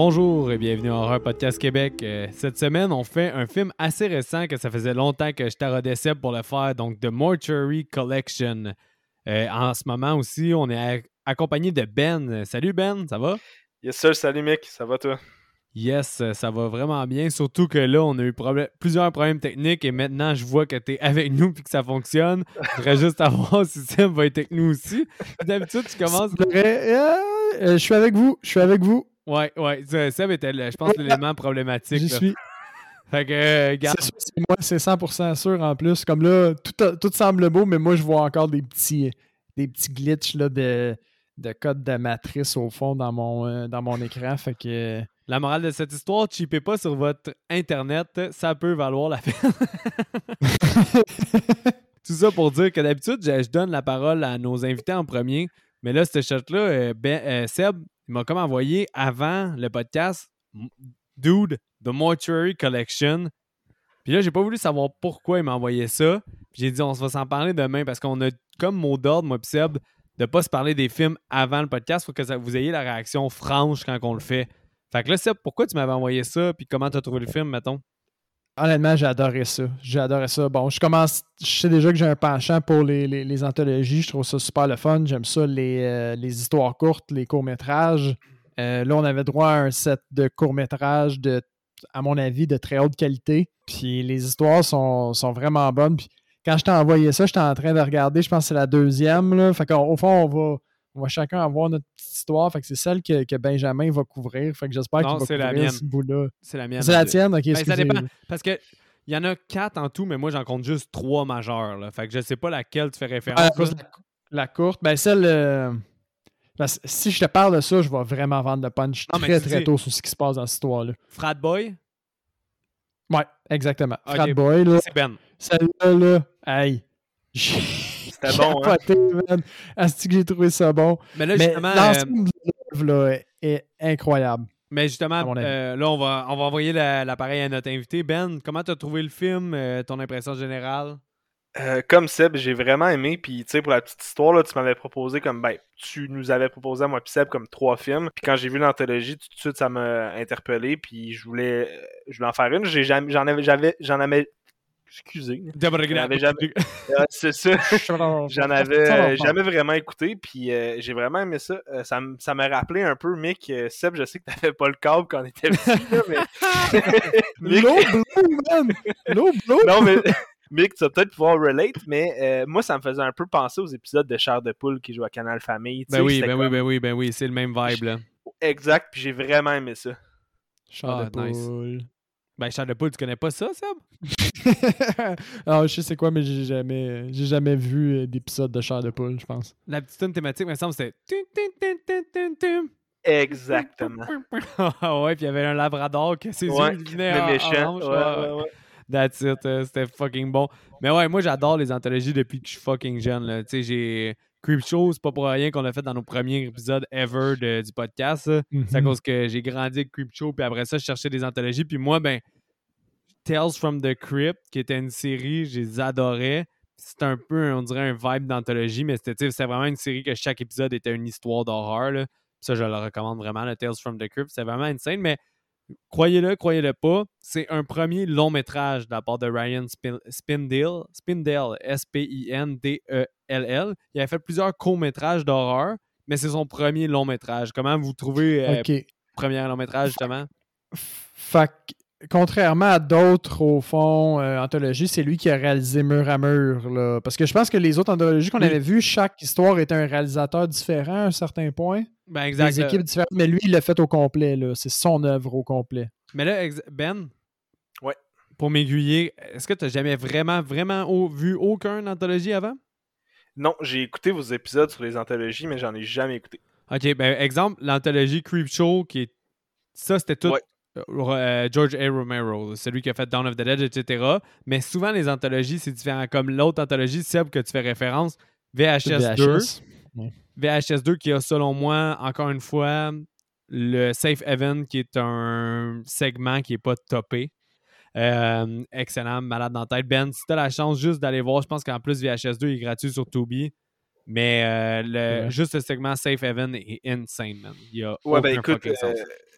Bonjour et bienvenue à Horror Podcast Québec. Euh, cette semaine, on fait un film assez récent que ça faisait longtemps que je taraudais pour le faire, donc The Mortuary Collection. Euh, en ce moment aussi, on est accompagné de Ben. Salut Ben, ça va? Yes sir, salut Mick, ça va toi? Yes, ça va vraiment bien. Surtout que là, on a eu plusieurs problèmes techniques et maintenant, je vois que tu es avec nous et que ça fonctionne. Je voudrais juste savoir si Seb va être avec nous aussi. D'habitude, tu commences. Euh, je suis avec vous. Je suis avec vous. Ouais, ouais. Seb était, je pense, l'élément problématique. Je suis. Fait que, euh, c'est moi, c'est 100% sûr en plus. Comme là, tout, tout, semble beau, mais moi, je vois encore des petits, des petits glitches là, de, de code de matrice au fond dans mon, euh, dans mon écran. Fait que. La morale de cette histoire, chipez pas sur votre Internet, ça peut valoir la peine. Tout ça pour dire que d'habitude, je, donne la parole à nos invités en premier. Mais là, ce shot-là, euh, ben, Seb, il m'a comme envoyé avant le podcast Dude, The Mortuary Collection. Puis là, j'ai pas voulu savoir pourquoi il m'a envoyé ça. Puis j'ai dit, on va s'en parler demain parce qu'on a comme mot d'ordre, moi, Seb, de pas se parler des films avant le podcast pour que vous ayez la réaction franche quand on le fait. Fait que là, Seb, pourquoi tu m'avais envoyé ça? Puis comment t'as trouvé le film, mettons? Honnêtement, j'ai adoré ça. J'ai adoré ça. Bon, je commence. Je sais déjà que j'ai un penchant pour les, anthologies. Je trouve ça super le fun. J'aime ça, les, euh, histoires courtes, les courts-métrages. Euh, là, on avait droit à un set de courts-métrages de, à mon avis, de très haute qualité. Puis les histoires sont, vraiment bonnes. Puis quand je t'ai envoyé ça, j'étais en train de regarder, je pense que c'est la deuxième. Là. Fait qu'au fond, on va, on va chacun avoir notre histoire. Fait que c'est celle que, Benjamin va couvrir. Fait que j'espère qu'il va couvrir la mienne. ce bout-là. C'est la mienne. C'est la tienne? Ok, ben, ça dépend. Parce que il y en a quatre en tout, mais moi, j'en compte juste trois majeures. Là. Fait que je sais pas laquelle tu fais référence. Ah, la, courte. Ben, celle... Euh, si je te parle de ça, je vais vraiment vendre le punch très, très tôt sur ce qui se passe dans cette histoire-là. Frat Boy? Ouais, exactement. Frat Boy, là. C'est Ben. Celle-là, là, hey, c'était bon, hein? Est-ce que j'ai trouvé ça bon? Mais là, justement. L'ensemble euh... est incroyable. Mais justement, euh, là, on va, on va envoyer l'appareil à notre invité. Ben, comment tu as trouvé le film, euh, ton impression générale? Euh, comme Seb, j'ai vraiment aimé. Puis, tu sais, pour la petite histoire, là, tu m'avais proposé comme, ben, tu nous avais proposé à moi puis Seb comme trois films. Puis quand j'ai vu l'anthologie, tout de suite, ça m'a interpellé. Puis je voulais, je voulais en faire une. J'en avais, j'avais, j'en avais Excusez. C'est ça. J'en avais jamais vraiment écouté, puis euh, j'ai vraiment aimé ça. Euh, ça m'a rappelé un peu, Mick. Euh, Seb, je sais que t'avais pas le câble quand on était petit, mais. Mick... blue, man! Low blue! Non, mais. Mick, tu vas peut-être pouvoir relate, mais moi, ça me faisait un peu penser aux épisodes de Charles de Poule qui joue à Canal Famille. Ben oui, ben oui, ben oui, ben oui, c'est le même vibe, là. Exact, puis j'ai vraiment aimé ça. Charles de Poule. Ben, Charles de Poule, tu connais pas ça, Seb? Alors, je sais quoi, mais j'ai jamais, j'ai jamais vu euh, d'épisode de Charles de Poule, je pense. La petite thématique, il me semble, c'était. Exactement. Ah ouais, puis il y avait un labrador qui ses ouais, yeux venaient méchant. Ouais, ouais, ouais. That's it. Euh, c'était fucking bon. Mais ouais, moi, j'adore les anthologies depuis que je suis fucking jeune. Tu sais, j'ai. Creepshow, c'est pas pour rien qu'on l'a fait dans nos premiers épisodes ever du podcast. C'est à mhm. cause que j'ai grandi avec Creepshow, puis après ça, je cherchais des anthologies. Puis moi, ben, Tales from the Crypt, qui était une série, je les adorais. C'était un peu, on dirait, un vibe d'anthologie, mais c'était vraiment une série que chaque épisode était une histoire d'horreur. Ça, je le recommande vraiment, le Tales from the Crypt. C'est vraiment insane, mais croyez-le, croyez-le pas, c'est un premier long métrage de la part de Ryan Spindale, Spindale, S-P-I-N-D-E-L-L. Il a fait plusieurs courts-métrages d'horreur, mais c'est son premier long métrage. Comment vous trouvez le euh, premier long métrage, justement? Fait contrairement à d'autres, au fond, euh, anthologies, c'est lui qui a réalisé mur à mur. Là. Parce que je pense que les autres anthologies qu'on avait vues, chaque histoire était un réalisateur différent à un certain point. Ben, exact. Des équipes différentes, mais lui, il l'a fait au complet. Là. C'est son œuvre au complet. Mais là, Ben, ouais. pour m'aiguiller, est-ce que tu n'as jamais vraiment, vraiment vu aucun anthologie avant? Non, j'ai écouté vos épisodes sur les anthologies, mais j'en ai jamais écouté. OK, ben exemple, l'anthologie Creepshow, qui est. Ça, c'était tout. Euh, George A. Romero, celui qui a fait Dawn of the Dead, etc. Mais souvent, les anthologies, c'est différent. Comme l'autre anthologie, Seb, que tu fais référence, VHS, 2. VHS 2 qui a, selon moi, encore une fois, le Safe Haven qui est un segment qui n'est pas topé. Euh, excellent, malade dans la tête. Ben, si tu as la chance juste d'aller voir, je pense qu'en plus VHS 2 est gratuit sur Tubi. Mais euh, le, Ouais. juste le segment Safe Haven est insane, man. Il y a Ouais, ben écoute, euh,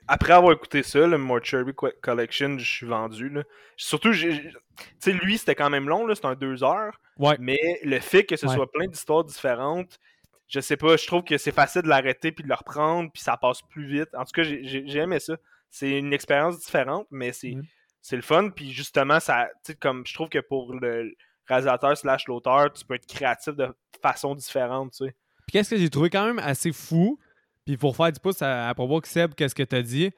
après avoir écouté ça, le Mortuary Co- Collection, je suis vendu. Là. Surtout, tu sais, lui, c'était quand même long, c'était un deux heures. Ouais. Mais le fait que ce Ouais. soit plein d'histoires différentes, je sais pas, je trouve que c'est facile de l'arrêter puis de le reprendre, puis ça passe plus vite. En tout cas, j'ai- aimé ça. C'est une expérience différente, mais c'est le fun. Puis justement, ça, tu sais, comme je trouve que pour le réalisateur slash l'auteur, tu peux être créatif de façon différente, tu sais. Puis qu'est-ce que j'ai trouvé quand même assez fou, puis pour faire du pouce à, à propos que Seb, qu'est-ce que tu as dit,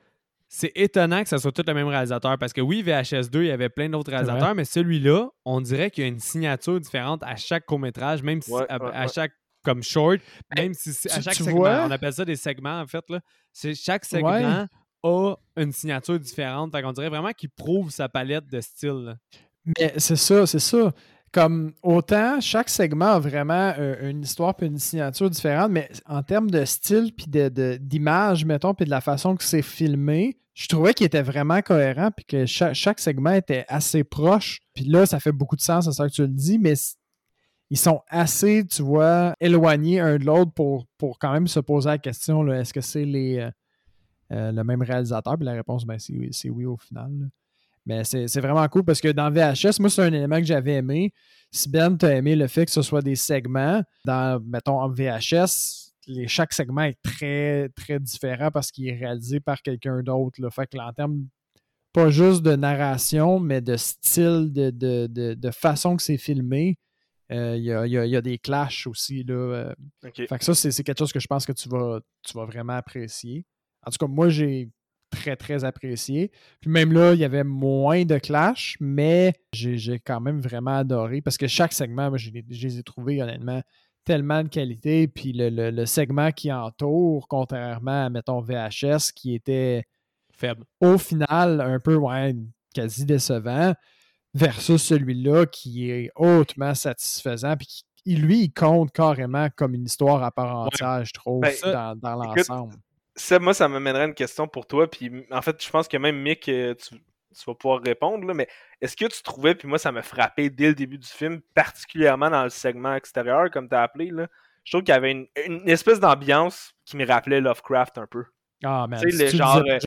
c'est étonnant que ça soit tout le même réalisateur. Parce que oui, VHS2, il y avait plein d'autres réalisateurs, mais celui-là, on dirait qu'il y a une signature différente à chaque court-métrage, même si Ouais, à, ouais, à ouais. chaque comme short, même si c'est à tu- chaque tu segment, vois? on appelle ça des segments en fait. Là. C'est, chaque segment a une signature différente. Fait qu'on dirait vraiment qu'il prouve sa palette de style. là. Mais c'est ça, c'est ça. Comme autant, chaque segment a vraiment euh, une histoire puis une signature différente, mais en termes de style puis de, de- d'image, mettons, puis de la façon que c'est filmé, je trouvais qu'il était vraiment cohérent puis que cha- chaque, segment était assez proche. Puis là, ça fait beaucoup de sens à ça que tu le dis, mais ils sont assez, tu vois, éloignés un de l'autre pour, pour quand même se poser la question, est-ce que c'est les, euh, euh, le même réalisateur? Puis la réponse, ben, c'est, oui- c'est oui au final. Mais c'est vraiment cool parce que dans VHS, moi, c'est un élément que j'avais aimé. Si Ben, tu as aimé le fait que ce soit des segments, dans, mettons, en VHS, les, chaque segment est très, très différent parce qu'il est réalisé par quelqu'un d'autre. Fait que là, en termes, pas juste de narration, mais de style, de, de, de- de façon que c'est filmé, euh, il y, a, y a- il y a des clashs aussi. Là, euh, fait que ça, c'est c'est quelque chose que je pense que tu vas, tu vas vraiment apprécier. En tout cas, moi, j'ai très, très apprécié. Puis même là, il y avait moins de clash, mais j'ai quand même vraiment adoré parce que chaque segment, moi, je les je les ai trouvés honnêtement tellement de qualité. Puis le, le- le segment qui entoure, contrairement à, mettons, VHS, qui était Faible. au final un peu ouais, quasi décevant, versus celui-là qui est hautement satisfaisant. Puis qui, lui, il compte carrément comme une histoire à part entière, je trouve, Ben, dans, dans l'ensemble. Seb, moi, ça m'amènerait une question pour toi. Puis, en fait, je pense que même Mick, euh, tu, tu vas pouvoir répondre. là, mais est-ce que tu trouvais, puis moi, ça m'a frappé dès le début du film, particulièrement dans le segment extérieur, comme tu as appelé, là, je trouve qu'il y avait une, une espèce d'ambiance qui me rappelait Lovecraft un peu. Ah, man, tu sais, si genre, euh.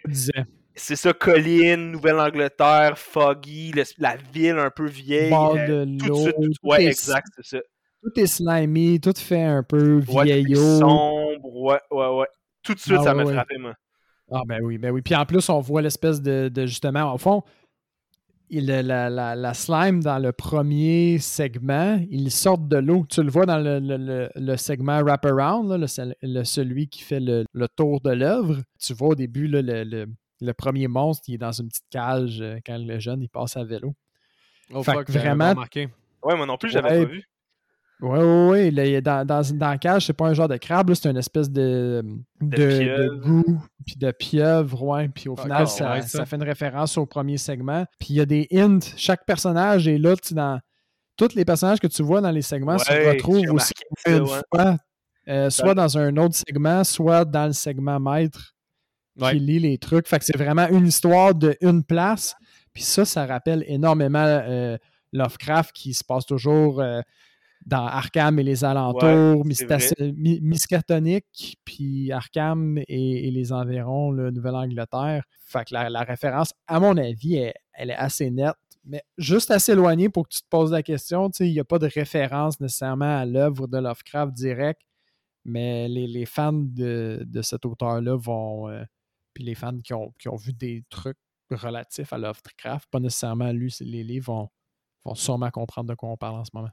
C'est ça, colline, Nouvelle-Angleterre, foggy, le- la ville un peu vieille. Bord euh, de l'eau. ouais, est- exact, c'est ça. Tout est slimy, tout fait un peu Ouais, vieillot. sombre, ouais, ouais, ouais. Tout de suite, Ah, ça ouais, m'a ouais. frappé, moi. Ah ben oui, ben oui. Puis en plus, on voit l'espèce de, de justement, au fond, il, la, la- la slime dans le premier segment, ils sortent de l'eau. Tu le vois dans le, le- le- le segment Wraparound, là, le, cel- le- celui qui fait le, le tour de l'œuvre. Tu vois au début là, le, le- le premier monstre qui est dans une petite cage euh, quand le jeune il passe à vélo. Oh, Fait fuck, que j'avais vraiment- pas remarqué. Ouais, moi non plus, j'avais Ouais. pas vu. Oui, oui, oui. Dans, dans, dans la cage, c'est pas un genre de crabe, là, c'est une espèce de, de, goût, puis de pieuvre, ouais. Puis au Ah, final, ça, ouais, ça ça. fait une référence au premier segment. Puis il y a des hints. Chaque personnage est là, tu dans tous les personnages que tu vois dans les segments se retrouvent aussi une ouais. fois, euh, soit dans un autre segment, soit dans le segment maître qui lit les trucs. Fait que c'est vraiment une histoire de une place. Puis ça, ça rappelle énormément euh, Lovecraft qui se passe toujours euh, dans Arkham et les alentours, Mi- Miskatonic, puis Arkham et, et les environs, la Nouvelle-Angleterre. Fait que la, la référence, à mon avis, elle, elle est assez nette, mais juste assez éloignée pour que tu te poses la question. Il n'y a pas de référence nécessairement à l'œuvre de Lovecraft direct, mais les, les fans de, de cet auteur-là vont. euh, puis les fans qui ont, qui ont vu des trucs relatifs à Lovecraft, pas nécessairement lu les livres, vont, vont sûrement comprendre de quoi on parle en ce moment.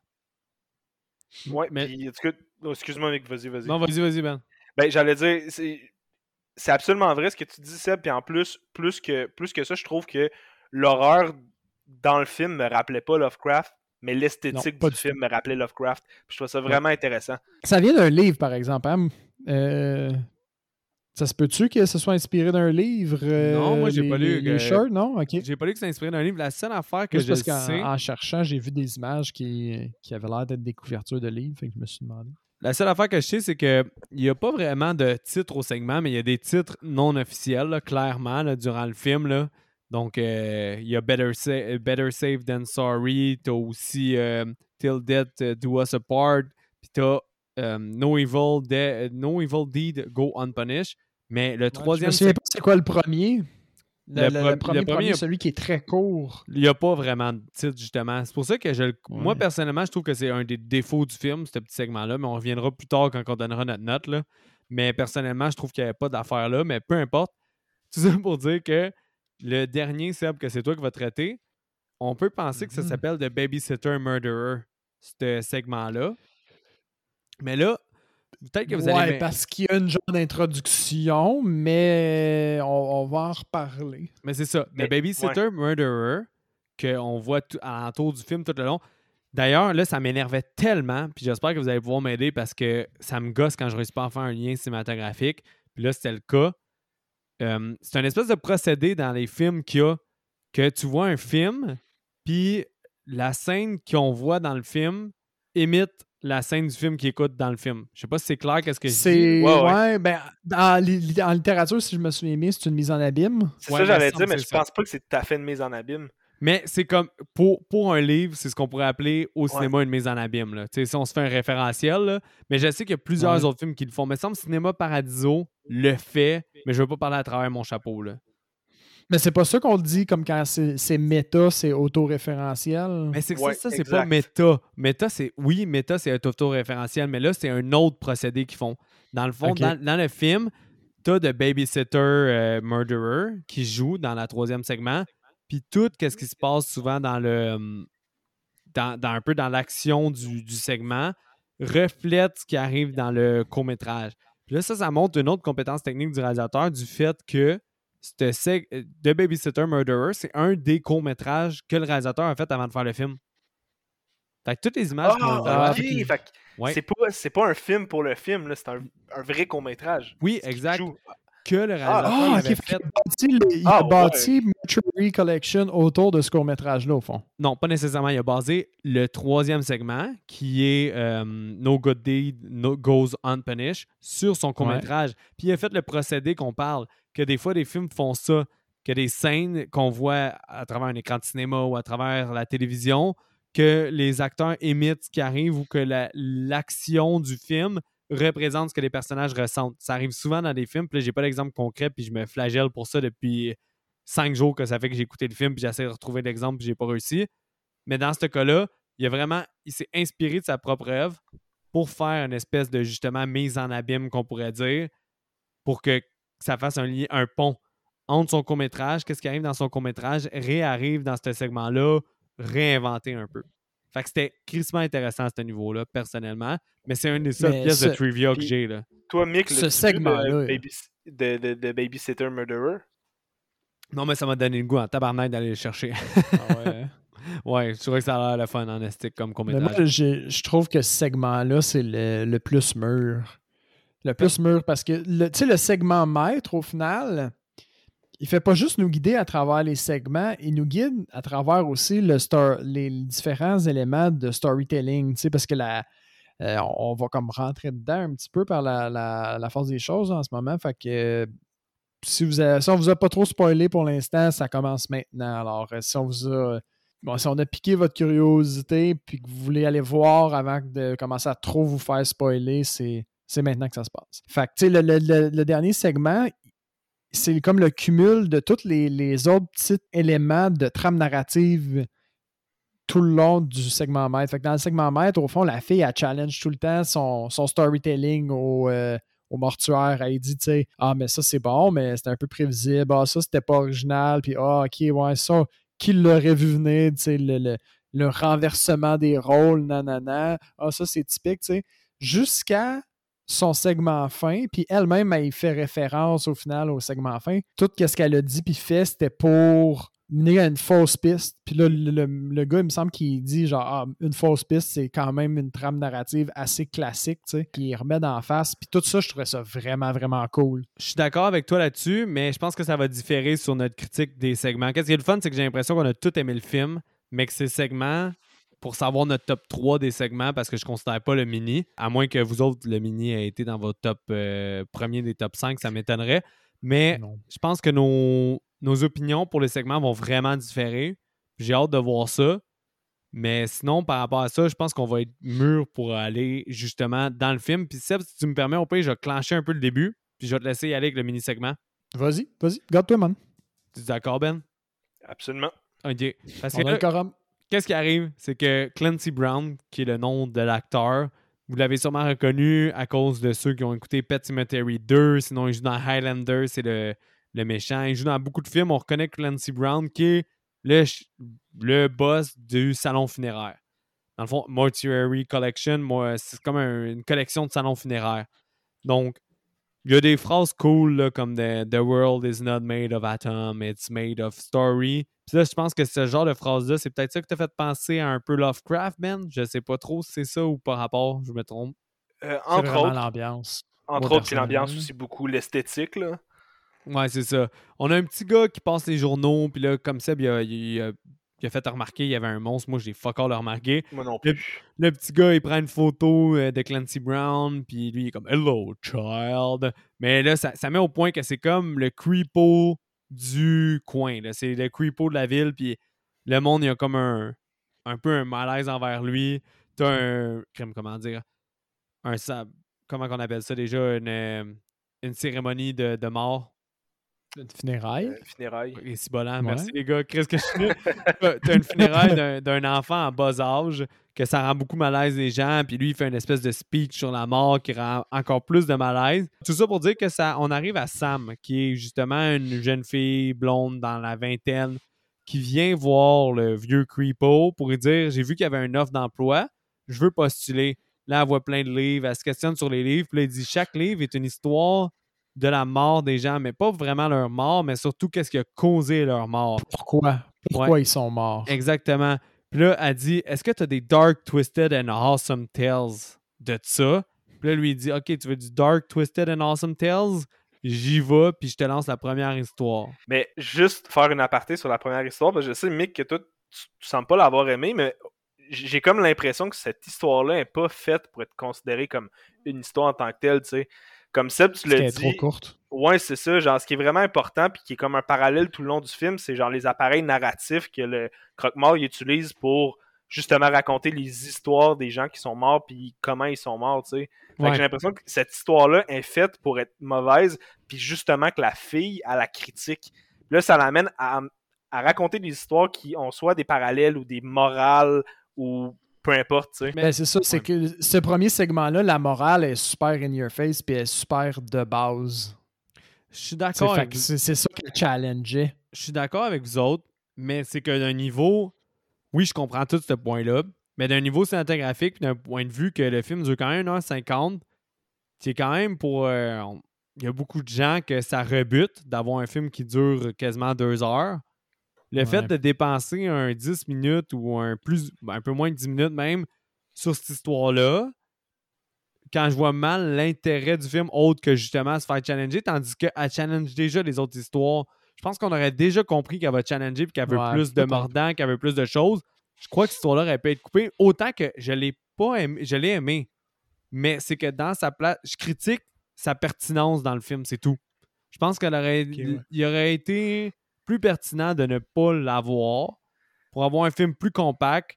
Ouais, Mais- oh, excuse-moi, Mick, vas-y, vas-y. Non, vas-y, vas-y, Ben. Ben, j'allais dire, c'est absolument vrai ce que tu dis, Seb. Puis en plus, plus que, plus que ça, je trouve que l'horreur dans le film me rappelait pas Lovecraft, mais l'esthétique du film me rappelait Lovecraft. Puis je trouve ça vraiment intéressant. Ça vient d'un livre, par exemple. hein? Euh, ça se peut-tu que ce soit inspiré d'un livre? euh, Non, moi, j'ai pas lu, Les, les euh, non? OK. J'ai pas lu que c'est inspiré d'un livre. La seule affaire que Juste je parce qu'en sais... en cherchant, j'ai vu des images qui, qui avaient l'air d'être des couvertures de livres, fait que je me suis demandé. La seule affaire que je sais, c'est qu'il n'y a pas vraiment de titre au segment, mais il y a des titres non officiels, là, clairement, là, durant le film. Là. Donc, euh, il y a Better, Sa- Better Safe Than Sorry. Tu as aussi euh, Till Death Do Us Apart. Puis tu as euh, no, evil de- no Evil Deed Go Unpunished. Mais le Je me troisième, souviens pas c'est quoi le premier. Le, Le le- pro- le premier, premier, celui qui est très court. il n'y a pas vraiment de titre, justement. C'est pour ça que je, moi, personnellement, je trouve que c'est un des défauts du film, ce petit segment-là. Mais on reviendra plus tard quand on donnera notre note. Là. Mais personnellement, je trouve qu'il n'y avait pas d'affaire là. Mais peu importe. Tout ça pour dire que le dernier, Seb, que c'est toi qui vas traiter, on peut penser que ça Mhm. s'appelle The Babysitter Murderer, ce segment-là. Mais là, peut-être que vous ouais, allez. parce qu'il y a une genre d'introduction, mais on, on va en reparler. Mais c'est ça. Mais- The Babysitter Murderer, qu'on voit tout, alentour du film tout le long. D'ailleurs, là, ça m'énervait tellement, puis j'espère que vous allez pouvoir m'aider parce que ça me gosse quand je réussis pas à faire un lien cinématographique. Puis là, c'était le cas. Euh, c'est un espèce de procédé dans les films qu'il y a que tu vois un film, puis la scène qu'on voit dans le film imite la scène du film qu'il écoute dans le film. Je sais pas si c'est clair qu'est-ce que je dis. C'est. Ouais, Ouais, ouais. ben, li- en littérature, si je me souviens bien, c'est une mise en abîme. C'est Ouais, ça que mais j'allais ça dire, mais je c'est pense pas que c'est tout à fait une mise en abîme. Mais c'est comme, pour, pour un livre, c'est ce qu'on pourrait appeler au cinéma une mise en abîme. Là. Tu sais, Si on se fait un référentiel, là. mais je sais qu'il y a plusieurs Ouais. autres films qui le font. Mais ça me semble Cinéma Paradiso le fait, mais je veux pas parler à travers mon chapeau. Là. Mais c'est pas ça qu'on le dit comme quand c'est méta, c'est auto-référentiel. Mais c'est que Ouais, ça, ça c'est pas méta. Méta, c'est oui, méta, c'est un auto-référentiel, mais là, c'est un autre procédé qu'ils font. Dans le fond, dans, dans le film, t'as de Babysitter euh, Murderer qui joue dans la troisième segment, puis tout ce qui se passe souvent dans le hum, dans, dans un peu dans l'action du, du segment reflète ce qui arrive dans le court-métrage. Puis là, ça, ça montre une autre compétence technique du réalisateur du fait que euh, The Babysitter Murderer, c'est un des courts-métrages que le réalisateur a fait avant de faire le film. Fait que toutes les images qu'on voit. Ah, ok. puis- Fait Ouais. c'est pas, un film pour le film, c'est un, un vrai court-métrage. Oui, exact. Que le réalisateur Ah, ok. avait fait a bâti, le- il Ah, a ouais. bâti Mercury Collection autour de ce court-métrage-là, au fond. Non, pas nécessairement. Il a basé le troisième segment, qui est euh, No Good Deed no Goes Unpunished, sur son court-métrage. Puis il a fait le procédé qu'on parle, que des fois, des films font ça, que des scènes qu'on voit à travers un écran de cinéma ou à travers la télévision, que les acteurs imitent ce qui arrive ou que la- l'action du film représente ce que les personnages ressentent. Ça arrive souvent dans des films, puis là, j'ai pas d'exemple concret, puis je me flagelle pour ça depuis cinq jours que ça fait que j'ai écouté le film, puis j'essaie de retrouver l'exemple, puis j'ai pas réussi. Mais dans ce cas-là, il a vraiment, il s'est inspiré de sa propre œuvre pour faire une espèce de justement mise en abîme qu'on pourrait dire, pour que ça fasse un lien, un pont entre son court métrage, qu'est-ce qui arrive dans son court métrage, réarrive dans ce segment-là, réinventer un peu. Fait que c'était crissement intéressant à ce niveau-là, personnellement. Mais c'est une des seules pièces de trivia que j'ai. là. Toi, Mick, Ce segment-là, De, baby, de, de, de Babysitter Murderer? Non, mais ça m'a donné le goût en tabarnak d'aller le chercher. ouais. ouais, je trouvais que ça a l'air le fun en estique comme métrage. moi, je trouve que ce segment-là, c'est le, le plus mûr. Le plus mûr parce que, le- tu sais, le segment maître, au final, il fait pas juste nous guider à travers les segments, il nous guide à travers aussi le les différents éléments de storytelling, parce que la, euh, on va comme rentrer dedans un petit peu par la, force des choses en ce moment. Fait que si, vous a, si on vous a pas trop spoilé pour l'instant, ça commence maintenant. Alors, euh, si on vous a Bon, si on a piqué votre curiosité puis que vous voulez aller voir avant de commencer à trop vous faire spoiler, c'est, maintenant que ça se passe. Fait que, le- le dernier segment, c'est comme le cumul de tous les, les autres petits éléments de trame narrative tout le long du segment maître. Fait que dans le segment maître, au fond, la fille, elle challenge tout le temps son, son storytelling au, euh, mortuaire. Elle dit, tu sais, ah, mais ça, c'est bon, mais c'était un peu prévisible. Ah, ça, c'était pas original. Puis, ah, ok, ouais, ça, qui l'aurait vu venir, tu sais, le, le- le renversement des rôles, nanana. Ah, ça, c'est typique, tu sais. Jusqu'à son segment fin, puis elle-même, elle fait référence au final au segment fin. Tout ce qu'elle a dit puis fait, c'était pour mener à une fausse piste. Puis là, le, le- le gars, il me semble qu'il dit genre, ah, une fausse piste, c'est quand même une trame narrative assez classique, tu sais, qui remet d'en face. Puis tout ça, je trouvais ça vraiment, vraiment cool. Je suis d'accord avec toi là-dessus, mais je pense que ça va différer sur notre critique des segments. Qu'est-ce qui est le fun, c'est que j'ai l'impression qu'on a tout aimé le film, mais que ces segments, pour savoir notre top 3 des segments, parce que je ne considère pas le mini, à moins que vous autres, le mini ait été dans votre top euh, premier des top 5, ça m'étonnerait. Mais Non. je pense que nos, nos opinions pour les segments vont vraiment différer. J'ai hâte de voir ça. Mais sinon, par rapport à ça, je pense qu'on va être mûr pour aller justement dans le film. Puis Seb, si tu me permets, au pire, je vais clencher un peu le début, puis je vais te laisser y aller avec le mini-segment. Vas-y, vas-y. Garde-toi, man. Tu es d'accord, Ben? Absolument. OK. Parce On que a là, le quorum. Qu'est-ce qui arrive? C'est que Clancy Brown, qui est le nom de l'acteur, vous l'avez sûrement reconnu à cause de ceux qui ont écouté Pet Cemetery 2. Sinon, il joue dans Highlander, c'est le, le méchant. Il joue dans beaucoup de films. On reconnaît Clancy Brown, qui est le, le boss du salon funéraire. Dans le fond, Mortuary Collection, moi, c'est comme un- une collection de salons funéraires. Donc, il y a des phrases cool là, comme the, the world is not made of atom, it's made of story. Puis là, je pense que ce genre de phrase-là, c'est peut-être ça qui t'a fait penser à un peu Lovecraft, man. Je sais pas trop si c'est ça ou par rapport, je me trompe. Euh, entre autres, l'ambiance. entre moi, autres, puis l'ambiance aussi beaucoup, l'esthétique, là. Ouais, c'est ça. On a un petit gars qui passe les journaux, puis là, comme ça, il a, il a- il a fait remarquer il y avait un monstre. Moi, j'ai fuck all le remarqué. Moi non Le- plus. Le petit gars, il prend une photo euh, de Clancy Brown, puis lui, il est comme Hello, child. Mais là, ça, ça met au point que c'est comme le creepo du coin. C'est le creepo de la ville, puis le monde, il a comme un, un peu un malaise envers lui. T'as un. Comment dire? Un. Comment qu'on appelle ça déjà? Une, euh, une cérémonie de, de mort. Une funéraille? Euh, funérailles. Et si bolant, Ouais. merci les gars. Que je nul? T'as une funéraille d'un- enfant en bas âge que ça rend beaucoup malaise les gens, puis lui, il fait une espèce de speech sur la mort qui rend encore plus de malaise. Tout ça pour dire que ça, on arrive à Sam, qui est justement une jeune fille blonde dans la vingtaine, qui vient voir le vieux Creepo pour lui dire J'ai vu qu'il y avait une offre d'emploi, je veux postuler. Là, elle voit plein de livres, elle se questionne sur les livres, puis là, elle dit Chaque livre est une histoire de la mort des gens, mais pas vraiment leur mort, mais surtout qu'est-ce qui a causé leur mort. Pourquoi? Pourquoi ils sont morts? Exactement. Puis là, elle dit Est-ce que tu as des dark, twisted and awesome tales de ça? Puis là, lui, il dit Ok, tu veux du dark, twisted and awesome tales? J'y vais, puis je te lance la première histoire. Mais juste faire une aparté sur la première histoire, parce que je sais, Mick, que toi, tu, tu sembles pas l'avoir aimé, mais j'ai comme l'impression que cette histoire-là n'est pas faite pour être considérée comme une histoire en tant que telle, tu sais. Comme Seb, tu l'as est trop dit. courte. Ouais, c'est ça. Genre, ce qui est vraiment important, puis qui est comme un parallèle tout le long du film, c'est genre les appareils narratifs que le croque-mort il utilise pour justement raconter les histoires des gens qui sont morts, puis comment ils sont morts, tu sais. Fait que Ouais. J'ai l'impression que cette histoire-là est faite pour être mauvaise, puis justement que la fille a la critique. Là, ça l'amène à, à raconter des histoires qui ont soit des parallèles ou des morales ou peu importe, tu sais. Ben, c'est ça, c'est que ce premier segment-là, la morale est super in your face puis elle est super de base. Je suis d'accord avec, c'est ça qui est challengeait. je suis d'accord avec vous autres, mais c'est que d'un niveau, oui, je comprends tout ce point-là, mais d'un niveau cinématographique, d'un point de vue que le film dure quand même 1h50, c'est quand même pour. euh, Il y a beaucoup de gens que ça rebute d'avoir un film qui dure quasiment deux heures. Le Ouais. fait de dépenser un 10 minutes ou un, plus, ben, un peu moins de 10 minutes même sur cette histoire-là, quand je vois mal l'intérêt du film autre que justement se faire challenger, tandis qu'elle challenge déjà les autres histoires. Je pense qu'on aurait déjà compris qu'elle va challenger et qu'elle veut Ouais, plus de mordant, qu'elle veut plus de choses. Je crois que cette histoire-là aurait pu être coupée. Autant que je l'ai pas aimé, je l'ai aimé. Mais c'est que dans sa place, je critique sa pertinence dans le film, c'est tout. Je pense qu'elle aurait, Ok, ouais. il aurait été plus pertinent de ne pas l'avoir pour avoir un film plus compact,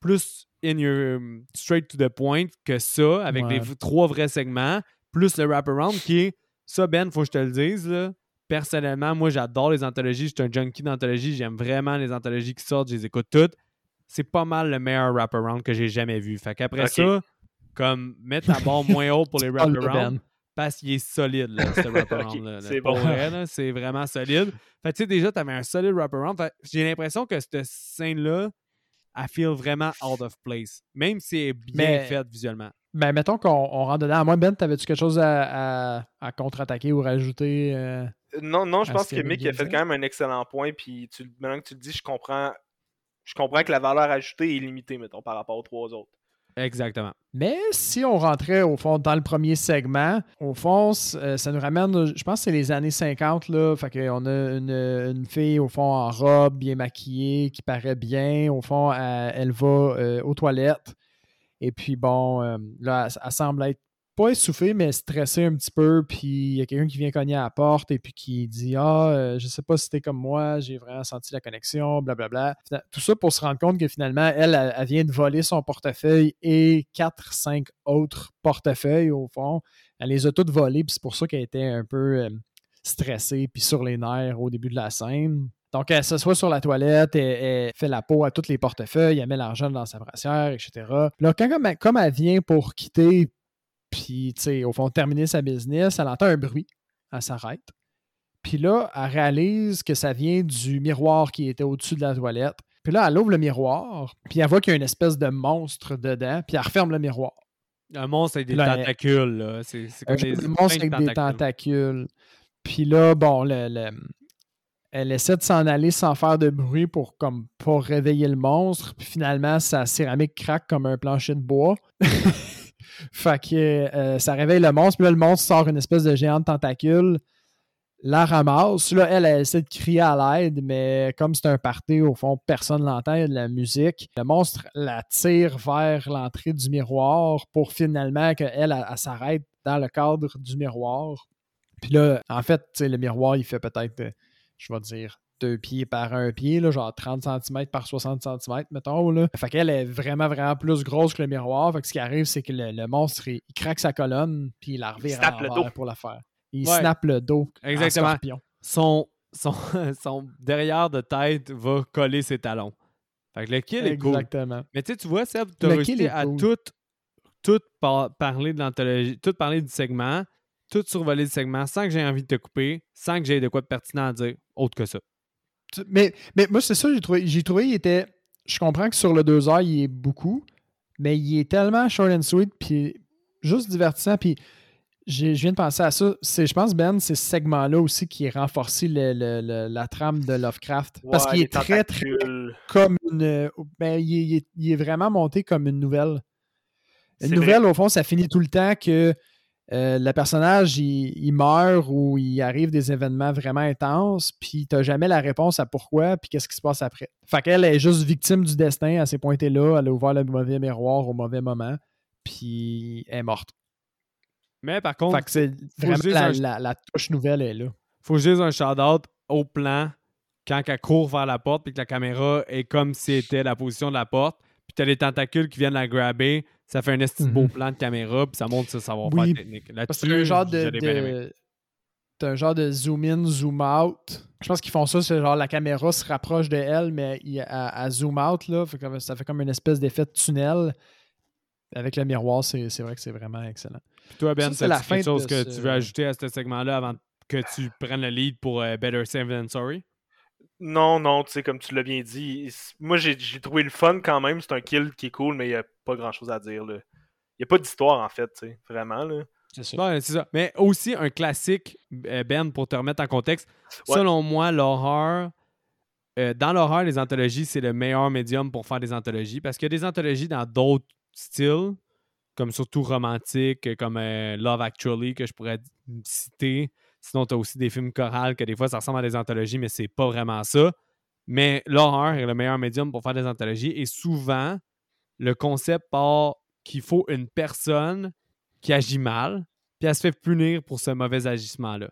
plus in your straight to the point que ça, avec Ouais. les trois vrais segments, plus le wraparound qui est ça, Ben, faut que je te le dise. Là. Personnellement, moi, j'adore les anthologies. Je suis un junkie d'anthologies. J'aime vraiment les anthologies qui sortent. Je les écoute toutes. C'est pas mal le meilleur wraparound que j'ai jamais vu. Fait qu'après ça, comme mettre la barre moins haute pour les le wraparounds, Ben. Parce qu'il est solide, là, ce wraparound-là. là. c'est bon. vrai, là, c'est vraiment solide. Fait que, tu sais, déjà, t'avais un solide wraparound. Fait j'ai l'impression que cette scène-là, elle feel vraiment out of place. Même si elle est bien Mais- faite visuellement. Ben, mettons qu'on on rentre dedans. Moi, Ben, t'avais-tu quelque chose à, à- à contre-attaquer ou rajouter? euh? Non, non, je à pense que Mick a fait quand même un excellent point, puis tu, maintenant que tu le dis, je comprends. Je comprends que la valeur ajoutée est limitée, mettons, par rapport aux trois autres. Exactement. Mais si on rentrait au fond dans le premier segment, au fond, euh, ça nous ramène, je pense que c'est les années 50, là. Fait qu'on a une, une fille, au fond, en robe, bien maquillée, qui paraît bien. Au fond, elle, va euh, aux toilettes. Et puis, bon, euh, là, elle semble être pas essoufflé, mais stressé un petit peu. Puis il y a quelqu'un qui vient cogner à la porte et puis qui dit Ah, euh, je sais pas si t'es comme moi, j'ai vraiment senti la connexion, blablabla. Tout ça pour se rendre compte que finalement, elle, elle, vient de voler son portefeuille et quatre, cinq autres portefeuilles au fond. Elle les a toutes volés, puis c'est pour ça qu'elle était un peu euh, stressée puis sur les nerfs au début de la scène. Donc, elle s'assoit sur la toilette, elle, fait la peau à tous les portefeuilles, elle met l'argent dans sa brassière, etc. Là, quand, comme, elle vient pour quitter, puis, tu sais, au fond, terminer sa business, elle entend un bruit, elle s'arrête. Puis là, elle réalise que ça vient du miroir qui était au-dessus de la toilette. Puis là, elle ouvre le miroir, puis elle voit qu'il y a une espèce de monstre dedans, puis elle referme le miroir. Un monstre avec des tentacules, là. C'est, comme des, monstre avec des tentacules. Puis là, bon, le elle essaie de s'en aller sans faire de bruit pour comme pas réveiller le monstre. Puis finalement, sa céramique craque comme un plancher de bois. fait que euh, ça réveille le monstre. Puis là, le monstre sort une espèce de géant tentacule, la ramasse. Là, elle, essaie de crier à l'aide, mais comme c'est un party, au fond, personne l'entend, de la musique. Le monstre la tire vers l'entrée du miroir pour finalement qu'elle elle, s'arrête dans le cadre du miroir. Puis là, en fait, le miroir, il fait peut-être euh, je vais dire, deux pieds par un pied, là, genre 30 cm par 60 cm, mettons. Là. Fait qu'elle est vraiment, vraiment plus grosse que le miroir. Fait que ce qui arrive, c'est que le, monstre, il, craque sa colonne, puis il la revire à pour la faire. Il snappe le dos. Exactement. Son, son, son derrière de tête va coller ses talons. Fait que le kill est cool. Exactement. Mais tu sais, tu vois, Seb, tu as réussi à tout, tout parler de l'anthologie, tout parler du segment tout survoler le segment sans que j'ai envie de te couper, sans que j'ai de quoi de pertinent à dire, autre que ça. Mais, mais moi, c'est ça, j'ai trouvé. J'ai trouvé, il était. Je comprends que sur le 2 heures, il est beaucoup, mais il est tellement short and sweet, puis juste divertissant, puis je viens de penser à ça. C'est, je pense, Ben, c'est ce segment-là aussi qui a renforcé la trame de Lovecraft. parce qu'il est très, très comme une. Ben, il, est, il, est, vraiment monté comme une nouvelle. Une nouvelle, au fond, ça finit tout le temps que euh, le personnage, il, meurt ou il arrive des événements vraiment intenses, puis t'as jamais la réponse à pourquoi, puis qu'est-ce qui se passe après. Fait qu'elle est juste victime du destin à ces pointés-là. Elle a ouvert le mauvais miroir au mauvais moment, puis elle est morte. Mais par contre, c'est vraiment la, touche nouvelle est là. Faut juste un shout-out au plan quand elle court vers la porte, puis que la caméra est comme si c'était la position de la porte, t'as les tentacules qui viennent la grabber ça fait un esti beau mhm. plan de caméra, puis ça montre ce savoir-faire technique. C'est un genre de, un genre de zoom in, zoom out. Je pense qu'ils font ça, c'est genre la caméra se rapproche de elle, mais à, zoom out, là, ça fait comme une espèce d'effet de tunnel. Avec le miroir, c'est vrai que c'est vraiment excellent. Puis toi, Ben, c'est quelque chose que tu veux ajouter à ce segment-là avant que tu prennes le lead pour euh, Better Safe Than Sorry? Non, non, tu sais, comme tu l'as bien dit, moi j'ai trouvé le fun quand même. C'est un kill qui est cool, mais il n'y a pas grand chose à dire. Il n'y a pas d'histoire en fait, tu sais, vraiment. Là. C'est ça. ça. Mais aussi un classique, euh, Ben, pour te remettre en contexte. Selon moi, l'horreur, euh, dans l'horreur, les anthologies, c'est le meilleur médium pour faire des anthologies parce qu'il y a des anthologies dans d'autres styles, comme surtout romantiques, comme euh, Love Actually, que je pourrais citer. Sinon, tu as aussi des films chorales que des fois, ça ressemble à des anthologies, mais c'est pas vraiment ça. Mais l'horreur est le meilleur médium pour faire des anthologies. Et souvent, le concept part qu'il faut une personne qui agit mal, puis elle se fait punir pour ce mauvais agissement-là.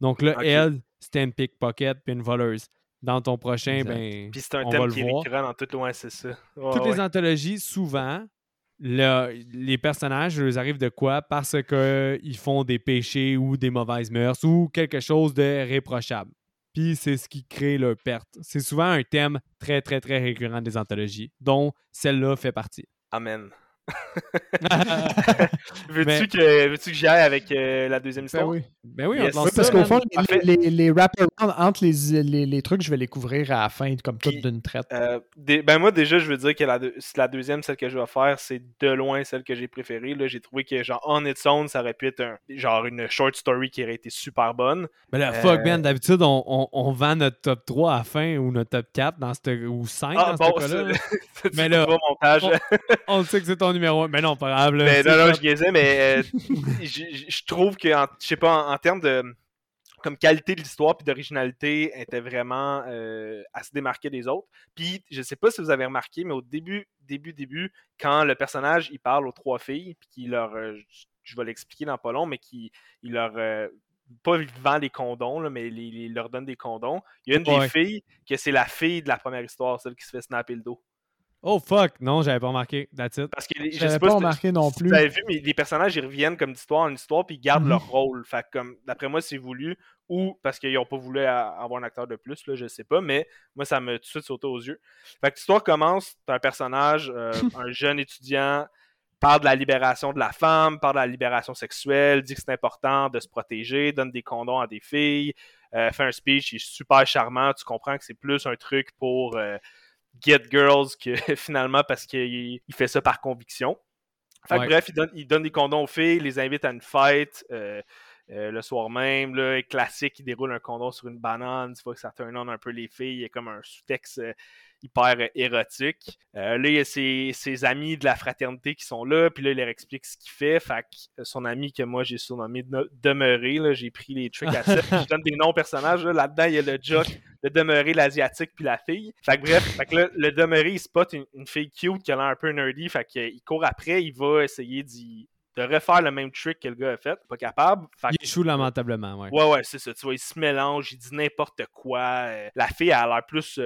Donc là, elle, c'est une pickpocket puis une voleuse. Dans ton prochain, ben. Puis c'est un thème qui est récurrent dans toutes les c'est ça. Toutes les anthologies, souvent, les personnages, ils arrivent de quoi? Parce qu'ils font des péchés ou des mauvaises mœurs ou quelque chose de réprochable. Puis c'est ce qui crée leur perte. C'est souvent un thème très, très, très récurrent des anthologies, dont celle-là fait partie. Amen. veux-tu que, veux que j'y aille avec euh, la deuxième histoire? Ben oui. Ben oui, parce qu'au fond, les, les, les entre les, les, trucs, je vais les couvrir à la fin, comme toute d'une traite. Euh, ben moi, déjà, je veux dire que la, la deuxième, celle que je vais faire, c'est de loin celle que j'ai préférée. J'ai trouvé que, genre, on its own, ça aurait pu être un, genre une short story qui aurait été super bonne. Mais ben là, fuck, Ben, d'habitude, on, on, vend notre top 3 à la fin ou notre top 4 dans cette, ou 5 ah, dans ce cas-là. Mais là, montage. on, on sait que c'est ton numéro Mais non, pas grave. mais non, non, je gaisais, mais euh, je trouve que, je sais pas, en, termes de comme qualité de l'histoire puis d'originalité était vraiment euh, à se démarquer des autres. Puis je sais pas si vous avez remarqué, mais au début, début, début, quand le personnage il parle aux trois filles puis qu'il leur euh, je vais l'expliquer dans pas long, mais qui il leur. Euh, pas vend les condoms, là, mais il, leur donne des condoms. Il y a une des filles que c'est la fille de la première histoire, celle qui se fait snapper le dos. Oh fuck, non, j'avais pas remarqué. That's it. Parce que j'avais pas, remarqué non plus. Avez vu, mais les personnages ils reviennent comme d'histoire en histoire puis ils gardent leur mhm. rôle. Fait comme d'après moi, c'est voulu ou parce qu'ils ont pas voulu avoir un acteur de plus, là, je sais pas, mais moi ça me tout de suite sauté aux yeux. Fait que l'histoire commence, t'as un personnage, euh, un jeune étudiant, parle de la libération de la femme, parle de la libération sexuelle, dit que c'est important de se protéger, donne des condoms à des filles, euh, fait un speech, il est super charmant, tu comprends que c'est plus un truc pour euh, Get Girls que finalement parce qu'il fait ça par conviction. Fait bref, il donne, des condoms aux filles, les invite à une fête euh, euh, le soir même. Là, classique, il déroule un condom sur une banane. Tu vois que ça turn on un peu les filles. Il y a comme un sous-texte euh, hyper euh, érotique. Là, il y a ses, amis de la fraternité qui sont là, puis là, il leur explique ce qu'il fait. Fait que son ami que moi j'ai surnommé Demeuré, là, j'ai pris les trucs à ça. je donne des noms personnages. Là. dedans il y a le Jock, le Demeuré, l'Asiatique, puis la fille. Fait que bref, fait que là, le Demeuré, il spot une, une, fille cute qui a l'air un peu nerdy. Fait qu'il court après, il va essayer d'y de refaire le même trick que le gars a fait. Pas capable. il échoue lamentablement, ouais. Ouais, ouais, c'est ça. Tu vois, il se mélange, il dit n'importe quoi. la fille, a l'air plus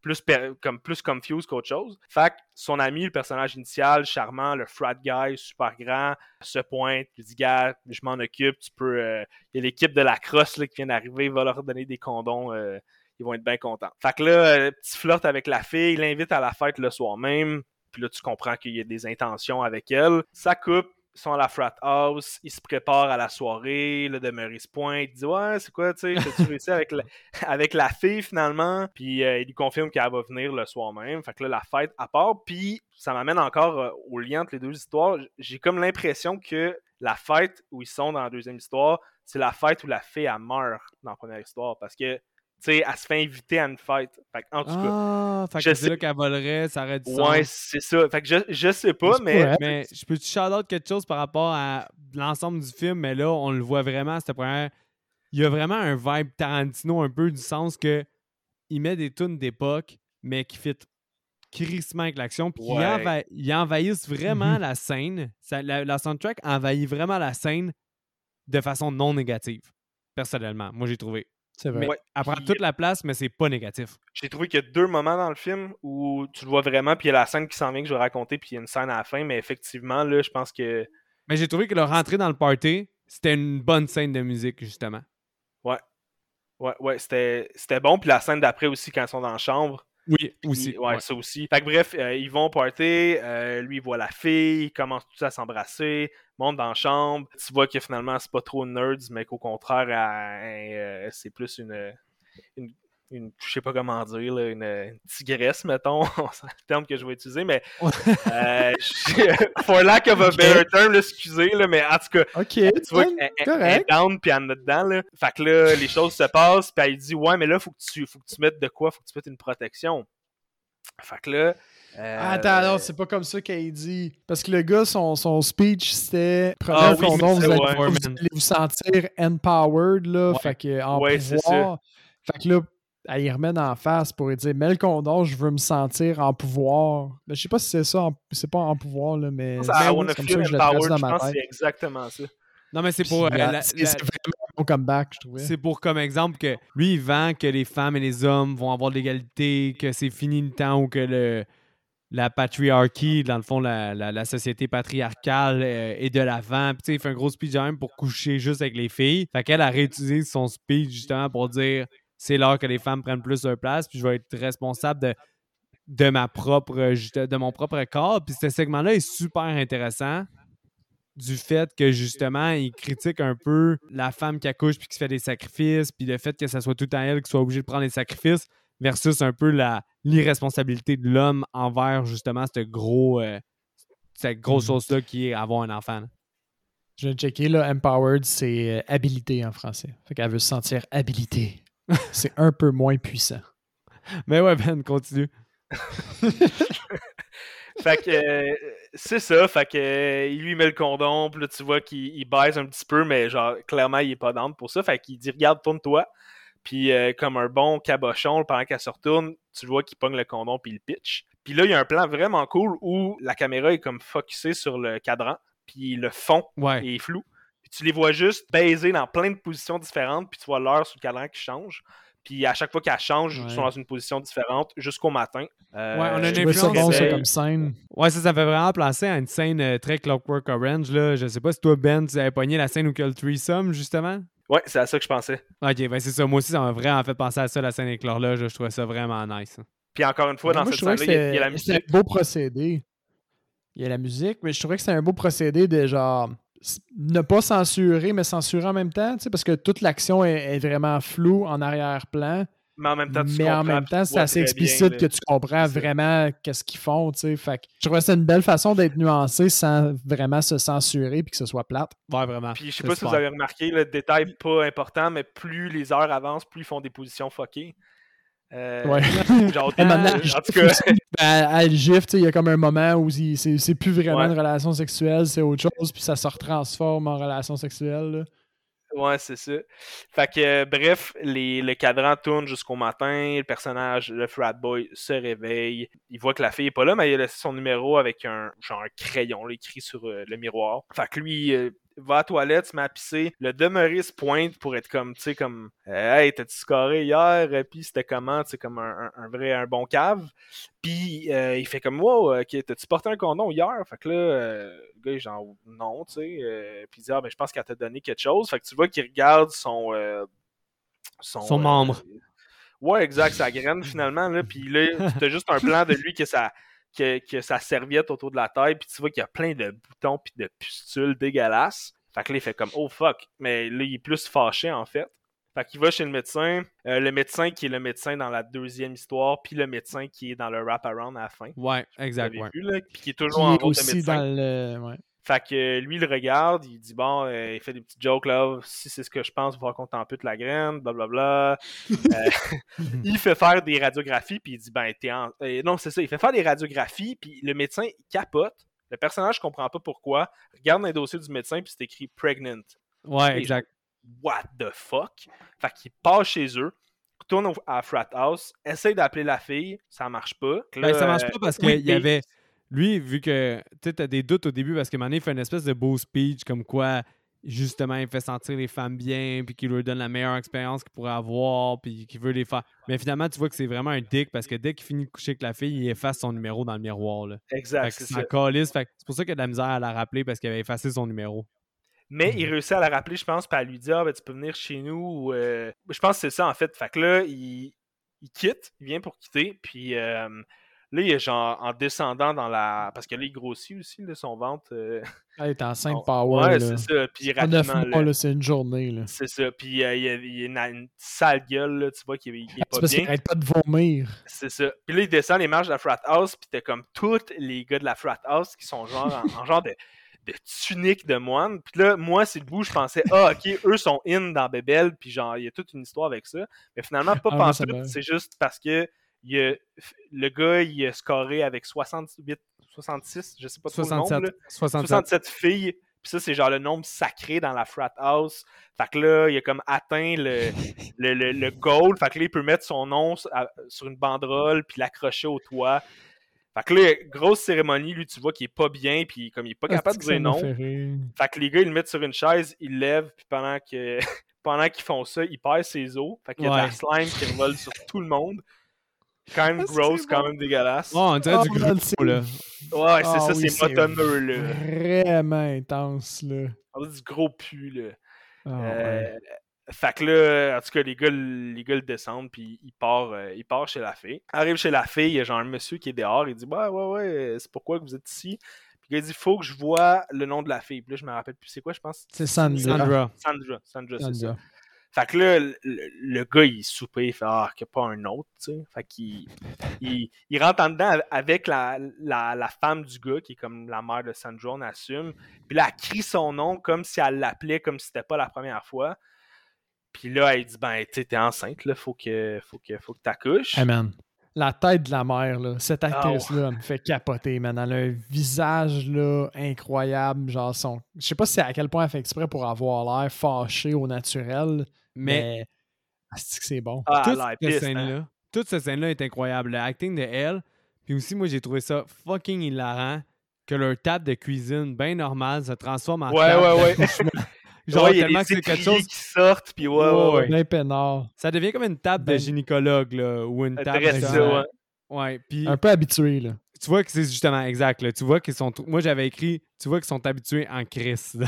plus, comme, plus confused qu'autre chose. Fait que son ami, le personnage initial, charmant, le frat guy, super grand, se pointe, lui dit Gars, je m'en occupe, tu peux. Euh, il y a l'équipe de la crosse là, qui vient d'arriver, il va leur donner des condoms. Euh, ils vont être bien contents. Fait que là, euh, petit flirt avec la fille, il l'invite à la fête le soir même. Puis là, tu comprends qu'il y a des intentions avec elle. Ça coupe, sont à la frat house, ils se préparent à la soirée, le demeuré se pointe, il dit Ouais, c'est quoi, tu sais, tu réussi avec la, avec la fille finalement, puis euh, il lui confirme qu'elle va venir le soir même. Fait que là, la fête à part, puis ça m'amène encore euh, au lien entre les deux histoires. J'ai comme l'impression que la fête où ils sont dans la deuxième histoire, c'est la fête où la fille a meurt dans la première histoire, parce que sais, elle se fait inviter à une fête. Fait en tout cas. Ah, fait je sais qu'elle volerait, ça aurait du Ouais, c'est ça. Fait que je, je sais pas, mais. mais je peux te shout out quelque chose par rapport à l'ensemble du film, mais là, on le voit vraiment, cette première. Il y a vraiment un vibe Tarantino un peu du sens que il met des tunes d'époque, mais qui fit crissement avec l'action, puis il, envahissent vraiment mhm. la scène. la, la soundtrack envahit vraiment la scène de façon non négative, personnellement. Moi, j'ai trouvé. C'est vrai. elle prend toute la place, mais c'est pas négatif. J'ai trouvé qu'il y a deux moments dans le film où tu le vois vraiment, puis il y a la scène qui s'en vient que je vais raconter, puis il y a une scène à la fin, mais effectivement, là, je pense que. Mais j'ai trouvé que leur rentrée dans le party, c'était une bonne scène de musique, justement. Ouais. Ouais, ouais, c'était bon. Puis la scène d'après aussi, quand ils sont dans la chambre, oui, aussi. Ouais, ça aussi. Fait que bref, euh, ils vont party, euh, lui il voit la fille, ils commencent tous à s'embrasser, montent dans la chambre. Tu vois que finalement c'est pas trop nerds, mais qu'au contraire, euh, c'est plus une, une, une, je sais pas comment dire, une, tigresse, mettons, c'est le terme que je vais utiliser, mais for lack of a better term, excusez, là, mais en tout cas, tu vois qu'elle est down puis elle est dedans. Là. Fait que là, les choses se passent, puis elle dit Ouais, mais là, faut que tu faut que tu mettes de quoi Faut que tu mettes une protection. Fait que là. Euh... Attends, non, c'est pas comme ça qu'elle dit. Parce que le gars, son, son speech, c'était Prenez ah, oui, condom, vous, allez, vous sentir empowered, là. Fait que, en pouvoir. Fait que là, elle y remet en face pour lui dire condom, je veux me sentir en pouvoir. Mais je sais pas si c'est ça, c'est pas en pouvoir, là, mais. c'est comme ça que je le dans ma tête. C'est exactement ça. Non, mais c'est pour. Euh, c'est vraiment un comeback, je trouvais. C'est pour comme exemple que lui, il vend que les femmes et les hommes vont avoir de l'égalité, que c'est fini le temps où que le, la patriarchie, dans le fond, la, la, société patriarcale euh, est de l'avant. Puis, tu sais, il fait un gros speech même pour coucher juste avec les filles. Fait qu'elle a réutilisé son speech justement pour dire c'est l'heure que les femmes prennent plus de place, puis je vais être responsable de, de ma propre de mon propre corps. Puis ce segment-là est super intéressant du fait que justement, il critique un peu la femme qui accouche puis qui se fait des sacrifices, puis le fait que ce soit tout à elle qui soit obligé de prendre des sacrifices, versus un peu l'irresponsabilité de l'homme envers justement cette gros euh, cette grosse mm-hmm. chose-là qui est avoir un enfant. Je viens de checker, là, empowered, c'est euh, habilité en français. Fait qu'elle veut se sentir habilité. c'est un peu moins puissant. Mais ouais, Ben, continue. fait que euh, c'est ça, fait que euh, il lui met le condom, puis là tu vois qu'il baisse un petit peu, mais genre clairement il est pas d'âme pour ça, fait qu'il dit regarde tourne-toi, puis euh, comme un bon cabochon pendant qu'elle se retourne, tu vois qu'il pogne le condom puis il pitch. Puis là il y a un plan vraiment cool où la caméra est comme focusée sur le cadran, puis le fond Ouais. est flou. Puis tu les vois juste baiser dans plein de positions différentes, puis tu vois l'heure sur le cadran qui change. Puis à chaque fois qu'elle change, Ouais. ils sont dans une position différente jusqu'au matin. Euh, Ouais, on a une trouvais ça influence, bon, ça, comme scène. Ouais, ça, ça fait vraiment penser à une scène euh, très Clockwork Orange. Là. Je sais pas si toi, Ben, tu avais pogné la scène où il y a le threesome, justement? Ouais, c'est à ça que je pensais. Ok, ben c'est ça. Moi aussi, ça m'a vraiment fait penser à ça, la scène avec l'horloge. Je trouvais ça vraiment nice. Puis encore une fois, dans Moi, je cette scène-là, il y a- il y a la musique. un beau procédé. Il y a la musique, mais je trouvais que c'était un beau procédé de genre ne pas censurer, mais censurer en même temps, tu sais, parce que toute l'action est, est vraiment floue en arrière-plan. Mais en même temps, tu mais en même temps, c'est assez bien, explicite que tu comprends C'est vraiment qu'est-ce qu'ils font, tu sais. Fait que je trouvais que c'était une belle façon d'être nuancé sans vraiment se censurer puis que ce soit plate. Ouais, vraiment. Puis je sais C'est pas si vous avez remarqué, le détail pas important, mais plus les heures avancent, plus ils font des positions fuckées. Euh, Ouais. Genre, en tout cas, aussi, à, gif, il y a comme un moment où c'est plus vraiment Ouais. une relation sexuelle, c'est autre chose, puis ça se retransforme en relation sexuelle. là. Ouais, c'est ça. Fait que, euh, bref, les, le cadran tourne jusqu'au matin. Le personnage, le frat boy, se réveille. Il voit que la fille est pas là, mais il a laissé son numéro avec un genre un crayon là, écrit sur euh, le miroir. Fait que lui euh, va à la toilette, se met à pisser. Le demeuré se pointe pour être comme, tu sais, comme Hey, t'as-tu scoré hier? Puis c'était comment? Tu sais, comme un, vrai, un bon cave. Puis euh, il fait comme Wow, ok, t'as-tu porté un condom hier? Fait que là, euh, le gars, il est genre non, tu sais. euh, puis il dit Ah, ben je pense qu'elle t'a donné quelque chose. Fait que tu vois qu'il regarde son. euh, son, Son membre. Ouais, exact, sa graine finalement. Là, puis là, t'as juste un plan de lui que sa, que, que sa serviette autour de la taille. Puis tu vois qu'il y a plein de boutons puis de pustules dégueulasses. Fait que là, il fait comme Oh fuck. Mais là, il est plus fâché en fait. Fait qu'il va chez le médecin. Euh, le médecin qui est le médecin dans la deuxième histoire, puis le médecin qui est dans le wrap-around à la fin. Ouais, exact. Ouais. vu, là, puis qui est Qui toujours en est aussi médecin. dans le. ouais. Fait que euh, lui, il regarde, il dit bon, euh, il fait des petites jokes là, si c'est ce que je pense, il va falloir qu'on t'ampute la graine, blablabla. Euh, il fait faire des radiographies, puis il dit ben, t'es en. euh, non, c'est ça, il fait faire des radiographies, puis le médecin il capote. Le personnage comprend pas pourquoi. Regarde dans les dossiers du médecin, puis c'est écrit pregnant. Ouais, Et exact. What the fuck? Fait qu'il passe chez eux, retourne au- à Frat House, essaye d'appeler la fille, ça marche pas. Ben, Là, ça marche pas parce oui, qu'il y avait. Lui, vu que tu as des doutes au début, parce que Mané il fait une espèce de beau speech comme quoi, justement, il fait sentir les femmes bien, puis qu'il leur donne la meilleure expérience qu'il pourrait avoir, puis qu'il veut les faire. Mais finalement, tu vois que c'est vraiment un dick parce que dès qu'il finit de coucher avec la fille, il efface son numéro dans le miroir. Là. Exact, c'est ça. calice. Fait C'est pour ça qu'il y a de la misère à la rappeler parce qu'il avait effacé son numéro. Mais il réussit à la rappeler, je pense, puis à lui dire ah, ben, tu peux venir chez nous. ou, euh, Je pense que c'est ça, en fait. Fait que là, il, il quitte, il vient pour quitter, puis euh, là, il est genre en descendant dans la. Parce que là, il grossit aussi, là, son ventre. euh, Elle est enceinte on- power. Ouais, c'est ça. Puis neuf rapidement, là, c'est une journée. Là. c'est ça. Puis euh, il, a, il a une, une sale gueule, là, tu vois, est, il est C'est pas parce qu'il bien. arrête pas de vomir. C'est ça. Puis là, il descend les marches de la frat house, puis t'as comme tous les gars de la frat house qui sont genre en, en genre de, de tunique de moine. Puis là, moi, c'est le bout, je pensais, ah, ok, eux sont in dans Bebel, puis genre, il y a toute une histoire avec ça. Mais finalement, pas Ah, me- c'est juste parce que il a- le gars, il a scoré avec 68, 66, je sais pas trop le nombre, 67. là. 67. 67 filles. Puis ça, c'est genre le nombre sacré dans la frat house. Fait que là, il a comme atteint le, le, le, le goal. Fait que là, il peut mettre son nom sur une banderole puis l'accrocher au toit. Fait que là, grosse cérémonie, lui, tu vois qu'il est pas bien, puis comme il est pas capable de dire non. fait que les gars, ils le mettent sur une chaise, ils le lèvent, puis pendant que pendant qu'ils font ça, il perd ses os. Fait qu'il y a de la Ouais. slime qui revole sur tout le monde. Quand même Ah, c'est gross, quand même dégueulasse. Oh, on dirait Oh, du man, gros, c'est- là. Ouais, c'est Ah ça, oui, c'est motonneux, là. Vraiment intense, là. On dit du gros pu, là. Ah, Euh, ouais. Fait que là, en tout cas, les gars, les gars le descendent, puis il part, euh, il part chez la fille. Arrive chez la fille, il y a genre un monsieur qui est dehors, il dit Ouais, ouais, ouais, c'est pourquoi que vous êtes ici? Puis le il dit Faut que je vois le nom de la fille. Puis là, je me rappelle plus c'est quoi, je pense? C'est Sandra. Sandra. Sandra. Sandra, c'est ça. Fait que là, le, gars, il soupe, il fait Ah, qu'il n'y a pas un autre, tu sais. Fait qu'il il, il rentre en dedans avec la, la, la femme du gars, qui est comme la mère de Sandra, on assume. Puis là, elle crie son nom comme si elle l'appelait, comme si c'était pas la première fois. Puis là, elle dit Ben, tu sais, t'es enceinte, là, faut que, faut que, faut que t'accouches. Man. La tête de la mère, là, cette Ah, actrice-là, elle me fait capoter, man. Elle a un visage là, incroyable. Genre, son... je sais pas si à quel point elle fait exprès pour avoir l'air fâché au naturel, Mais mais. Que c'est bon? Ah, elle toute cette hein. scène-là, toute cette scène-là est incroyable. Le acting de elle, puis aussi, moi, j'ai trouvé ça fucking hilarant que leur table de cuisine, bien normale, se transforme en Ouais, table ouais, ouais. d'accouchement. Genre, Ouais, il y a tellement des que c'est quelque chose. qui sortent, puis ouais, ouais, Ouais. Ça devient comme une table de Ben- gynécologue, là, ou une table. Justement- ouais. Un peu habitué, là. tu vois que c'est justement exact. Là. Tu vois qu'ils sont. Moi, j'avais écrit. Tu vois qu'ils sont habitués en crise.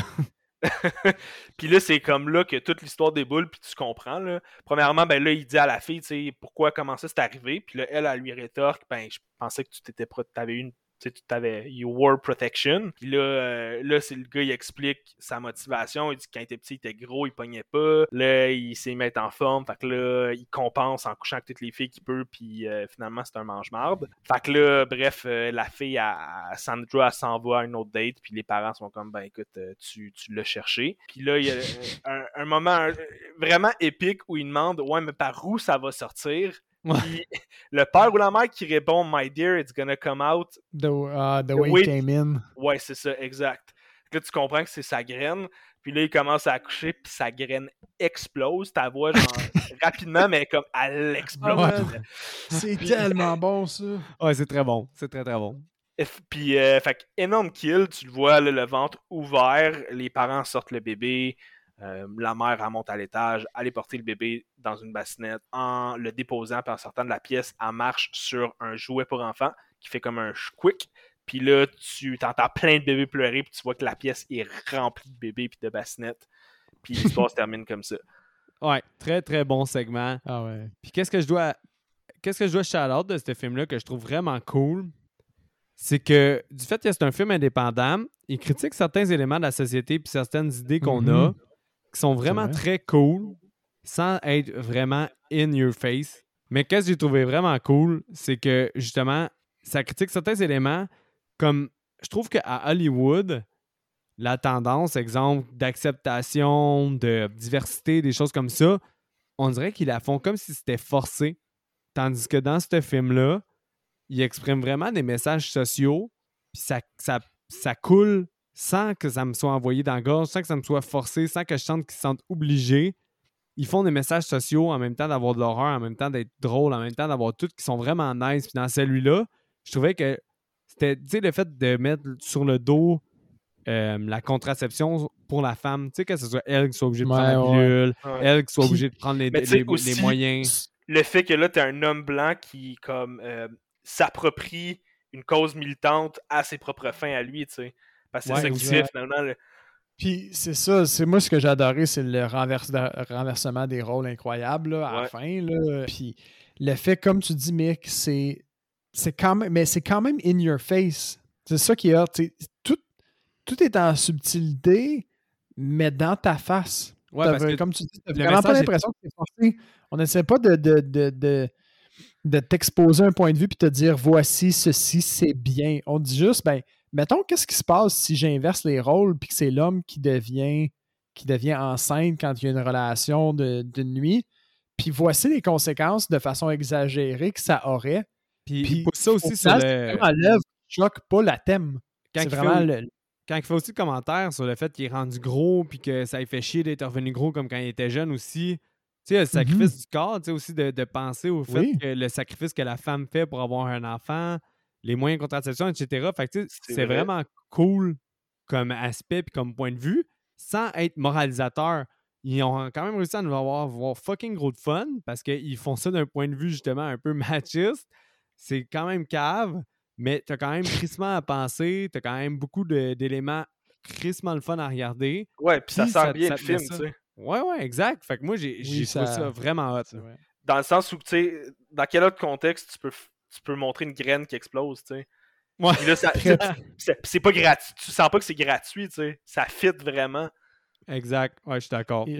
Puis là, c'est comme là que toute l'histoire déboule, puis tu comprends. Là. Premièrement, ben là, il dit à la fille, tu sais, pourquoi, comment ça c'est arrivé. Puis là, elle, elle lui rétorque, ben, je pensais que tu t'étais pro- t'avais une. Tu t'avais You wore protection. Puis là, euh, là c'est le gars, il explique sa motivation. Il dit que quand il était petit, il était gros, il pognait pas. Là, il s'est mis en forme. Fait que là, il compense en couchant avec toutes les filles qu'il peut. Puis euh, finalement, c'est un mange-marde. Fait que là, bref, euh, la fille, à Sandra, s'en va à une autre date. Puis les parents sont comme, ben écoute, tu, tu l'as cherché. Puis là, il y a un, moment vraiment épique où il demande, ouais, mais par où ça va sortir? Puis le père ou la mère qui répond, My dear, it's gonna come out. The, uh, the The way way- it came in. Ouais, c'est ça, exact. Là, tu comprends que c'est sa graine. Puis là, il commence à accoucher, puis sa graine explose. Ta voix, genre, rapidement, mais comme elle explose. Ouais. C'est tellement bon, ça. Ouais, c'est très bon. C'est très, très bon. Puis, euh, fait que énorme kill, tu le vois, là, le ventre ouvert, les parents sortent le bébé, euh, la mère elle monte à l'étage, aller porter le bébé dans une bassinette en le déposant, puis en sortant de la pièce, elle marche sur un jouet pour enfants qui fait comme un quick. Puis là, tu t'entends plein de bébés pleurer, puis tu vois que la pièce est remplie de bébés puis de bassinettes. Puis l'histoire se termine comme ça. Ouais, très, très bon segment. Ah ouais. Puis qu'est-ce que je dois. Qu'est-ce que je dois shout-out de ce film-là que je trouve vraiment cool? C'est que du fait que c'est un film indépendant, il critique certains éléments de la société puis certaines idées qu'on a Mhm. Qui sont vraiment vrai. très cool sans être vraiment in your face. Mais qu'est-ce que j'ai trouvé vraiment cool, c'est que justement, ça critique certains éléments comme je trouve qu'à Hollywood, la tendance, exemple, d'acceptation, de diversité, des choses comme ça, on dirait qu'ils la font comme si c'était forcé. Tandis que dans ce film-là, ils expriment vraiment des messages sociaux, puis ça, ça, ça coule sans que ça me soit envoyé dans la gorge, sans que ça me soit forcé, sans que je sente qu'ils se sentent obligés. Ils font des messages sociaux en même temps d'avoir de l'horreur, en même temps d'être drôle, en même temps d'avoir tout qui sont vraiment nice. Puis dans celui-là, je trouvais que c'était, tu sais, le fait de mettre sur le dos euh, la contraception pour la femme, tu sais, que ce soit elle qui soit obligée de prendre la Ouais, ouais. pilule, Ouais. elle qui soit Puis- obligée de prendre les, aussi- moyens. le fait que là, t'es un homme blanc qui, comme, euh, s'approprie une cause militante à ses propres fins à lui, tu sais. Parce que c'est Ouais, ça qui exact. fait, finalement. Puis c'est ça, c'est moi ce que j'ai adoré, c'est le renverse- renversement des rôles incroyable là, à la fin. Là. Puis le fait, comme tu dis, Mick, c'est c'est quand même, mais c'est quand même in your face. C'est ça qui est sais, Tout, tout est en subtilité, mais dans ta face. Ouais, T'as parce vrai- que comme tu dis, t'as vraiment pas l'impression que c'est forcé. On n'essaie pas de, de, de, de, de t'exposer un point de vue puis te dire voici ceci, c'est bien. On dit juste, ben, mettons, qu'est-ce qui se passe si j'inverse les rôles puis que c'est l'homme qui devient, qui devient enceinte quand il y a une relation de, de nuit? Puis voici les conséquences de façon exagérée que ça aurait. Puis, ça au aussi c'est le. l'œuvre choque pas la thème. Quand il, fait, vraiment au- le. quand il fait aussi le commentaire sur le fait qu'il est rendu gros puis que ça lui fait chier d'être revenu gros comme quand il était jeune aussi. Tu sais, le sacrifice du corps, tu sais, aussi de, de penser au fait Oui. que le sacrifice que la femme fait pour avoir un enfant, les moyens de contraception, etc. Fait que, tu sais, C'est c'est vrai. vraiment cool comme aspect puis comme point de vue sans être moralisateur. Ils ont quand même réussi à nous avoir, avoir fucking gros de fun parce qu'ils font ça d'un point de vue justement un peu machiste. C'est quand même cave, mais t'as quand même crissement à penser, t'as quand même beaucoup d'éléments crissement le fun à regarder. Ouais, puis ça Puis sert ça- bien ça le film, tu sais. Ouais, ouais, exact. Fait que moi, j'ai Oui, j'ai trouvé ça- vraiment hot. Dans le sens où, tu sais, dans quel autre contexte tu peux, tu peux montrer une graine qui explose, tu sais. Ouais. Puis là, ça- c'est c'est pas gratuit. Tu sens pas que c'est gratuit, tu sais. Ça fit vraiment. Exact. Ouais, je suis d'accord.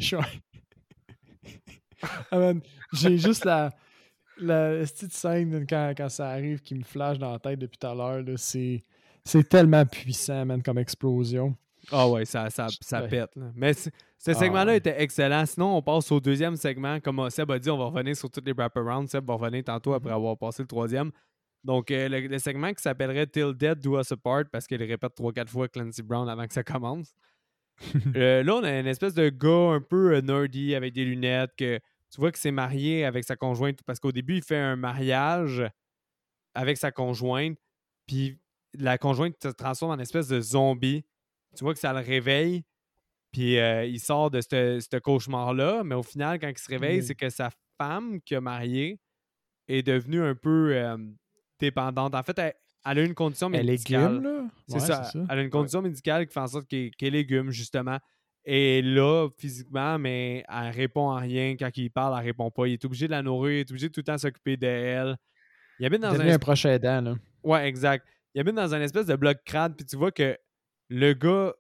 Ah, J'ai juste la, la petite scène quand, quand ça arrive qui me flash dans la tête depuis tout à l'heure. là, C'est c'est tellement puissant, man, comme explosion. Ah ouais, ça, ça, ça pète. là. Mais ce Ah segment-là ouais. était excellent. Sinon, on passe au deuxième segment. Comme euh, Seb a dit, on va revenir sur tous les wraparounds. Seb va revenir tantôt Mm-hmm. après avoir passé le troisième. Donc, euh, le, le segment qui s'appellerait Till Death Do Us Apart parce qu'il répète 3-4 fois Clancy Brown avant que ça commence. Euh, là, on a une espèce de gars un peu nerdy avec des lunettes que tu vois qu'il s'est marié avec sa conjointe parce qu'au début, il fait un mariage avec sa conjointe. Puis la conjointe se transforme en espèce de zombie. Tu vois que ça le réveille, puis euh, il sort de ce cauchemar-là, mais au final, quand il se réveille, c'est que sa femme qui a marié est devenue un peu euh, dépendante. En fait, elle, a une condition médicale. Elle C'est ça. Elle a une condition médicale qui fait en sorte qu'elle est légume, justement. Et là, physiquement, mais elle répond à rien. Quand il parle, elle répond pas. Il est obligé de la nourrir, il est obligé de tout le temps s'occuper d'elle. Il habite dans un... un prochain aidant, là. Ouais, exact. Il habite dans un espèce de bloc crade, puis tu vois que le gars,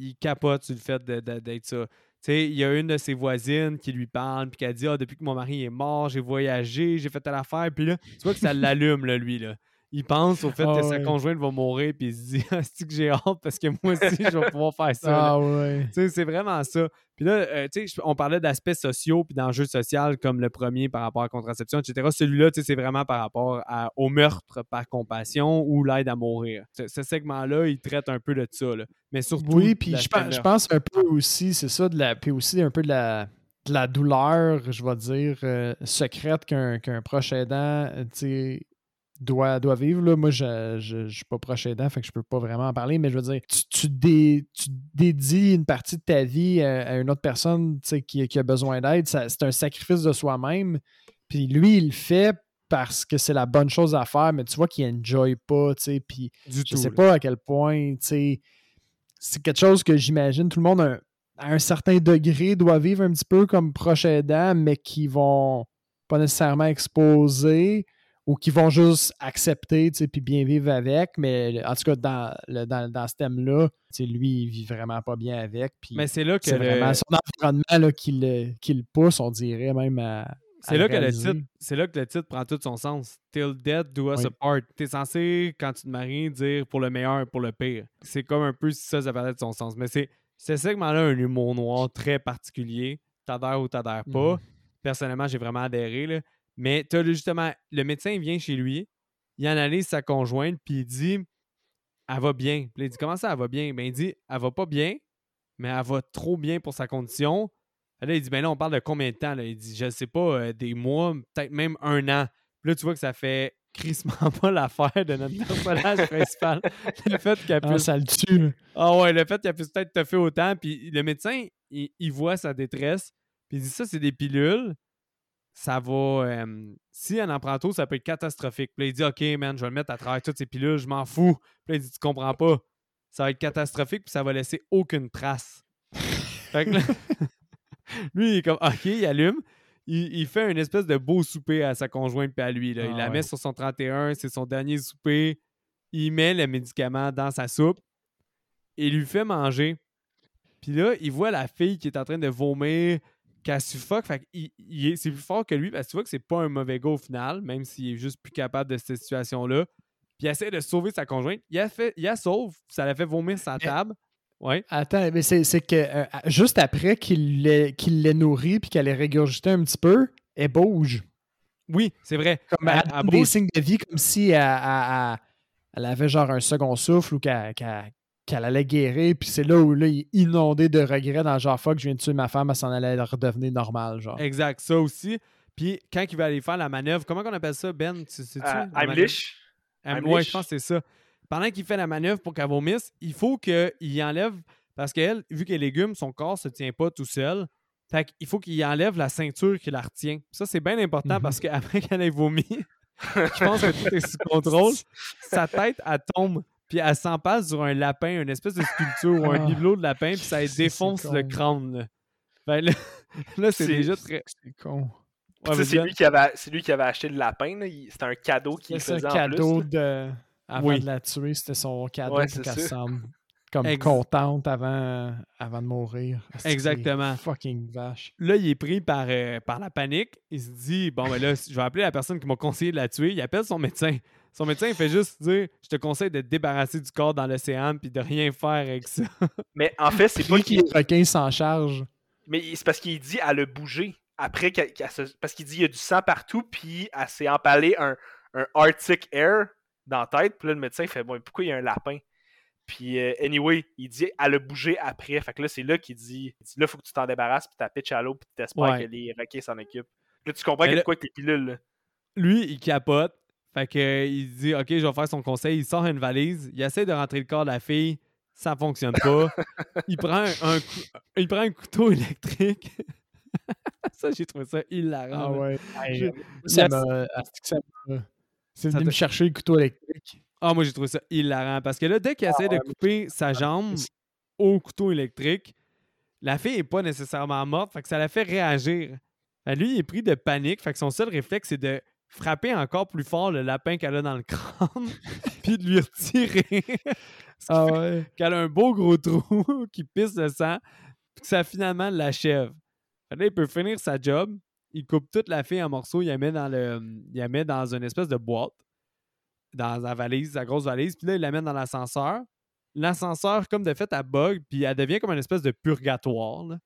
il capote sur le fait d'être ça. Tu sais, il y a une de ses voisines qui lui parle, puis qui a dit Ah, depuis que mon mari est mort, j'ai voyagé, j'ai fait telle affaire. Puis là, tu vois que ça l'allume, lui. Là il pense au fait que sa conjointe va mourir, puis il se dit ah, c'est que j'ai hâte parce que moi aussi, je vais pouvoir faire ça. Ah ouais. C'est vraiment ça. Puis là, euh, tu sais, on parlait d'aspects sociaux puis d'enjeux sociaux comme le premier par rapport à la contraception, etc. Celui-là, tu sais, c'est vraiment par rapport au meurtre par compassion ou l'aide à mourir. Ce, segment-là, il traite un peu de ça. Là. Mais surtout. Oui, puis je, pense un peu aussi, c'est ça, de la, puis aussi un peu de la la douleur, je vais dire, euh, secrète qu'un proche aidant doit, doit vivre. Là. Moi, je ne suis pas proche aidant, fait que je peux pas vraiment en parler, mais je veux dire, tu, tu, dédies une partie de ta vie à, une autre personne qui, qui a besoin d'aide. C'est un sacrifice de soi-même. Puis lui, il le fait parce que c'est la bonne chose à faire, mais tu vois qu'il n'enjoy pas, tu sais, puis je sais pas à quel point, tu sais, c'est quelque chose que j'imagine tout le monde à un certain degré doit vivre un petit peu comme proche aidant, mais qui vont pas nécessairement exposer ou qui vont juste accepter puis bien vivre avec. Mais en tout cas, dans, dans, dans ce thème-là, lui, il vit vraiment pas bien avec. mais c'est là que. C'est vraiment son environnement qui, le, qui le pousse, on dirait même à. C'est là, que le titre, c'est là que le titre prend tout son sens. Till death do us apart. T'es censé, quand tu te maries, dire pour le meilleur pour le pire. C'est comme un peu ça, ça perdait de son sens. Mais c'est ce segment-là un humour noir très particulier. T'adhères ou t'adhères pas. Mhm. Personnellement, j'ai vraiment adhéré. Là. Mais tu as justement, le médecin vient chez lui, il analyse sa conjointe, puis il dit Elle va bien. Puis il dit Comment ça, elle va bien ben, Il dit Elle va pas bien, mais elle va trop bien pour sa condition. Là, il dit Ben là, on parle de combien de temps là? Il dit Je sais pas, euh, des mois, peut-être même un an. Puis là, tu vois que ça fait crissement pas l'affaire de notre personnage principal. le fait qu'elle ah, puisse. ça le tue. Ah ouais, le fait qu'elle puisse peut-être te faire autant. Puis le médecin, il, il voit sa détresse. Puis il dit Ça, c'est des pilules ça va. si elle en prend trop, ça peut être catastrophique. Puis là, il dit OK, man, je vais le mettre à travers toutes ces pilules, je m'en fous. Puis là, il dit Tu comprends pas. Ça va être catastrophique, puis ça va laisser aucune trace. fait que là, lui, il est comme OK, il allume. Il, fait une espèce de beau souper à sa conjointe puis à lui. Là. il la ah met sur son 31, c'est son dernier souper. Il met le médicament dans sa soupe et il lui fait manger. Puis là, il voit la fille qui est en train de vomir qu'elle suffoque. Fait il, c'est plus fort que lui parce que tu vois que c'est pas un mauvais gars au final, même s'il est juste plus capable de cette situation-là. Puis il essaie de sauver sa conjointe. Il a, fait, il a sauve, ça l'a fait vomir sa table. Ouais. Attends, mais c'est, que euh, juste après qu'il l'ait, qu'il l'ait nourri puis qu'elle ait régurgité un petit peu, elle bouge. Oui, c'est vrai. Comme elle, des signes de vie comme si elle, avait genre un second souffle ou qu'elle, qu'elle allait guérir, puis c'est là où là, il est inondé de regrets dans genre fuck, je viens de tuer ma femme, elle s'en allait redevenir normale, genre. Exact, ça aussi. Puis quand il va aller faire la manœuvre, comment on appelle ça, Ben? C'est-tu? Uh, Heimlich. Oui, je pense que c'est ça. Pendant qu'il fait la manœuvre pour qu'elle vomisse, il faut qu'il enlève, parce qu'elle, vu qu'elle est légume, son corps se tient pas tout seul. Fait qu'il faut qu'il enlève la ceinture qui la retient. Ça, c'est bien important mhm. parce qu'après qu'elle ait vomi, je pense que tout est sous contrôle. Sa tête, elle tombe puis elle s'empasse sur un lapin, une espèce de sculpture ou un bibelot de lapin, puis ça défonce le crâne. Là, ben, là, c'est déjà très. C'est con. c'est lui, qui avait, lui qui avait acheté le lapin. C'était un cadeau qu'il faisait un cadeau de. Avant de la tuer, c'était son cadeau pour qu'elle semble comme contente avant, avant de mourir. Exactement. Fucking vache? Là, il est pris par, euh, par la panique. Il se dit Bon, ben là, je vais appeler la personne qui m'a conseillé de la tuer. Il appelle son médecin. Son médecin, il fait juste dire Je te conseille de te débarrasser du corps dans l'océan puis de rien faire avec ça. Mais en fait, c'est pas qu'il. requin s'en charge. Mais c'est parce qu'il dit à le bouger. Après, parce qu'il dit il y a du sang partout, puis elle s'est empalée un, un Arctic Air dans la tête. Puis là, le médecin fait Bon, pourquoi il y a un lapin puis, euh, anyway, il dit à le bouger après. Fait que là, c'est là qu'il dit, dit là, il faut que tu t'en débarrasses, puis tu pitch à l'eau, puis tu espères que les requins s'en occupent. Là, tu comprends qu'il y a quoi avec les pilules. Là. Lui, il capote. Fait que, euh, il dit Ok, je vais faire son conseil. Il sort une valise. Il essaie de rentrer le corps de la fille. Ça fonctionne pas. il, prend un, cou- il prend un couteau électrique. ça, j'ai trouvé ça hilarant. Ah ouais. Je- Ça m'a- C'est Ça venu me chercher le couteau électrique. Ah, moi, j'ai trouvé ça hilarant. Parce que là, dès qu'il essaie de couper sa jambe au couteau électrique, la fille est pas nécessairement morte. Fait que ça la fait réagir. Fait lui, il est pris de panique. Fait que son seul réflexe, c'est de frapper encore plus fort le lapin qu'elle a dans le crâne, puis de lui retirer. Ah ouais. qu'elle a un beau gros trou qui pisse le sang, puis que ça finalement l'achève. Là, il peut finir sa job. Il coupe toute la fille en morceaux, il la met dans le. Il la met dans une espèce de boîte. Dans la valise, sa grosse valise. Puis là, il la met dans l'ascenseur. L'ascenseur, comme de fait, elle bug, puis elle devient comme une espèce de purgatoire. là.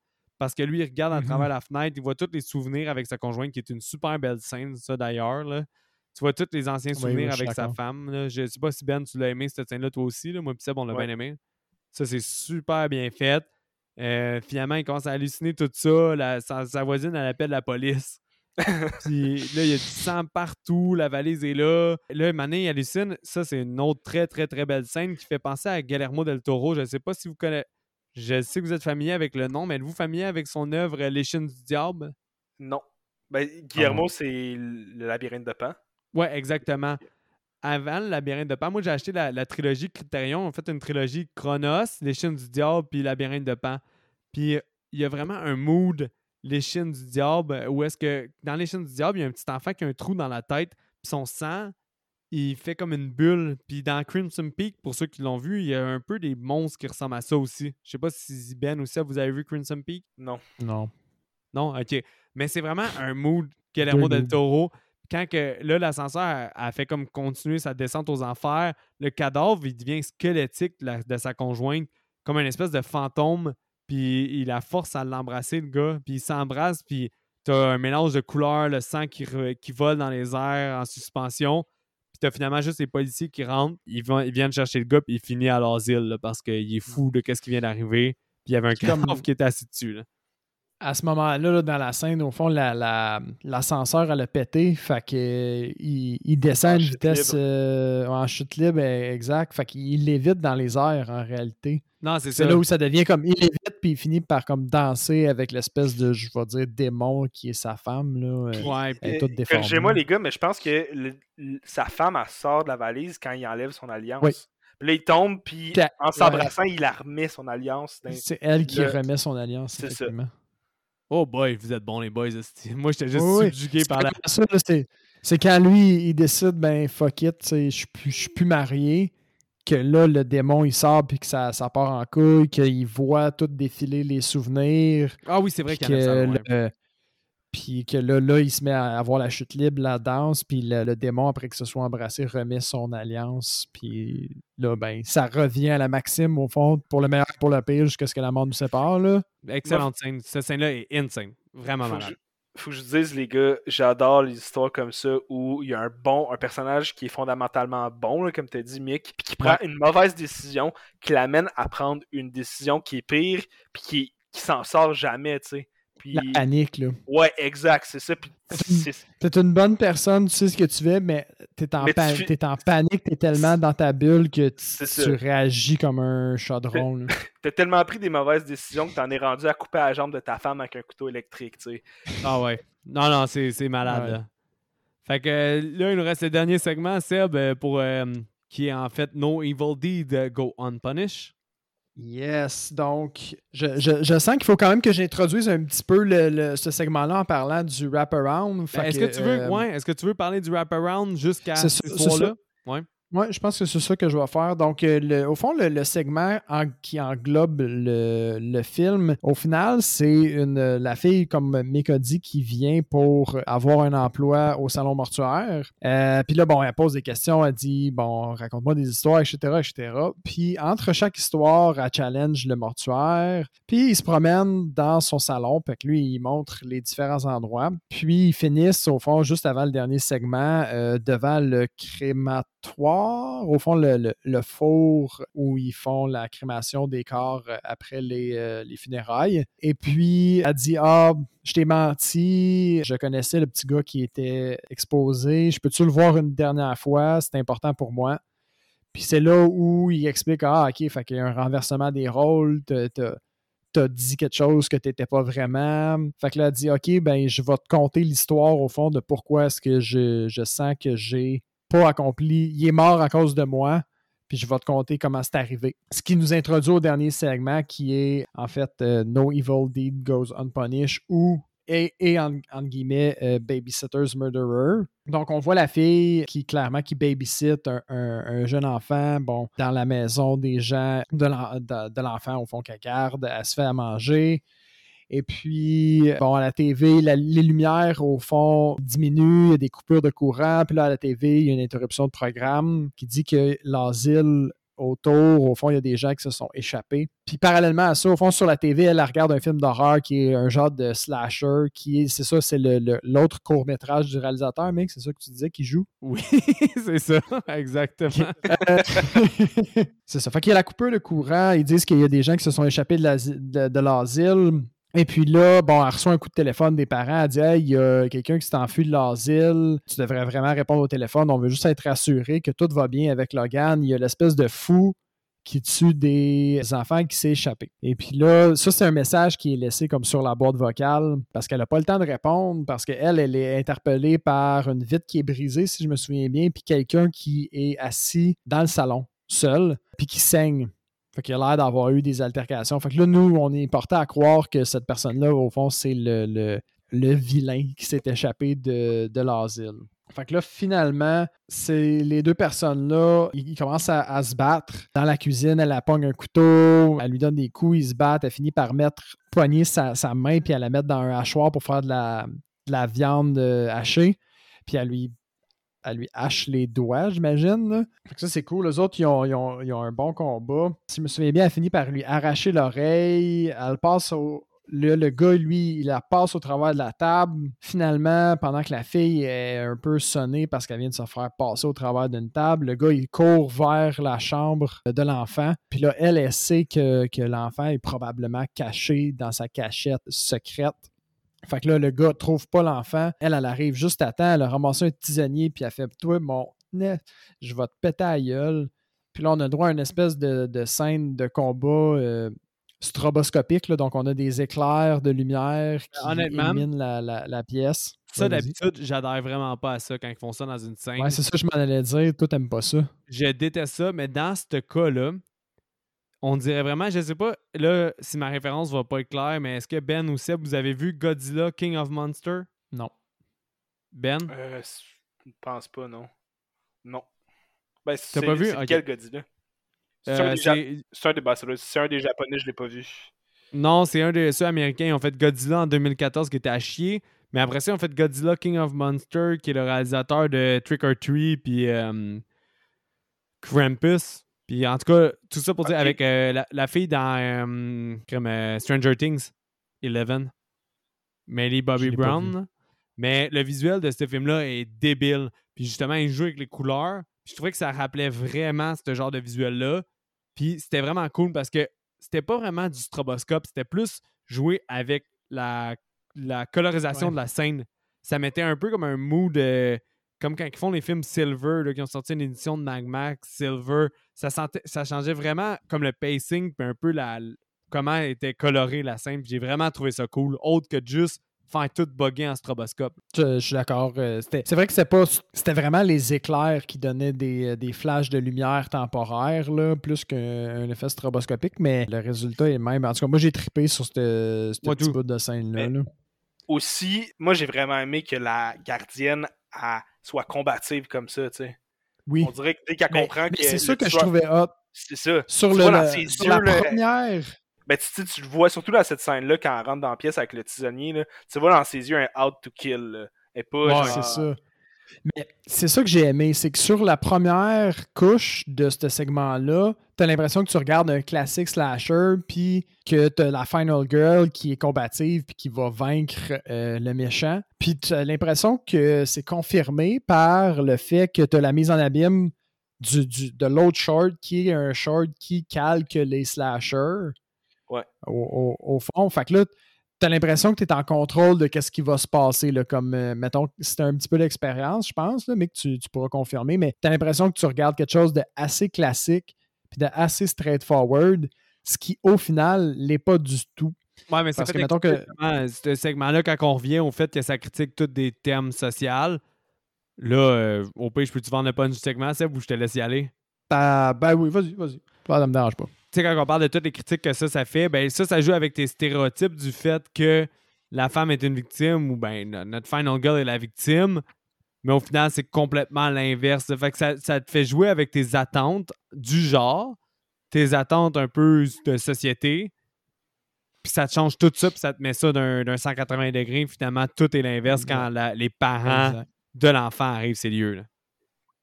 Parce que lui, il regarde à Mhm. travers la fenêtre, il voit tous les souvenirs avec sa conjointe, qui est une super belle scène, ça d'ailleurs. Tu vois tous les anciens souvenirs oui, avec sa femme. là. Je sais pas si Ben, tu l'as aimé cette scène-là, toi aussi. là. Moi, puis Seb, on l'a Ouais. bien aimé. Ça, c'est super bien fait. Euh, finalement, il commence à halluciner tout ça. La- sa, sa voisine, elle appelle la police. Puis là, il y a du sang partout. La valise est là. Là, Mané, il hallucine. Ça, c'est une autre très, très, très belle scène qui fait penser à Guillermo del Toro. Je ne sais pas si vous connaissez. Je sais que vous êtes familier avec le nom, mais êtes-vous familier avec son œuvre Les Chines du Diable? Non. Ben, Guillermo, c'est le labyrinthe de Pan. Ouais, exactement. Avant le Labyrinthe de Pan, moi j'ai acheté la, la trilogie Criterion. En fait, une trilogie Chronos, Les Chines du Diable, puis Labyrinthe de Pan. Puis euh, il y a vraiment un mood, Les Chines du Diable, où est-ce que dans Les Chines du Diable, il y a un petit enfant qui a un trou dans la tête, puis son sang, il fait comme une bulle. Puis dans Crimson Peak, pour ceux qui l'ont vu, il y a un peu des monstres qui ressemblent à ça aussi. Je sais pas si Ben ou ça, vous avez vu Crimson Peak? Non. Non. Non, ok. Mais c'est vraiment un mood Guillermo del. Toro. Quand que, là, l'ascenseur a, a fait comme continuer sa descente aux enfers, le cadavre, il devient squelettique de, la- de sa conjointe, comme une espèce de fantôme, puis il la force à l'embrasser, le gars, puis il s'embrasse, puis t'as un mélange de couleurs, le sang qui, re- qui vole dans les airs en suspension, t'as finalement juste les policiers qui rentrent, ils, vont, ils viennent chercher le gars, puis il finit à l'asile, là, parce qu'il est fou de qu'est-ce qui vient d'arriver, puis il y avait un C'est comme- cadavre qui était assis dessus, là. À ce moment-là, là, dans la scène, au fond, la- la- l'ascenseur, elle a pété. Fait que, euh, il, il descend à En une vitesse euh, en chute libre, eh, exact. Fait qu'il l'évite dans les airs, en réalité. Non, c'est C'est ça. là où ça devient comme il l'évite, puis il finit par comme danser avec l'espèce de, je vais dire, démon qui est sa femme. Là. euh, Ouais, Elle est Euh, toute déformée. Corrigez-moi, les gars, mais je pense que le- le- sa femme, elle sort de la valise quand il enlève son alliance. Oui. Puis là, il tombe, puis Puis elle- en s'embrassant, il la remet son alliance. C'est elle qui le- remet son alliance, C'est ça. effectivement. Oh boy, vous êtes bons les boys. Moi, j'étais juste Oui, oui. subjugué par la. c'est- C'est quand lui, il décide, ben fuck it, je suis plus- je suis plus marié, que là, le démon, il sort, puis que ça, ça part en couille, qu'il voit tout défiler les souvenirs, Ah oui, c'est vrai puis qu'il y en a puis que là, là, il se met à avoir la chute libre, la danse, puis le, le démon, après que ce soit embrassé, remet son alliance, puis là, ben, ça revient à la maxime, au fond, pour le meilleur, pour le pire, jusqu'à ce que la mort nous sépare, là. Excellente scène. Cette scène-là est insane. Vraiment malade. Faut que je dise, les gars, j'adore les histoires comme ça où il y a un bon, un personnage qui est fondamentalement bon, là, comme tu as dit, Mick, puis qui prend une mauvaise décision, qui l'amène à prendre une décision qui est pire, puis qui, qui s'en sort jamais, tu sais. Puis, La panique, là. ouais, exact, c'est ça. Puis, T'es une bonne personne, tu sais ce que tu veux, mais t'es en, Mais tu en panique, t'es tellement dans ta bulle que tu, réagis comme un chaudron. T'as tellement pris des mauvaises décisions que t'en es rendu à couper la jambe de ta femme avec un couteau électrique, tu sais. Ah ouais. Non, non, c'est c'est malade. Ouais. Là. Fait que là, il nous reste le dernier segment, Seb, euh, pour, euh, qui est en fait No Evil Deed Go Unpunished. Yes, donc je, je- je sens qu'il faut quand même que j'introduise un petit peu le, le- ce segment-là en parlant du wraparound. Ben, Est-ce que, tu veux, euh, ouais, est-ce que tu veux parler du wraparound jusqu'à ce soir-là? Oui, je pense que c'est ça que je vais faire. Donc, euh, au fond, le, segment en- qui englobe le, film, au final, c'est la fille, comme Mick a dit, qui vient pour avoir un emploi au salon mortuaire. Euh, puis là, bon, elle pose des questions, elle dit, bon, raconte-moi des histoires, etc., etc. Puis, entre chaque histoire, elle challenge le mortuaire. Puis, il se promène dans son salon, puis que lui, il montre les différents endroits. Puis, ils finissent, au fond, juste avant le dernier segment, euh, devant le crématoire au fond, le, four où ils font la crémation des corps euh, après les, les funérailles. Et puis, elle dit Ah, je t'ai menti, je connaissais le petit gars qui était exposé, je peux-tu le voir une dernière fois? C'est important pour moi. Puis c'est là où il explique Ah, ok, fait qu'il y a un renversement des rôles, t'as dit quelque chose que tu n'étais pas vraiment. Fait que là, elle dit OK, ben je vais te conter l'histoire au fond de pourquoi est-ce que je, je sens que j'ai accompli. Il est mort à cause de moi. Puis je vais te conter comment c'est arrivé. Ce qui nous introduit au dernier segment qui est en fait euh, No Evil Deed Goes Unpunished ou et, et en, guillemets euh, Babysitter's Murderer. Donc, on voit la fille qui, clairement, qui babysit un, jeune enfant, bon, dans la maison des gens, de l'enfant, au fond, qu'elle garde. Elle se fait à manger. Et puis, bon, à la TV, les lumières, au fond, diminuent, il y a des coupures de courant. Puis là, à la TV, il y a une interruption de programme qui dit que l'asile autour. Au fond, il y a des gens qui se sont échappés. Puis parallèlement à ça, au fond, sur la TV, elle regarde un film d'horreur qui est un genre de slasher, qui est, c'est ça, c'est l'autre court-métrage du réalisateur, mec, c'est ça que tu disais, qui joue? Oui, c'est ça, exactement. Euh, c'est ça. Fait qu'il y a la coupure de courant, ils disent qu'il y a des gens qui se sont échappés de l'asile. Et puis là, bon, elle reçoit un coup de téléphone des parents. Elle dit Hey, il y a quelqu'un qui s'est enfui de l'asile. Tu devrais vraiment répondre au téléphone. On veut juste être rassuré que tout va bien avec Logan. Il y a l'espèce de fou qui tue des enfants qui s'est échappé. Et puis là, ça, c'est un message qui est laissé comme sur la boîte vocale parce qu'elle n'a pas le temps de répondre, parce qu'elle, elle est interpellée par une vitre qui est brisée, si je me souviens bien, puis quelqu'un qui est assis dans le salon, seul, puis qui saigne. Fait qu'il a l'air d'avoir eu des altercations. Fait que là, nous, on est porté à croire que cette personne-là, au fond, c'est le, le, vilain qui s'est échappé de, de l'asile. Fait que là, finalement, c'est les deux personnes-là, ils, commencent à, se battre. Dans la cuisine, elle pogne un couteau, elle lui donne des coups, ils se battent, elle finit par mettre, poigner sa, main, puis elle la met dans un hachoir pour faire de la, de la viande euh, hachée. Puis elle lui elle lui hache les doigts, j'imagine. Ça, c'est cool. Les autres, ils ont, un bon combat. Si je me souviens bien, elle finit par lui arracher l'oreille. Elle passe au. Le, le, gars, lui, il la passe au travers de la table. Finalement, pendant que la fille est un peu sonnée parce qu'elle vient de se faire passer au travers d'une table, le gars, il court vers la chambre de l'enfant. Puis là, elle, elle sait que, que l'enfant est probablement caché dans sa cachette secrète fait que là, le gars trouve pas l'enfant. Elle, elle arrive juste à temps. Elle a ramassé un tisonnier, puis elle fait Toi, mon je vais te péter à gueule. Puis là, on a droit à une espèce de, scène de combat euh, stroboscopique. donc, on a des éclairs de lumière qui illuminent la, pièce. Ça, d'habitude, j'adhère vraiment pas à ça quand ils font ça dans une scène. Ouais, c'est ça que je m'en allais dire. Toi, t'aimes pas ça. Je déteste ça, mais dans ce cas-là, on dirait vraiment, je sais pas, là, si ma référence va pas être claire, mais est-ce que Ben ou Seb, vous avez vu Godzilla King of Monsters? Non. Ben? Euh, je pense pas, non. Non. Ben, T'as pas vu? quel Godzilla? C'est un, des un des Japonais, je l'ai pas vu. Non, c'est un des ceux américains. Ils ont fait Godzilla en 2014 qui était à chier. Mais après ça, ils ont fait Godzilla King of Monsters, qui est le réalisateur de Trick or Treat puis euh, Krampus. Puis en tout cas, tout ça pour dire avec euh, la, fille dans euh, euh, Stranger Things, Eleven, Melly Bobby Brown. Mais le visuel de ce film-là est débile. Puis justement, il joue avec les couleurs. je trouvais que ça rappelait vraiment ce genre de visuel-là. Puis c'était vraiment cool parce que c'était pas vraiment du stroboscope, c'était plus jouer avec la, la colorisation de la scène. Ça mettait un peu comme un mood comme quand ils font les films Silver, qui ont sorti une édition de Mag Max, Silver, ça, ça changeait vraiment comme le pacing, puis un peu la, comment était colorée la scène. J'ai vraiment trouvé ça cool, autre que juste faire tout bugger en stroboscope. Je, suis d'accord. Euh, c'est vrai que c'était pas c'était vraiment les éclairs qui donnaient des, des flashs de lumière temporaire, là, plus qu'un effet stroboscopique, mais le résultat est même. En tout cas, moi j'ai trippé sur ce petit bout de scène-là. Aussi, moi j'ai vraiment aimé que la gardienne a soit combative comme ça, tu sais. Oui. On dirait que dès qu'elle comprend que. C'est ça que je trouvais hot. C'est ça. Sur, le, ses sur yeux, la première. Ben, tu, tu, le vois surtout dans cette scène-là, quand elle rentre dans la pièce avec le tisonnier, là, tu vois dans ses yeux un out to kill. Là. Et pas ouais, c'est ça. Mais c'est ça que j'ai aimé, c'est que sur la première couche de ce segment-là, t'as l'impression que tu regardes un classique slasher, puis que t'as la final girl qui est combative, puis qui va vaincre euh, le méchant. Puis t'as l'impression que c'est confirmé par le fait que t'as la mise en abîme du, du- de l'autre short qui est un short qui calque les slashers. Ouais. Au, au- au fond. Fait que là, t'as l'impression que tu es en contrôle de qu'est-ce qui va se passer. Là, comme, euh, mettons, c'est un petit peu d'expérience, je pense, là, mais que tu, tu pourras confirmer. Mais tu as l'impression que tu regardes quelque chose de assez classique puis de assez straightforward, ce qui, au final, l'est pas du tout. Ouais, mais c'est que, mettons que- Ce segment-là, quand on revient au fait que ça critique tous des thèmes sociaux, là, euh, au pire, je peux-tu vendre le punch du segment, Seb, ou je te laisse y aller? T'as- Ben oui, vas-y, vas-y. Ça me dérange pas. Tu sais, quand on parle de toutes les critiques que ça, ça fait, ben ça, ça joue avec tes stéréotypes du fait que la femme est une victime ou ben no- notre final girl est la victime. Mais au final, c'est complètement l'inverse. Fait que ça, ça te fait jouer avec tes attentes du genre, tes attentes un peu de société. Puis ça te change tout ça, puis ça te met ça d'un d'un 180 degrés. Finalement, tout est l'inverse quand la- les parents Exact. de l'enfant arrivent ces lieux-là.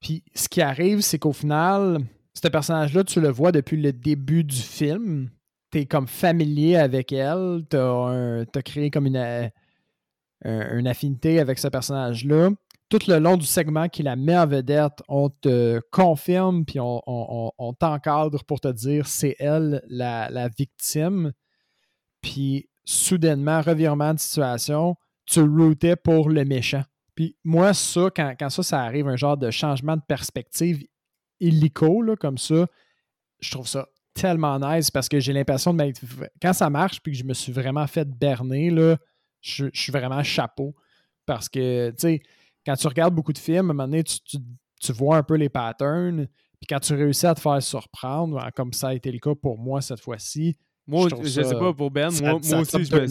Puis ce qui arrive, c'est qu'au final, ce personnage-là, tu le vois depuis le début du film. Tu es comme familier avec elle. Tu as, créé comme une, euh, un- une affinité avec ce personnage-là. Tout le long du segment qui la met en vedette, on te confirme puis on t'encadre pour te dire c'est elle la, la victime. Puis soudainement, revirement de situation, tu routais pour le méchant. Puis moi, ça, quand, quand ça, ça arrive, un genre de changement de perspective illico, là, comme ça, je trouve ça tellement nice parce que j'ai l'impression de m'être. Quand ça marche puis que je me suis vraiment fait berner, là, je, je suis vraiment chapeau. Parce que, tu sais, quand tu regardes beaucoup de films, à un moment donné, tu, tu- tu vois un peu les patterns. Puis quand tu réussis à te faire surprendre, comme ça a été le cas pour moi cette fois-ci, Moi, Je je, ça- sais pas pour Ben, ça- moi, ça moi aussi, je me,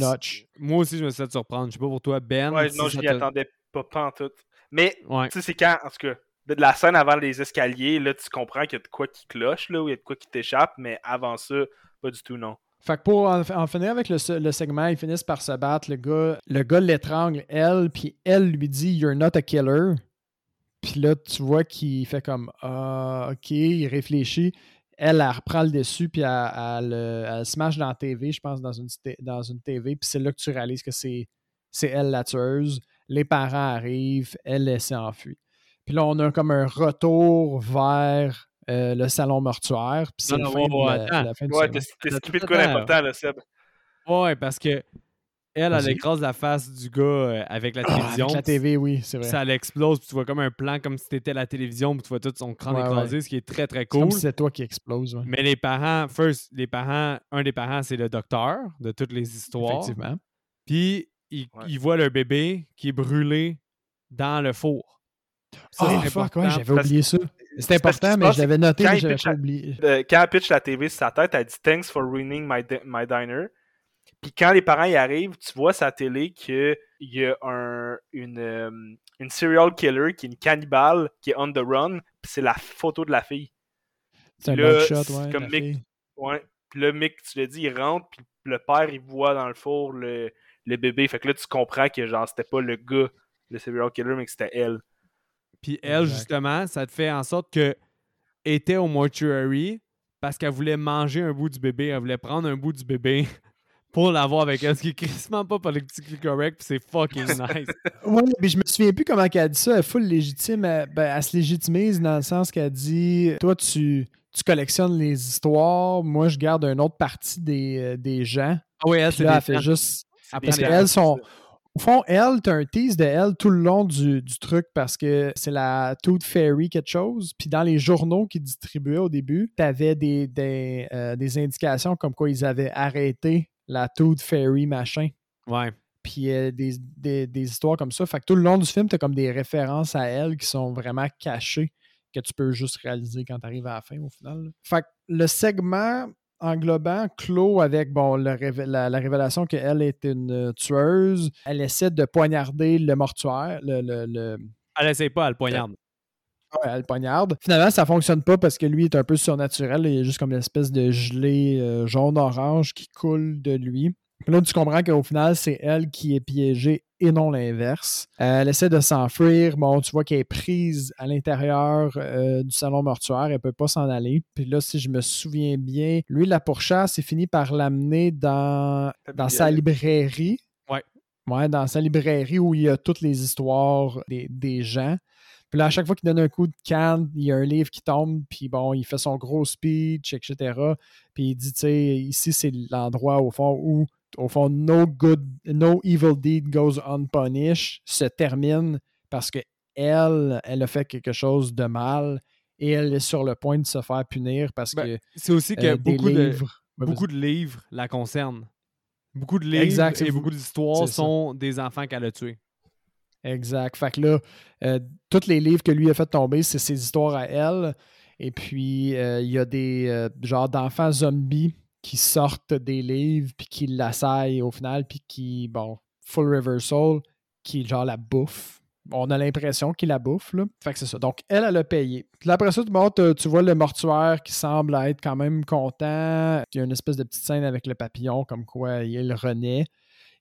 moi aussi, je me suis fait surprendre. Je sais pas pour toi, Ben. Ouais, si non, je m'y te- attendais pas, pas en tout. Mais, Ouais. tu sais, c'est quand, en tout cas, de la scène avant les escaliers, là, tu comprends qu'il y a de quoi qui cloche, là, ou il y a de quoi qui t'échappe, mais avant ça, pas du tout, non. Fait que pour en, finir avec le, le segment, ils finissent par se battre. Le gars, le gars l'étrangle, elle, puis elle lui dit You're not a killer. Puis là, tu vois qu'il fait comme Ah, ok, il réfléchit. Elle, elle reprend le dessus, puis elle, elle, elle se marche dans la TV, je pense, dans une, dans une TV. Puis c'est là que tu réalises que c'est elle la tueuse. Les parents arrivent, elle, elle s'enfuit. Puis là, on a comme un retour vers euh, le salon mortuaire. Puis c'est Non, la, non, fin ouais, de la- fin Ouais, Attends, skippé de quoi d'important, là, Seb. Ouais, parce que elle, elle écrase la face du gars euh, avec la Ah, télévision. avec la TV, oui, c'est vrai. ça l'explose, puis tu vois comme un plan comme si c'était la télévision, puis tu vois tout son crâne Ouais, écrasé, ce qui est très très C'est comme cool. si c'est toi qui explose. ouais. Mais les parents, first, les parents, un des parents, c'est le docteur de toutes les histoires. Effectivement. Puis ils, Ouais. ils voient leur bébé qui est brûlé dans le four. Ça, Ah, c'est fuck, important. ouais, j'avais oublié ça. Qu'il important, mais je l'avais noté, quand mais il j'avais pas la- oublié. Euh, quand elle pitch la TV sur sa tête, elle dit Thanks for ruining my, di- my diner. Puis quand les parents y arrivent, tu vois sa télé qu'il y a un, une, euh, une serial killer qui est une cannibale qui est on the run. Puis c'est la photo de la fille. C'est un là, c'est ouais. comme Mick-. Ouais. Puis là, Mick, tu l'as dit, il rentre, puis le père, il voit dans le four le, le bébé. Fait que là, tu comprends que genre, c'était pas le gars, le serial killer, mais que c'était elle. Puis elle, Exact. justement, ça te fait en sorte que était au mortuary parce qu'elle voulait manger un bout du bébé, elle voulait prendre un bout du bébé pour l'avoir avec elle, ce qui est crissement pas politiquement correct, puis c'est fucking nice. Ouais, mais je me souviens plus comment elle a dit ça. Elle est full légitime. Elle, ben, elle se légitimise dans le sens qu'elle dit Toi, tu, tu collectionnes les histoires. Moi, je garde une autre partie des, euh, des gens. Ah oui, elle, c'est là, des elle fait juste. Après, Parce qu'elles sont. Au fond, elle, t'as un tease de elle tout le long du, du truc parce que c'est la Tooth Fairy quelque chose. Puis dans les journaux qu'ils distribuaient au début, t'avais des, des, euh, des indications comme quoi ils avaient arrêté la Tooth Fairy machin. Ouais. Puis euh, des, des- des histoires comme ça. Fait que tout le long du film, t'as comme des références à elle qui sont vraiment cachées que tu peux juste réaliser quand t'arrives à la fin au final. là. Fait que le segment englobant clôt avec bon, le la, la révélation qu'elle est une euh, tueuse. Elle essaie de poignarder le mortuaire, le, le- le- Elle essaye pas, elle poignarde. Ouais, elle poignarde. Finalement, ça fonctionne pas parce que lui est un peu surnaturel. Il a juste comme une espèce de gelée euh, jaune-orange qui coule de lui. Puis là, tu comprends qu'au final, c'est elle qui est piégée et non l'inverse. Euh, elle essaie de s'enfuir. Bon, tu vois qu'elle est prise à l'intérieur euh, du salon mortuaire. Elle peut pas s'en aller. Puis là, si je me souviens bien, lui, la pourchasse, c'est fini par l'amener dans, dans sa librairie. Ouais. Ouais, dans sa librairie où il y a toutes les histoires des, des gens. Puis là, à chaque fois qu'il donne un coup de canne, il y a un livre qui tombe, puis bon, il fait son gros speech, etc. Puis il dit, tu sais, ici, c'est l'endroit, au fond, où, au fond, no good, no evil deed goes unpunished se termine parce que elle, elle a fait quelque chose de mal et elle est sur le point de se faire punir parce Ben, que C'est aussi que euh, beaucoup, de, livres. Ouais, beaucoup de livres la concernent. Beaucoup de livres Exact, et beaucoup d'histoires ça. sont des enfants qu'elle a tués. Exact. Fait que là, euh, tous les livres que lui a fait tomber, c'est ses histoires à elle. Et puis, euh, il y a des genres d'enfants zombies qui sortent des livres, puis qui l'assaillent au final, puis qui, bon, full reversal, qui, genre, la bouffe. On a l'impression qu'il la bouffe, là. Fait que c'est ça. Donc, elle, elle a payé. Puis après ça, tu, bon, tu vois le mortuaire qui semble être quand même content. Il y a une espèce de petite scène avec le papillon, comme quoi il renaît.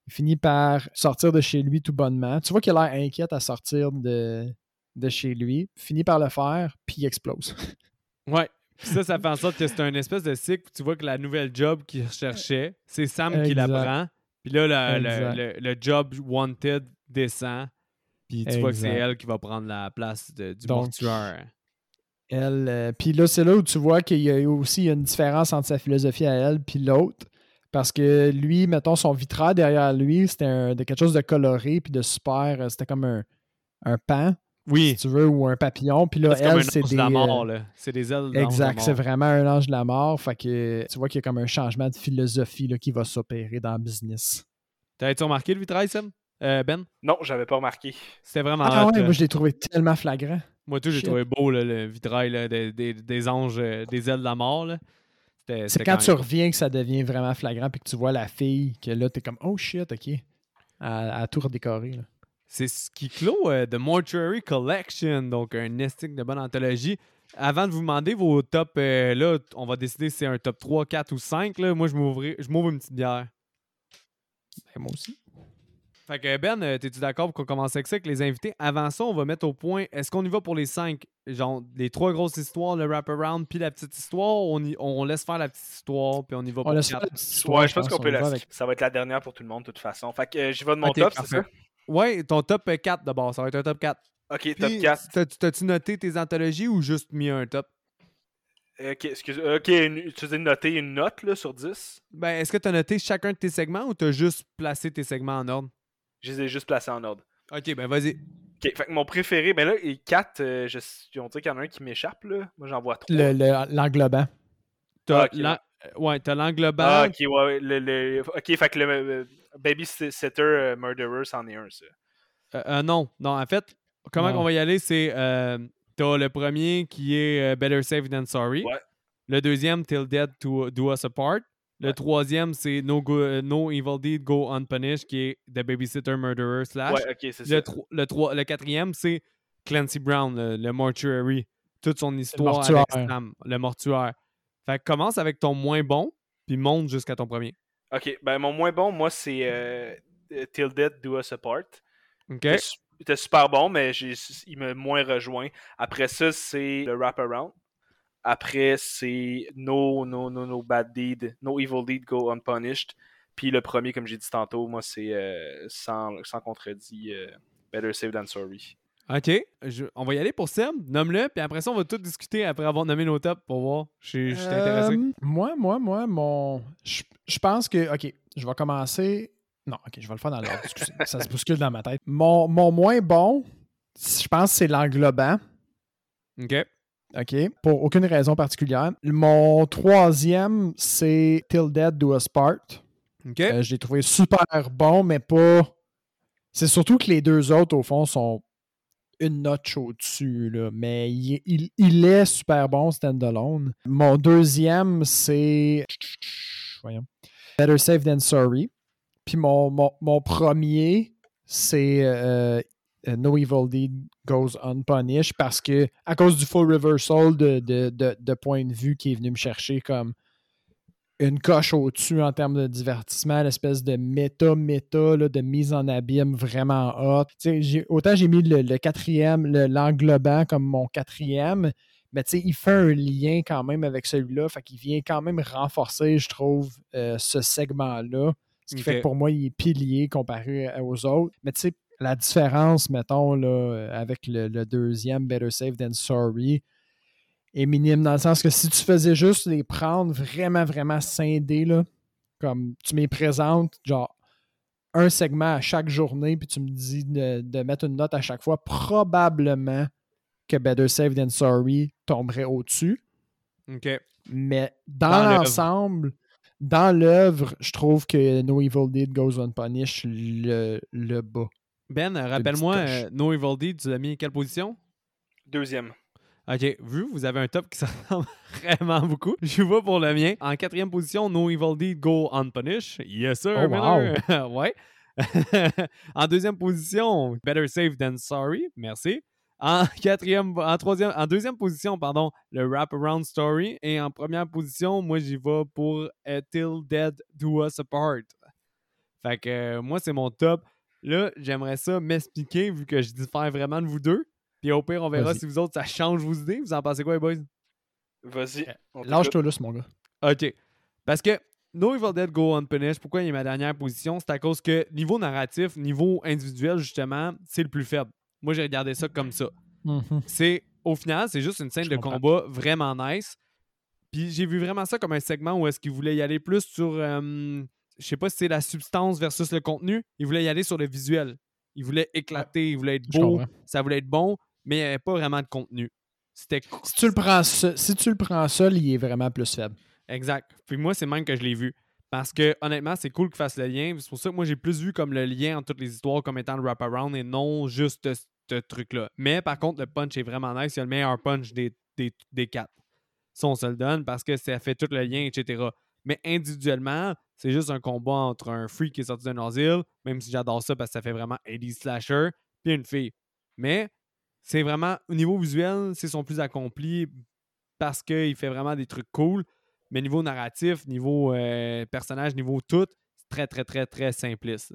Il finit par sortir de chez lui tout bonnement. Tu vois qu'il a l'air inquiète à sortir de, de chez lui. Finit par le faire, puis il explose. Ouais. Ça, ça fait en sorte que c'est un espèce de cycle. où Tu vois que la nouvelle job qu'il recherchait, c'est Sam qui la prend. Puis là, le, le- le- le job wanted descend. Puis tu vois que c'est elle qui va prendre la place de- du Donc, mortuaire. Elle, euh, puis là, c'est là où tu vois qu'il y a aussi une différence entre sa philosophie à elle puis l'autre. Parce que lui, mettons, son vitrail derrière lui, c'était quelque chose de coloré puis de super. euh, C'était comme un, un pan, Oui. si tu veux, ou un papillon. Puis là, C'est comme un elle, c'est ange des. de la euh, mort, là. C'est des ailes Exact, c'est vraiment un ange de la mort. Fait que tu vois qu'il y a comme un changement de philosophie là, qui va s'opérer dans le business. T'avais-tu remarqué le vitrail, Sam? Euh, ben? Non, j'avais pas remarqué. C'était vraiment Ah hot, ouais, moi je l'ai trouvé tellement flagrant. Moi, tout, j'ai trouvé beau là, le vitrail là, des, des- des anges, euh, des ailes de la mort. là. C'est quand quand tu reviens que ça devient vraiment flagrant puis que tu vois la fille, que là, t'es comme Oh shit, ok. À, à tout redécorer. là. C'est ce qui clôt euh, The Mortuary Collection, donc un nesting de bonne anthologie. Avant de vous demander vos top, euh, là, on va décider si c'est un top 3, 4 ou 5. Là. Moi, je m'ouvre une petite bière. Ben, moi aussi. Fait que Ben, euh, t'es-tu d'accord pour qu'on commence avec ça, avec les invités? Avant ça, on va mettre au point. Est-ce qu'on y va pour les cinq? Genre, les trois grosses histoires, le wraparound, puis la petite histoire? On, y- on laisse faire la petite histoire, puis on y va On pour laisse quatre? faire la petite histoire, Ouais, je pense qu'on on peut la avec- Ça va être la dernière pour tout le monde, de toute façon. Fait que euh, j'y vais de mon Ok, top, c'est ça? Ouais, ton top 4 d'abord. Ça va être un top 4. Ok, top Puis, 4. t'as- T'as-tu noté tes anthologies ou juste mis un top? Ok, excuse Ok, une- tu veux noter une note là, sur 10 Ben, est-ce que tu as noté chacun de tes segments ou tu as juste placé tes segments en ordre? Je les ai juste placés en ordre. Ok, ben vas-y. Ok, fait que mon préféré, ben là, les 4, je, on dirait qu'il y en a un qui m'échappe, là. Moi, j'en vois 3. Le- le- L'englobant. T'as Ah, euh, ouais, t'as l'englobant. Ah, ok, ouais, ouais, le, le- Ok, fait que le euh, Babysitter euh, Murderer, c'en est un, ça. Euh, euh, non, non, en fait, comment on va y aller, c'est euh, t'as le premier qui est euh, Better Safe Than Sorry. Ouais. Le deuxième, Till Dead to Do Us Apart. Le Ouais. troisième, c'est no, Go- euh, no Evil Deed Go Unpunished, qui est The Babysitter Murderer slash. Ouais, ok, c'est ça. Le, tro- le, trois- le quatrième, c'est Clancy Brown, le, le mortuary. Toute son histoire mortuaire. avec Sam, le mortuaire. Fait que commence avec ton moins bon, puis monte jusqu'à ton premier. Ok, ben mon moins bon, moi, c'est euh, euh, Till Dead Do Us Apart. OK? Il était su- il était super bon, mais il m'a moins rejoint. Après ça, c'est le Wraparound. Après, c'est No, No, No, No Bad Deed, No Evil Deed Go Unpunished. Puis le premier, comme j'ai dit tantôt, moi, c'est euh, sans, sans contredit euh, Better Safe Than Sorry. OK. Je- on va y aller pour Sam. Nomme-le, puis après ça, on va tout discuter après avoir nommé nos tops pour voir. Je suis intéressé. Euh, moi, moi, moi, mon. Je je pense que. OK, je vais commencer. Non, OK, je vais le faire dans l'ordre. ça se bouscule dans ma tête. Mon, mon moins bon, je pense que c'est l'englobant. OK. OK, pour aucune raison particulière. Mon troisième, c'est Till Dead Do Us Part. OK. Euh, je l'ai trouvé super bon, mais pas. C'est surtout que les deux autres, au fond, sont une notch au-dessus. Mais il, est super bon, standalone. Mon deuxième, c'est. Voyons. Better Safe Than Sorry. Puis mon, mon, premier, c'est euh, No Evil Deed Goes Unpunished parce que, à cause du full reversal de, de, de point de vue qui est venu me chercher comme une coche au-dessus en termes de divertissement, l'espèce de méta-méta de mise en abîme vraiment j'ai- autant j'ai mis le, le quatrième, le- l'englobant comme mon quatrième, mais tu sais, il fait un lien quand même avec celui-là, fait qu'il vient quand même renforcer, je trouve, euh, ce segment-là. Ce qui fait que pour moi, il est pilier comparé aux autres. Mais tu sais, la différence, mettons, là, avec le, le deuxième, Better Safe Than Sorry, est minime dans le sens que si tu faisais juste les prendre vraiment, vraiment scindés, là, comme tu m'y présentes, genre un segment à chaque journée, puis tu me dis de, de mettre une note à chaque fois, probablement que Better Safe Than Sorry tomberait au-dessus. OK. Mais dans, Dans l'œuvre. l'ensemble, dans l'œuvre, je trouve que No Evil Deed Goes Unpunished le, le bas. Ben, rappelle-moi, euh, No Evil Deed, tu l'as mis à quelle position? Deuxième. OK, vu vous avez un top qui s'en ressemble vraiment beaucoup, je vais pour le mien. En quatrième position, No Evil Deed Go Unpunished. Yes, sir, Oh, ouais. en deuxième position, Better Safe Than Sorry. Merci. En quatrième, en troisième, en deuxième position, pardon, le Wraparound Story. Et en première position, moi, j'y vais pour Till Dead Do Us Apart. Fait que euh, moi, c'est mon top. Là, j'aimerais ça m'expliquer, vu que je diffère vraiment de vous deux. Puis au pire, on verra si vous autres, ça change vos idées. Vous en pensez quoi, les boys? Vas-y. t'écoute. Lâche-toi là, mon gars. OK. Parce que No Evil Dead Go Unpunished, pourquoi il est ma dernière position? C'est à cause que niveau narratif, niveau individuel, justement, c'est le plus faible. Moi, j'ai regardé ça comme ça. Mhm. C'est au final, c'est juste une scène Je de comprends. combat vraiment nice. Puis j'ai vu vraiment ça comme un segment où est-ce qu'il voulait y aller plus sur, euh, je sais pas si c'est la substance versus le contenu. Il voulait y aller sur le visuel. Il voulait éclater, il voulait être beau, ça voulait être bon, mais il n'y avait pas vraiment de contenu. C'était Si tu le prends seul, si tu le prends seul, il est vraiment plus faible. Exact. Puis moi, c'est même que je l'ai vu. Parce que honnêtement, c'est cool qu'il fasse le lien. C'est pour ça que moi, j'ai plus vu comme le lien entre toutes les histoires comme étant le wraparound et non juste ce, truc-là. Mais par contre, le punch est vraiment nice. Il y a le meilleur punch des, des, des quatre. Ça, on se le donne parce que ça fait tout le lien, etc. Mais individuellement, c'est juste un combat entre un freak qui est sorti d'un asile, même si j'adore ça parce que ça fait vraiment 80 slasher, puis une fille. Mais c'est vraiment, au niveau visuel, c'est son plus accompli parce qu'il fait vraiment des trucs cool. Mais niveau narratif, niveau euh, personnage, niveau tout, c'est très, très, très, très simpliste.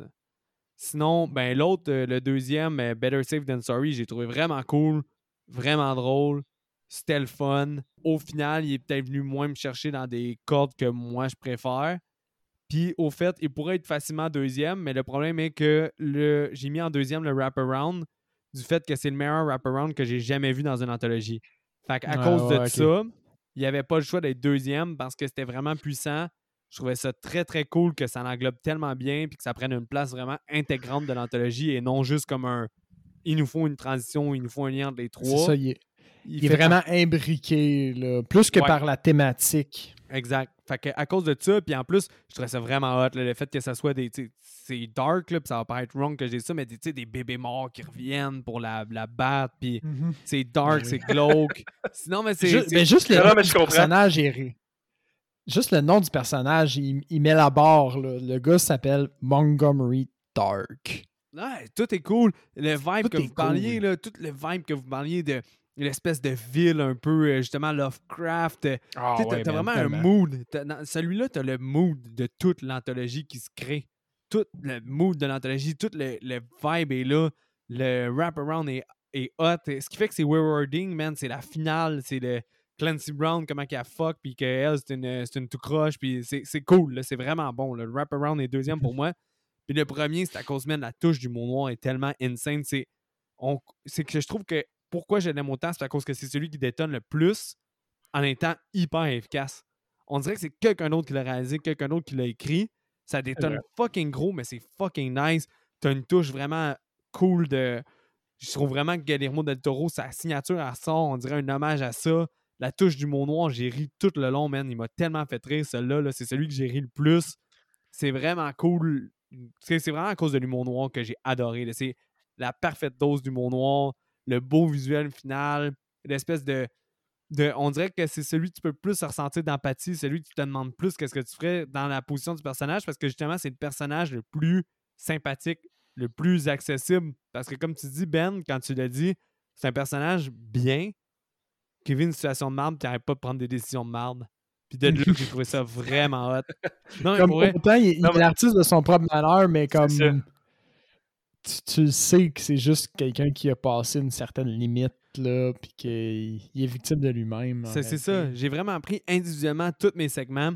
Sinon, ben l'autre, euh, le deuxième, euh, Better Safe Than Sorry, j'ai trouvé vraiment cool, vraiment drôle. C'était le fun. Au final, il est peut-être venu moins me chercher dans des cordes que moi je préfère. Puis au fait, il pourrait être facilement deuxième, mais le problème est que le j'ai mis en deuxième le wraparound du fait que c'est le meilleur wraparound que j'ai jamais vu dans une anthologie. Fait qu'à Ouais, cause ouais, de ça, il n'y avait pas le choix d'être deuxième parce que c'était vraiment puissant. Je trouvais ça très très cool que ça englobe tellement bien puis que ça prenne une place vraiment intégrante de l'anthologie et non juste comme un il nous faut une transition, il nous faut un lien entre les C'est trois. ça, il est, il est vraiment imbriqué, là, plus que Ouais. par la thématique. Exact. Fait que à cause de ça, puis en plus, je trouvais ça vraiment hot, là, le fait que ça soit des. C'est dark, là, puis ça va pas être wrong que j'ai ça, mais des, tu sais, des bébés morts qui reviennent pour la, la battre, puis c'est dark, Ben oui. c'est glauque. Sinon, mais c'est. Ju- mais juste le nom mais du personnage est Juste le nom du personnage, il, il met la barre. là. Le gars s'appelle Montgomery Dark. Ouais, tout est cool. Le vibe Tout que vous parliez, là, tout le vibe que vous parliez de l'espèce de ville un peu, euh, justement, Lovecraft. euh, Ah, Tu sais, t'as- t'as vraiment un mood. Celui-là, t'as le mood de toute l'anthologie qui se crée. Tout le mood de l'anthologie, tout le, le vibe est là. Le wraparound est, est hot. Ce qui fait que c'est rewarding, man. C'est la finale. C'est le Clancy Brown, comment qu'elle fuck, puis qu'elle, c'est une, c'est une tout croche. Puis c'est cool. C'est vraiment bon. là. Le wraparound est deuxième pour moi. Puis le premier, c'est à cause, man, la touche du mot noir est tellement insane. C'est que je trouve que pourquoi je l'aime autant, c'est à cause que c'est celui qui détonne le plus en étant hyper efficace. On dirait que c'est quelqu'un d'autre qui l'a réalisé, quelqu'un d'autre qui l'a écrit. Ça détonne fucking gros, mais c'est fucking nice. T'as une touche vraiment cool de. Je trouve vraiment que Guillermo del Toro, sa signature, elle sort, on dirait un hommage à ça. La touche du mot noir, j'ai ri tout le long, man. Il m'a tellement fait rire, celui-là. là. C'est celui que j'ai ri le plus. C'est vraiment cool. C'est c'est vraiment à cause de l'humour noir que j'ai adoré. C'est la parfaite dose d'humour noir, le beau visuel final, l'espèce de, de. On dirait que c'est celui que tu peux plus ressentir d'empathie, celui que tu te demandes plus qu'est-ce que tu ferais dans la position du personnage, parce que justement, c'est le personnage le plus sympathique, le plus accessible. Parce que comme tu dis, Ben, quand tu l'as dit, c'est un personnage bien qui vit une situation de merde qui n'arrête pas de prendre des décisions de merde. Puis de là, j'ai trouvé ça vraiment hot. Non, mais Comme pourtant, il, il est l'artiste de son propre malheur, mais comme. Tu, tu sais que c'est juste quelqu'un qui a passé une certaine limite, là, puis qu'il il est victime de lui-même. C'est ça. J'ai vraiment pris individuellement tous mes segments.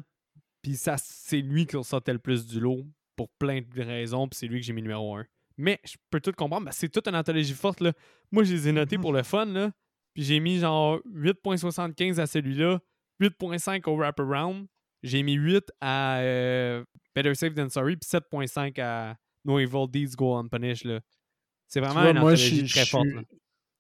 Puis ça, c'est lui qui ressortait le plus du lot pour plein de raisons. Puis c'est lui que j'ai mis numéro un. Mais je peux tout comprendre. Ben, c'est toute une anthologie forte. Là. Moi, je les ai notés pour le fun. Là. Puis j'ai mis genre 8.75 à celui-là, 8.5 au wraparound. J'ai mis 8 à euh, Better Safe Than Sorry, puis 7.5 à No Evil Deeds Go Unpunished. Là. C'est vraiment vois, une moi, je- très je forte. là.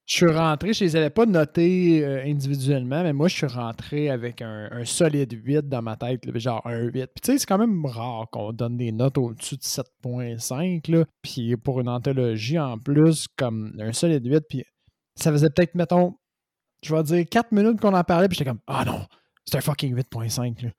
Je suis rentré, je les avais pas notés euh, individuellement, mais moi, je suis rentré avec un, un solide 8 dans ma tête, là, genre un 8. Puis tu sais, c'est quand même rare qu'on donne des notes au-dessus de 7.5, là. Puis pour une anthologie, en plus, comme un solide 8, puis ça faisait peut-être, mettons, je vais dire 4 minutes qu'on en parlait, puis j'étais comme, ah non, c'est un fucking 8.5, là.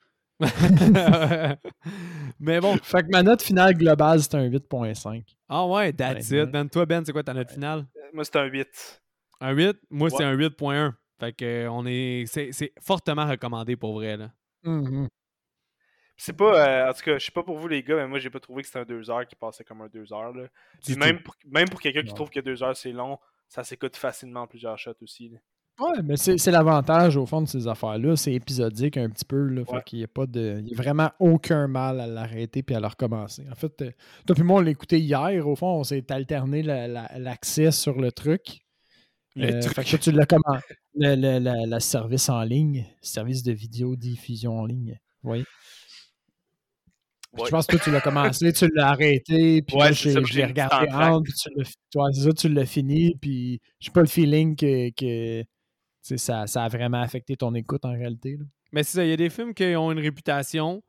Mais bon. Fait que ma note finale globale, c'est un 8.5. Ah ouais, that's Ouais, it. Ben, toi, Ben, c'est quoi ta note finale? Moi, c'est un 8. Un 8? Moi, c'est un 8.1. Fait que euh, on est. C'est c'est fortement recommandé pour vrai. Là. Mhm. C'est pas. euh, en tout cas, je sais pas pour vous, les gars, mais moi, j'ai pas trouvé que c'était un 2 heures qui passait comme un 2 heures. Là. Puis même pour, même pour quelqu'un qui trouve que 2 heures c'est long, ça s'écoute facilement en plusieurs shots aussi. là. Ouais, mais c'est l'avantage au fond de ces affaires-là. C'est épisodique un petit peu. Là, Ouais. Fait qu'il n'y a pas de. Il y a vraiment aucun mal à l'arrêter puis à le recommencer. En fait, euh, toi puis moi, on l'a écouté hier. Au fond, on s'est alterné la- la- l'accès sur le truc. Le Euh, truc. Fait que toi, tu l'as comment? Le, le- la service en ligne, service de vidéo diffusion en ligne. Oui. Ouais. Je pense que toi, tu l'as commencé, tu l'as arrêté, puis Ouais, j'ai regardé entre, puis tu l'as ouais, c'est ça, tu l'as fini, puis j'ai pas le feeling que, ça, ça a vraiment affecté ton écoute en réalité. là. Mais c'est ça, il y a des films qui ont une réputation.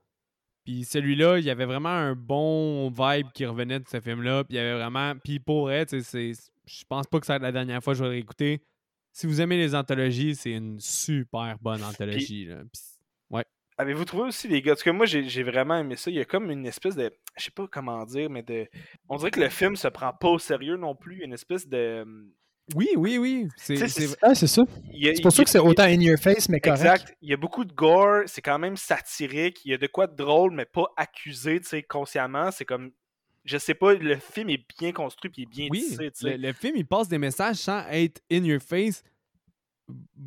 Puis celui-là, il y avait vraiment un bon vibe qui revenait de ce film-là. Puis il y avait vraiment. Puis pour vrai, tu sais, c'est- je pense pas que ça va être la dernière fois que je vais le réécouter. Si vous aimez les anthologies, c'est une super bonne anthologie. là. Puis Avez-vous trouvé aussi, les gars, parce que moi, j'ai j'ai vraiment aimé ça. Il y a comme une espèce de. Je sais pas comment dire, mais de. On dirait que le film se prend pas au sérieux non plus. Une espèce de. Oui, oui, oui. C'est, Ah, c'est ça. C'est pour ça que c'est autant in your face, mais correct. Exact. Il y a beaucoup de gore, c'est quand même satirique. Il y a de quoi de drôle, mais pas accusé, tu sais, consciemment. C'est comme. Je sais pas, le film est bien construit puis il est bien oui. tissé, tu Le, sais. le film, il passe des messages sans être in your face,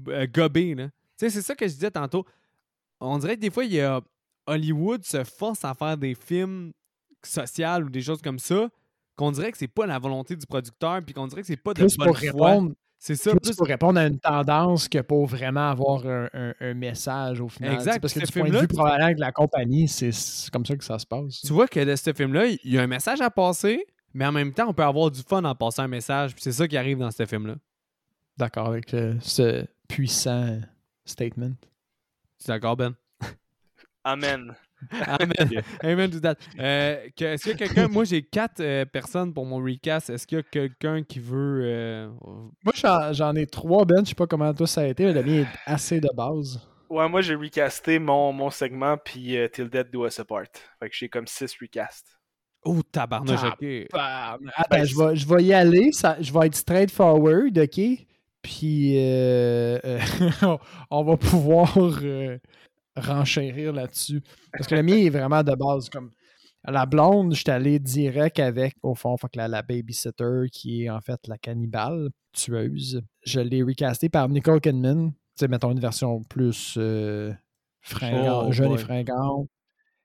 euh, gobé. là. Tu sais, c'est ça que je disais tantôt. On dirait que des fois, il y a Hollywood se force à faire des films sociaux ou des choses comme ça, qu'on dirait que c'est pas la volonté du producteur, puis qu'on dirait que c'est pas de Plus bonne pour foi. répondre, C'est ça, plus plus pour répondre à une tendance que pour vraiment avoir un, un- un message au final. Exact, Parce que ce du point de film-là, vue probablement de la compagnie, c'est c'est comme ça que ça se passe. Tu vois que de ce film-là, il y a un message à passer, mais en même temps, on peut avoir du fun en passant un message, puis c'est ça qui arrive dans ce film-là. D'accord avec euh, ce puissant statement. Tu es d'accord, Ben? Amen. Amen. Amen to that. Euh, que- Est-ce qu'il y a quelqu'un... Moi, j'ai quatre euh, personnes pour mon recast. Est-ce qu'il y a quelqu'un qui veut... euh, Moi, j'en j'en ai trois, Ben. Je sais pas comment toi ça a été, mais le mien est assez de base. Ouais, moi, j'ai recasté mon, mon segment, puis euh, Till Dead Do Us Apart. Fait que j'ai comme 6 recasts. Oh, tabarnouche, ok. Ben, attends, je vais, je vais y aller. Ça, je vais être straightforward, OK? Puis, euh, euh, on va pouvoir euh, renchérir là-dessus. Parce que le mien est vraiment de base. Comme la blonde, je suis allé direct avec, au fond, fait que la, la babysitter qui est en fait la cannibale tueuse. Je l'ai recasté par Nicole Kidman. Tu sais, mettons une version plus euh, fringante, Oh jeune boy. et fringante.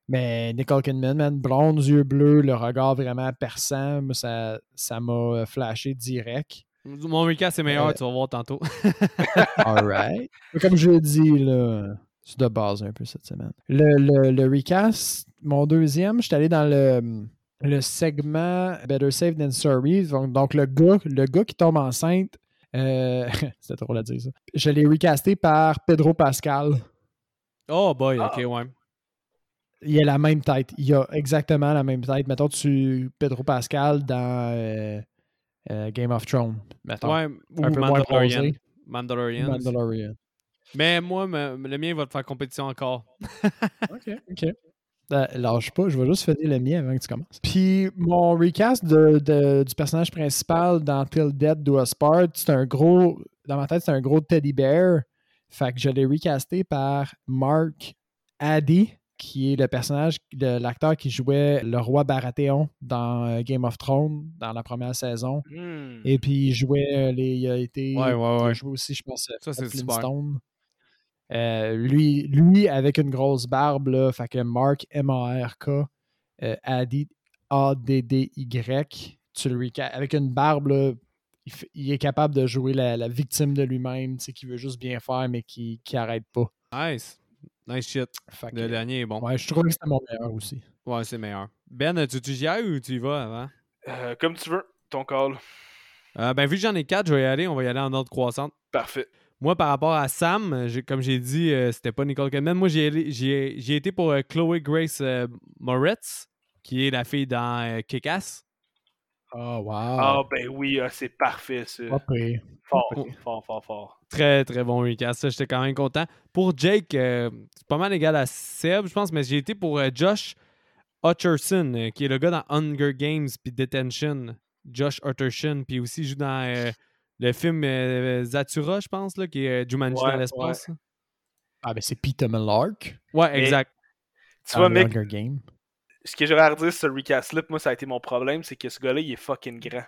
Mais Nicole Kidman, man, blonde, yeux bleus, le regard vraiment perçant, ça ça m'a euh, flashé direct. Mon recast est meilleur, Euh, tu vas voir tantôt. Alright. Comme je l'ai dit, là, de base un peu cette semaine. Le, le, le recast, mon deuxième, je suis allé dans le, le segment Better Safe Than Sorry. Donc, donc le, gars, le gars qui tombe enceinte, euh, c'était drôle à dire ça. Je l'ai recasté par Pedro Pascal. Oh boy, Ah. ok, ouais. Il a la même tête. Il a exactement la même tête. Mettons, tu Pedro Pascal dans euh, euh, Game of Thrones. Mettons. Ouais, ou un peu Mandalorian. Mandalorian. Mandalorian. Mais moi, me- le mien va te faire compétition encore. OK. OK. Euh, lâche pas, je vais juste finir le mien avant que tu commences. Puis mon recast de, de- du personnage principal dans Till Dead Do Us Part, c'est un gros. Dans ma tête, c'est un gros teddy bear. Fait que je l'ai recasté par Mark Addy, qui est le personnage de l'acteur qui jouait le roi Baratheon dans euh, Game of Thrones dans la première saison. Hmm. Et puis il jouait euh, les. Il a été. Ouais, ouais, Il a ouais. joué aussi, je pense, Ça, c'est super. Euh, lui, lui, avec une grosse barbe, là, fait que Mark, M-A-R-K, euh, Addy, A-D-D-Y. tu le. Avec une barbe, là, il, f- il est capable de jouer la, la victime de lui-même, tu sais, qui veut juste bien faire, mais qui, qui arrête pas. Nice. Nice shit. Fait que, Le dernier est bon. ouais, je trouve que c'était mon meilleur aussi. Ouais, c'est meilleur. Ben, tu, tu y ailles ou tu y vas avant? Euh, comme tu veux, ton call. Euh, ben, vu que j'en ai quatre, je vais y aller. On va y aller en ordre croissante. Parfait. Moi, par rapport à Sam, comme j'ai dit, euh, c'était pas Nicole Kidman. Moi, j'ai été pour euh, Chloe Grace euh, Moretz, qui est la fille dans euh, Kick-Ass. Oh, wow. Ah, ben oui, ah, c'est parfait, ça. Pas pire. Fort, fort, fort, fort. Très, très bon recast. Ça, j'étais quand même content. Pour Jake, euh, c'est pas mal égal à Seb, je pense, mais j'ai été pour euh, Josh Hutcherson, euh, qui est le gars dans Hunger Games puis Detention. Josh Hutcherson, puis aussi il joue dans euh, le film euh, Zatura, je pense, là, qui est euh, Jumanji Ouais, dans l'espace. Ah, ben c'est Peter Millark. Ouais, Mais- exact. Tu vois, mec, Game. ce que j'aurais à redire sur ce recast-là, moi, ça a été mon problème, c'est que ce gars-là, il est fucking grand.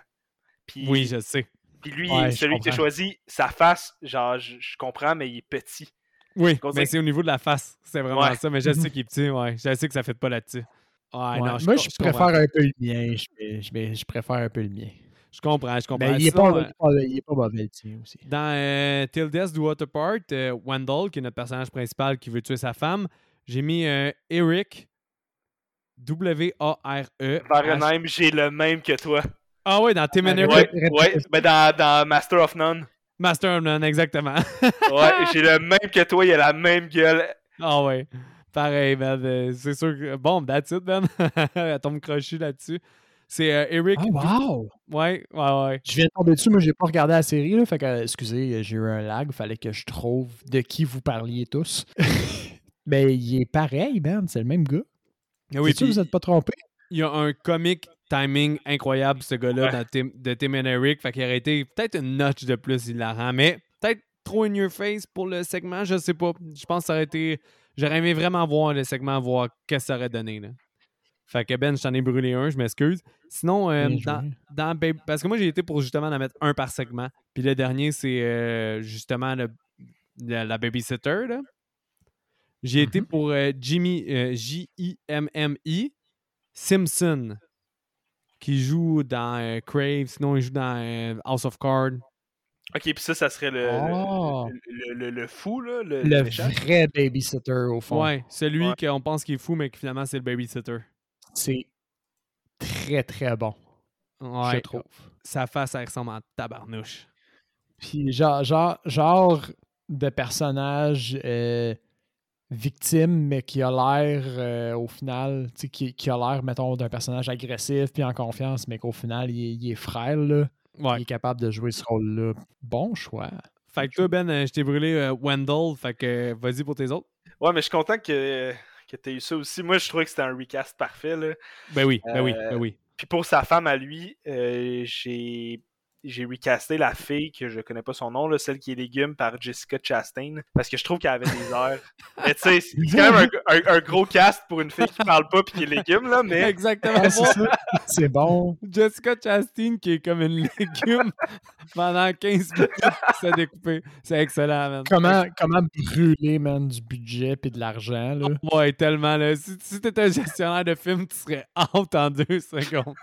Puis, Oui, je sais. puis lui, Ouais, celui que comprends. choisi, sa face, genre, je, je comprends, mais il est petit. Oui, mais c'est au niveau de la face. C'est vraiment Ouais. ça. Mais je sais qu'il est petit, ouais. Je sais que ça fait pas là-dessus. Ouais, Ouais, non, je, Moi, je, je comprends. préfère un peu le mien. Je, je- je préfère un peu le mien. Je comprends, je comprends. Mais il est pas, euh, il est pas, il est pas mauvais, le tien aussi. Dans euh, Till Death Do euh, Wendell, qui est notre personnage principal qui veut tuer sa femme, j'ai mis euh, Eric, W-A-R-E. Varenheim, j'ai le même que toi. Ah ouais, dans Tim and Ouais, Eric. Ouais, ouais, ben dans, dans Master of None. Master of None, exactement. Ouais, j'ai le même que toi, il a la même gueule. ah ouais. Pareil, man. euh, c'est sûr que. Bon, that's it, man. Elle tombe crochue là-dessus. C'est euh, Eric. Oh, wow! Ouais, ouais, ouais. Je viens de tomber dessus. Moi, j'ai pas regardé la série. Là, fait que, excusez, j'ai eu un lag. Fallait que je trouve de qui vous parliez tous. Mais il est pareil, man. C'est le même gars. Ah Oui, sûr, vous êtes pas trompé? il y a un comic timing incroyable, ce gars-là, Ouais. dans Tim- de Tim and Eric. Fait qu'il aurait été peut-être une notch de plus hilarant, mais peut-être trop in your face pour le segment, je sais pas. Je pense que ça aurait été. J'aurais aimé vraiment voir le segment, voir qu'est-ce que ça aurait donné. Là. Fait que Ben, je t'en ai brûlé un, je m'excuse. Sinon, euh, dans, parce que moi j'ai été pour justement en mettre un par segment. Puis le dernier, c'est euh, justement le- la, la babysitter. là. J'ai été Mhm. pour euh, Jimmy euh, J-I-M-M-I Simpson qui joue dans euh, Crave, sinon il joue dans euh, House of Cards. Ok, puis ça, ça serait le, le- Oh. le, le- le fou, là, le, vrai babysitter, au fond. Ouais, celui Ouais. qu'on pense qu'il est fou, mais qui finalement c'est le babysitter. C'est très, très bon, je Ouais, trouve. sa face, elle ressemble en tabarnouche. Puis genre, genre, genre de personnage euh, victime, mais qui a l'air, euh, au final, tu sais, qui, qui a l'air, mettons, d'un personnage agressif puis en confiance, mais qu'au final, il est, il est frêle, là. Ouais. Il est capable de jouer ce rôle-là. Bon choix. Fait que toi, Ben, euh, je t'ai brûlé euh, Wendell, fait que vas-y pour tes autres. Ouais, mais je suis content que, que tu aies eu ça aussi. Moi, je trouvais que c'était un recast parfait. Là. Ben oui, ben oui, Euh, ben oui. Puis pour sa femme à lui, euh, j'ai j'ai recasté la fille que je connais pas son nom, là, celle qui est légume par Jessica Chastain, parce que je trouve qu'elle avait des airs. mais tu sais, c'est c'est quand même un, un- un gros cast pour une fille qui parle pas puis qui est légume, là, mais Exactement. C'est ça. C'est bon. Jessica Chastain qui est comme une légume pendant 15 minutes qui s'est découpée. C'est excellent, man. Comment, comment brûler, man, du budget puis de l'argent, là? Ouais, tellement. Là. Si, si t'étais un gestionnaire de film, tu serais out en deux secondes.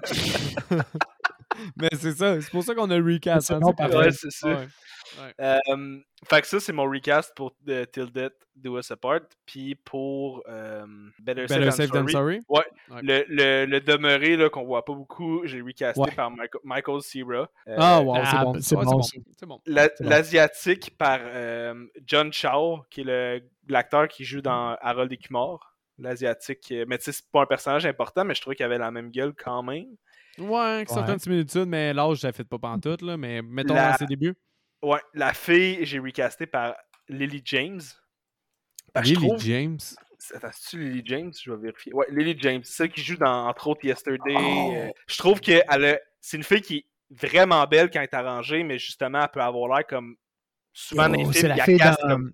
Mais c'est ça, c'est pour ça qu'on a le recast. Hein, ouais, c'est ça. Ouais. Euh, fait que ça, c'est mon recast pour euh, Till Death Do Us Apart. Puis pour euh, Better, Better Safe Than than Sorry. Ouais. le, le, le demeuré là, qu'on voit pas beaucoup, j'ai recasté Ouais. par Michael, Michael Cera. Euh, Ah, wow, Ah, c'est bon. c'est Ouais, bon, c'est bon. L'asiatique par John Chow, qui est le- l'acteur qui joue dans Harold et Kumar. L'asiatique, euh, mais tu sais, c'est pas un personnage important, mais je trouvais qu'il avait la même gueule quand même. Ouais, avec certaines similitudes, mais l'âge, ça fait pas pantoute, là. Mais mettons La- dans ses débuts. Ouais, la fille, j'ai recasté par Lily James. Parce Lily trouve- James? Attends, c'est-tu Lily James? Je vais vérifier. Ouais, Lily James, celle qui joue dans, entre autres, Yesterday. Oh! euh, je trouve que a- c'est une fille qui est vraiment belle quand elle est arrangée, mais justement, elle peut avoir l'air comme souvent Oh, c'est la fille casse dans, comme-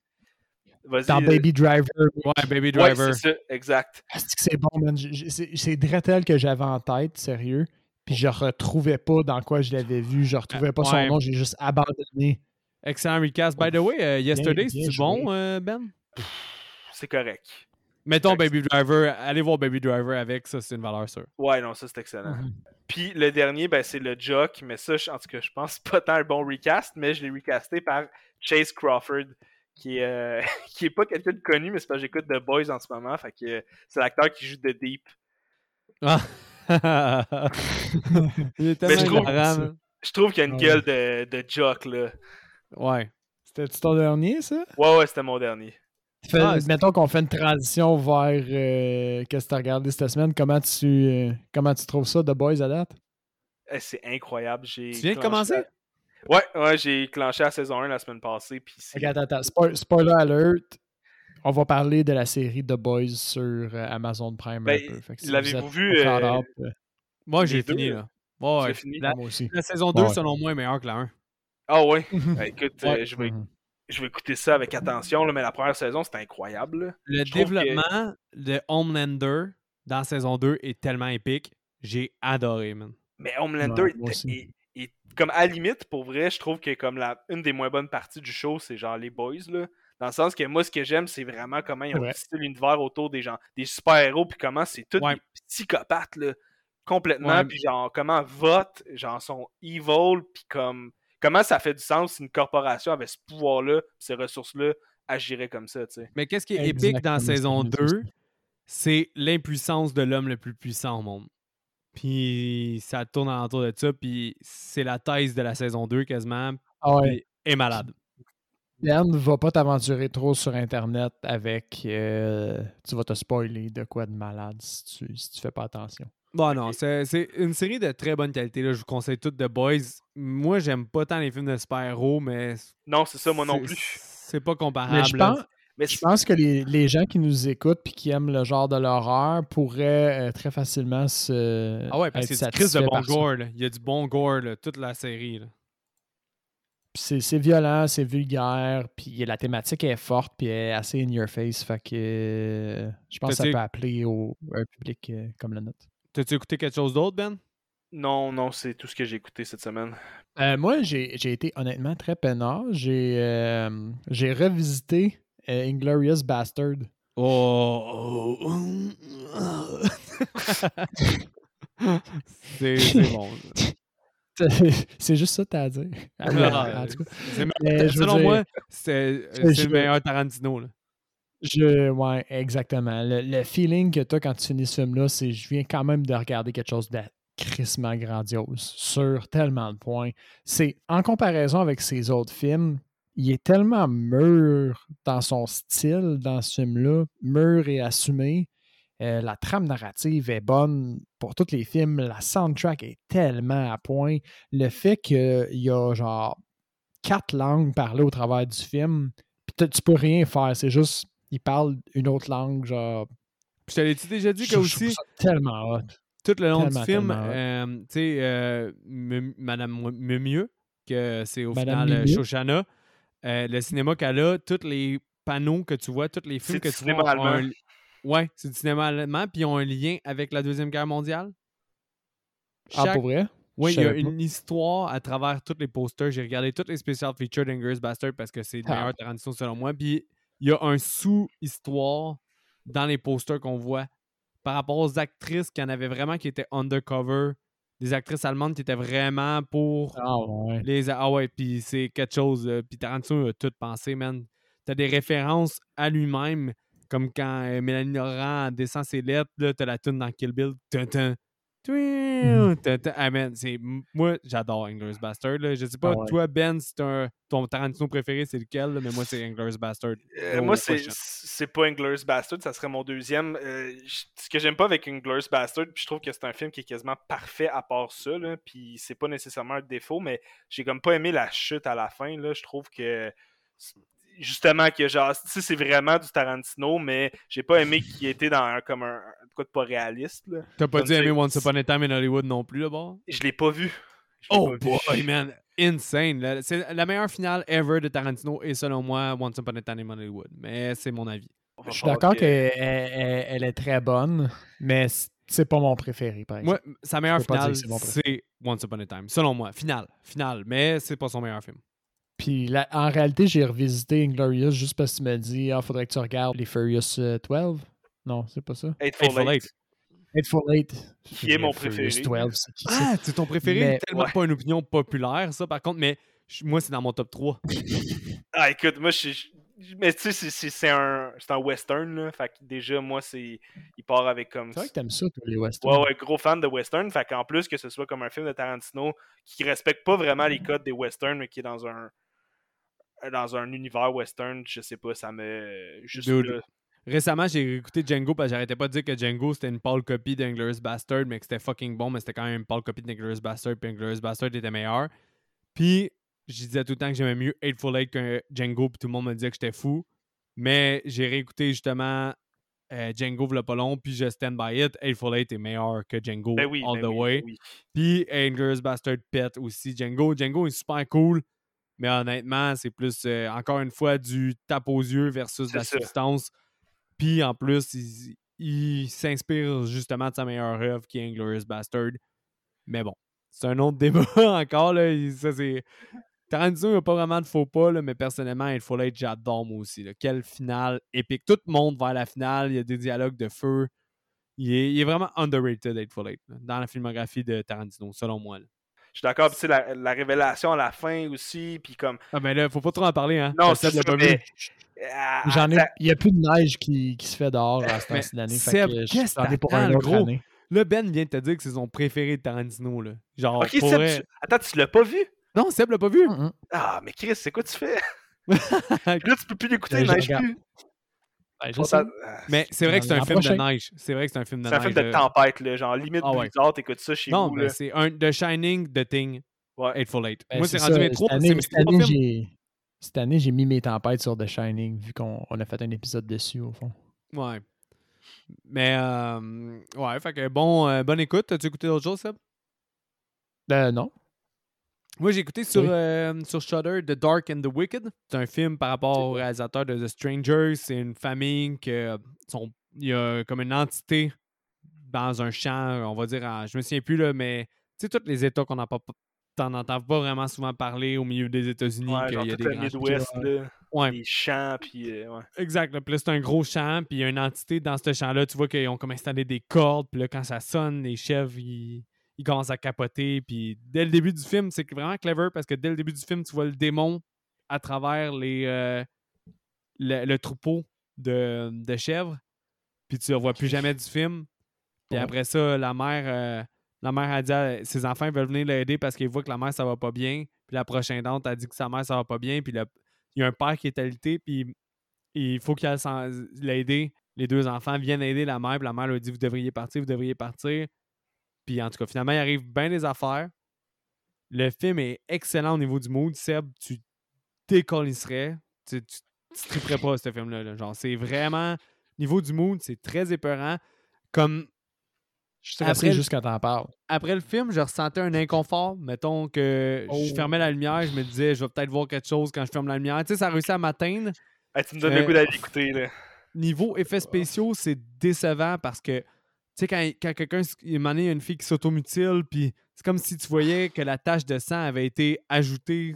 Vas-y, dans euh, Baby Driver. Ouais, Baby Ouais, Driver. c'est ça, exact. C'est bon, man? C'est Dretel que j'avais en tête, sérieux. Puis je retrouvais pas dans quoi je l'avais vu. Je retrouvais pas son Ouais. nom. J'ai juste abandonné. Excellent recast. By the way, euh, Yesterday, c'est bon, euh, Ben? C'est correct. Mettons Baby Driver, allez voir Baby Driver avec, ça c'est une valeur sûre. Ouais, non, ça c'est excellent. Mhm. Puis le dernier, ben, c'est le Jock, mais ça, en tout cas, je pense pas tant un bon recast, mais je l'ai recasté par Chase Crawford, qui est, euh, qui est pas quelqu'un de connu, mais c'est parce que j'écoute The Boys en ce moment, fait que c'est l'acteur qui joue The Deep. Ah. Il est Mais je trouve hilarant. Je trouve qu'il y a une Ouais. gueule de, de Jock, là. Ouais. C'était-tu ton dernier, ça? Ouais, ouais, c'était mon dernier. Fait- Ah, mettons qu'on fait une transition vers euh, qu'est-ce que tu as regardé cette semaine? Comment tu, euh, comment tu trouves ça, The Boys, à date? Eh, C'est incroyable. J'ai Tu viens de commencer? à- Ouais, ouais, j'ai clenché la saison 1 la semaine passée, puis attends, attends. Spo- spoiler alert. On va parler de la série The Boys sur euh, Amazon Prime. Ben, si l'avez-vous vu, euh, euh, Moi, j'ai fini, là. Ouais, l'as fini? La, moi aussi. la saison 2, Ouais. selon moi, est meilleure que la 1. Ah ouais? Ben, écoute, euh, Ouais. je, vais, Mhm. je vais écouter ça avec attention, là, mais la première saison, c'était incroyable. là. Le Je trouve que- développement de Homelander dans saison 2 est tellement épique. J'ai adoré, man. Mais Homelander, Ouais, moi est- aussi. est- est- comme à la limite, pour vrai, je trouve que comme la, une des moins bonnes parties du show, c'est genre les boys, là. Dans le sens que moi, ce que j'aime, c'est vraiment comment ils ont Ouais. tissé l'univers autour des gens, des super-héros, puis comment c'est tous Ouais. des psychopathes, là. Complètement, puis genre, comment vote, genre, sont evil, puis comme. Comment ça fait du sens si une corporation avait ce pouvoir-là, ces ressources-là, agirait comme ça, tu sais. Mais qu'est-ce qui est épique dans saison c'est ça. 2? C'est l'impuissance de l'homme le plus puissant au monde. Puis ça tourne autour de ça, puis c'est la thèse de la saison 2 quasiment, Ah ouais. est malade. Ben, va pas t'aventurer trop sur Internet avec. euh, tu vas te spoiler de quoi de malade si tu, si tu fais pas attention. Bon, non, c'est c'est une série de très bonne qualité. Là. Je vous conseille toutes The Boys. Moi, j'aime pas tant les films de super-héros, mais. Non, c'est ça, moi non plus. C'est pas comparable. Mais je pense, Mais je c'est- pense que les, les gens qui nous écoutent puis qui aiment le genre de l'horreur pourraient euh, très facilement se. Ah ouais, parce que c'est du Chris de bon gore. là. Il y a du bon gore, là, toute la série. là. Puis C'est c'est violent, c'est vulgaire, puis la thématique est forte, puis elle est assez in your face. Fait que euh, je pense que ça peut appeler au, un public euh, comme le nôtre. T'as-tu écouté quelque chose d'autre, Ben? Non, non, c'est tout ce que j'ai écouté cette semaine. Euh, moi, j'ai j'ai été honnêtement très peinard. J'ai euh, j'ai revisité euh, Inglorious Bastard. Oh! c'est c'est bon. c'est juste ça que t'as à dire. En tout cas, c'est- mais je veux selon dire- moi, c'est je- c'est le meilleur Tarantino. Là. Je, ouais, exactement. Le, le feeling que tu as quand tu finis ce film-là, c'est je viens quand même de regarder quelque chose de crissement grandiose sur tellement de points. C'est en comparaison avec ses autres films, il est tellement mûr dans son style dans ce film-là, mûr et assumé. Euh, la trame narrative est bonne pour tous les films. La soundtrack est tellement à point. Le fait qu'il y a genre quatre langues parlées au travers du film, puis tu- tu peux rien faire. C'est juste, il parle une autre langue, genre. Puis je te l'ai-tu déjà dit que aussi, ça tellement hot. tout le long tellement, du film, euh, tu sais, euh, Madame Mieux, que c'est au Madame final. Shoshana, euh, le cinéma qu'elle a, tous les panneaux que tu vois, tous les films que tu vois. ont allemand. un- Ouais, c'est du cinéma allemand, puis ils ont un lien avec la Deuxième Guerre mondiale. Ah, pour vrai? Oui, il y a une histoire à travers tous les posters. J'ai regardé tous les special features d'Ingers Bastard parce que c'est le Ah. meilleur Tarantino selon moi. Puis il y a un sous-histoire dans les posters qu'on voit par rapport aux actrices qui en avaient vraiment qui étaient undercover. Des actrices allemandes qui étaient vraiment pour Ah, ouais. les. Ah ouais, puis c'est quelque chose. là. Puis Tarantino a tout pensé, man. T'as des références à lui-même, comme quand euh, Mélanie Laurent descend ses lettres, là, t'as la tune dans Kill Bill. Tun, tun. Ah, man. Moi, j'adore Inglourious Bastard. Là. Je sais pas, Ah ouais. toi, Ben, si un- ton Tarantino préféré, c'est lequel, là, mais moi, c'est Inglourious Bastard. Euh, moi, c'est pas Inglourious Bastard, ça serait mon deuxième. Euh, ce que j'aime pas avec Inglourious Bastard, puis je trouve que c'est un film qui est quasiment parfait à part ça, là, puis c'est pas nécessairement un défaut, mais j'ai comme pas aimé la chute à la fin, là. Je trouve que justement que genre tu sais, c'est vraiment du Tarantino mais j'ai pas aimé qu'il était dans un, comme un, un quoi de pas réaliste là. T'as pas Comme dû aimer Once Upon a Time in Hollywood non plus, là-bas? je l'ai pas vu Oh pas vu. boy, man! Insane! là. C'est la meilleure finale ever de Tarantino et selon moi, Once Upon a Time in Hollywood. Mais c'est mon avis. Je suis d'accord que- qu'elle elle- elle est très bonne, mais c'est pas mon préféré, par exemple. Moi, sa meilleure finale, c'est Once Upon a Time. Selon moi. Finale. Finale. Mais c'est pas son meilleur film. Puis là, en réalité, j'ai revisité Inglorious juste parce que tu m'as dit Ah, faudrait que tu regardes les Furious euh, 12. Non, c'est pas ça. Hateful Eight. Eight. Hateful Eight. Qui est mon préféré. Furious 12, c'est qui? Ah, c'est ton préféré? Mais- tellement ouais. pas une opinion populaire, ça, par contre, mais moi, c'est dans mon top 3. Ah, écoute, moi, je je- Mais tu sais, c'est- un, c'est un western, là. Fait que déjà, moi, c'est. Il part avec comme. C'est vrai que t'aimes ça, toi, les westerns. Ouais, ouais, gros fan de western. Fait qu'en plus que ce soit comme un film de Tarantino qui respecte pas vraiment les codes des westerns, mais qui est dans un. Dans un univers western, je sais pas, ça me. Juste. Récemment, j'ai écouté Django parce que j'arrêtais pas de dire que Django c'était une pâle copie d'Inglourious Bastard, mais que c'était fucking bon, mais c'était quand même une pâle copie d'Inglourious Bastard, puis Inglourious Bastard était meilleur. Puis, je disais tout le temps que j'aimais mieux Hateful Eight que Django, puis tout le monde me disait que j'étais fou. Mais j'ai réécouté justement euh, Django v'là pas long, puis je stand by it. Hateful Eight est meilleur que Django Ben oui, all ben the oui, way. ben oui. Puis Inglourious Bastard pète aussi Django. Django est super cool, mais honnêtement, c'est plus, euh, encore une fois, du tape aux yeux versus de la substance. Puis en plus, il, il s'inspire justement de sa meilleure œuvre qui est Inglourious Bastard. Mais bon, c'est un autre débat encore. Là. Ça, c'est... Tarantino, il n'y a pas vraiment de faux pas, là, mais personnellement, il faut l'être, j'adore moi aussi. là. Quelle finale épique. Tout monte vers la finale. Il y a des dialogues de feu. Il est, il est vraiment underrated, Hateful Eight, dans la filmographie de Tarantino, selon moi. là. Je suis d'accord, puis tu sais, la, la révélation à la fin aussi, puis comme. Ah, mais là, faut pas trop en parler, hein. Non, c'est ça, pas vu. mais- Ah, J'en ai, il y a plus de neige qui, qui se fait dehors à ce Mais temps-ci d'année. Seb, que pour t'attends, un autre gros? année. Là, Ben vient de te dire que c'est son préféré de Tarantino, là. Genre, Ok, Seb, vrai- tu- attends, tu l'as pas vu? Non, Seb l'a pas vu. Mm. Ah, mais Chris, c'est quoi tu fais? là, tu peux plus l'écouter, Ben, neige plus. Ben, Mais c'est vrai que c'est un film de neige. C'est vrai que c'est un film de C'est un neige. film de euh. tempête, là, genre limite Ah ouais. blizzard, t'écoutes ça chez Non, vous. mais là. c'est un The Shining, The Thing, Ouais. Hateful Eight. Ben, Moi, c'est rendu mes trois. Cette année, j'ai- cette année, j'ai mis mes tempêtes sur The Shining, vu qu'on on a fait un épisode dessus, au fond. Ouais. Mais, euh, ouais, fait que bon, euh, bonne écoute. As-tu écouté d'autres choses, Seb? Euh, non. Moi, j'ai écouté sur, Oui. euh, sur Shudder The Dark and the Wicked. C'est un film par rapport au réalisateur de The Strangers. C'est une famille que sont, il y a comme une entité dans un champ, on va dire, en- je me souviens plus, là, mais tu sais, tous les États qu'on n'a pas t'en entends pas vraiment souvent parler au milieu des États-Unis. Ouais, qu'il y a des le grands- Midwest, là. Ouais. Les champs, puis euh, ouais. Exact. Là. Puis là, c'est un gros champ, puis il y a une entité dans ce champ-là. Tu vois qu'ils ont comme installé des cordes, puis là, quand ça sonne, les chèvres, ils, ils commencent à capoter. Puis dès le début du film, c'est vraiment clever parce que dès le début du film, tu vois le démon à travers les, euh, le, le troupeau de, de chèvres, puis tu ne vois plus jamais du film. Puis Ouais. après ça, la mère, euh, la mère a dit à ses enfants veulent venir l'aider parce qu'ils voient que la mère, ça va pas bien. Puis la prochaine dente a dit que sa mère, ça va pas bien. Puis le- il y a un père qui est alité, puis il faut qu'il aille l'aider. Les deux enfants viennent aider la mère, puis la mère lui dit Vous devriez partir, vous devriez partir. Puis en tout cas, finalement, il arrive bien des affaires. Le film est excellent au niveau du mood. Seb, tu décollisserais. Tu, tu, tu triperais pas ce film-là. là. Genre, c'est vraiment. Niveau du mood, c'est très épeurant. Comme Je suis Après quand t'en parles. après le film, je ressentais un inconfort. Mettons que je Oh. fermais la lumière, je me disais, je vais peut-être voir quelque chose quand je ferme la lumière. Tu sais, ça a réussi à m'atteindre. Hey, tu me donnes Euh, le goût d'aller l'écouter, là. Niveau effets spéciaux, c'est décevant parce que, sais, quand, quand quelqu'un, il y a une fille qui s'automutile, puis c'est comme si tu voyais que la tache de sang avait été ajoutée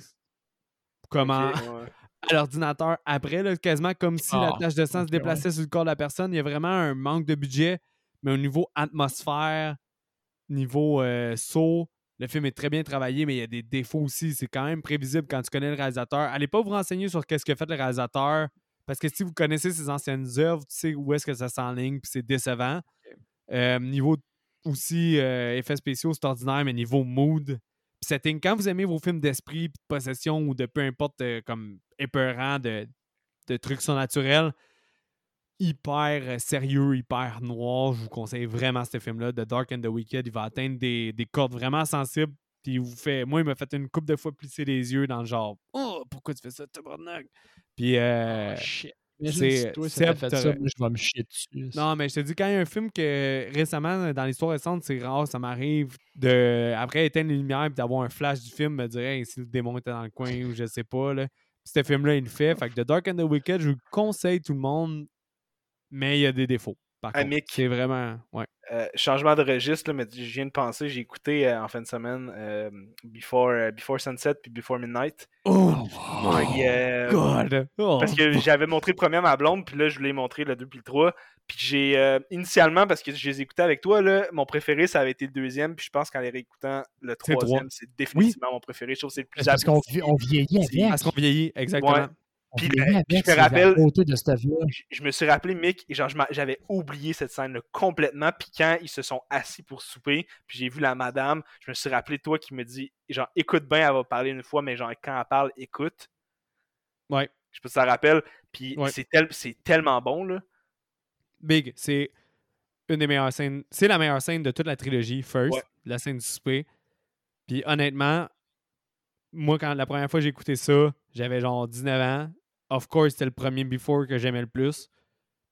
comme en- Ok, ouais. à l'ordinateur après, là, quasiment comme si la Ah, tache de sang se déplaçait sur le corps de la personne. Il y a vraiment un manque de budget, mais au niveau atmosphère, niveau euh, saut, le film est très bien travaillé, mais il y a des défauts aussi. C'est quand même prévisible quand tu connais le réalisateur. Allez pas vous renseigner sur qu'est-ce que fait le réalisateur, parce que si vous connaissez ses anciennes œuvres, tu sais où est-ce que ça s'enligne, puis c'est décevant. Euh, niveau aussi euh, effets spéciaux, c'est ordinaire, mais niveau mood, setting, quand vous aimez vos films d'esprit, de possession ou de peu importe euh, comme épeurant de, trucs surnaturels, hyper sérieux, hyper noir, je vous conseille vraiment ce film-là, The Dark and the Wicked. Il va atteindre des, des cordes vraiment sensibles. Puis il vous fait. Moi, il m'a fait une couple de fois plisser les yeux dans le genre Oh, pourquoi tu fais ça, tabarnak? Puis euh, Oh, shit. C'est- je vais me chier dessus. non, mais je te dis, quand il y a un film que récemment, dans l'histoire récente, c'est rare, ça m'arrive de, après éteindre les lumières et d'avoir un flash du film, me dire, Hey, si le démon était dans le coin ou je sais pas. Là. Puis ce film-là, il le fait. Fait que The Dark and the Wicked, je vous le conseille tout le monde, mais il y a des défauts. Par contre. Mick. C'est vraiment. Ouais. Euh, changement de registre, là, mais je viens de penser, j'ai écouté euh, en fin de semaine euh, Before, euh, Before Sunset puis Before Midnight. Oh, euh, God! Oh. Parce que j'avais montré le premier à ma blonde, puis là, je voulais montrer le 2 puis le 3. Puis j'ai, euh, initialement, parce que je les écoutais avec toi, là, mon préféré, ça avait été le deuxième, puis je pense qu'en les réécoutant, le troisième, c'est définitivement mon préféré. Je trouve que c'est le plus parce qu'on on vieillit. Parce qu'on vieillit, exactement. Ouais. Puis, euh, je me c'est la rappelle- beauté de cette vie Je- Je me suis rappelé, Mick, et genre, j'avais oublié cette scène-là complètement. Puis quand ils se sont assis pour souper, puis j'ai vu la madame, je me suis rappelé toi qui me dit, genre, écoute bien, elle va parler une fois, mais genre, quand elle parle, écoute. Ouais. Je sais pas si ça rappelle. Puis Ouais. c'est tel- c'est tellement bon, là. Big, c'est une des meilleures scènes. C'est la meilleure scène de toute la trilogie, First, Ouais. la scène du souper. Puis honnêtement, moi, quand la première fois que j'ai écouté ça, j'avais genre 19 ans. Of course, c'était le premier Before que j'aimais le plus.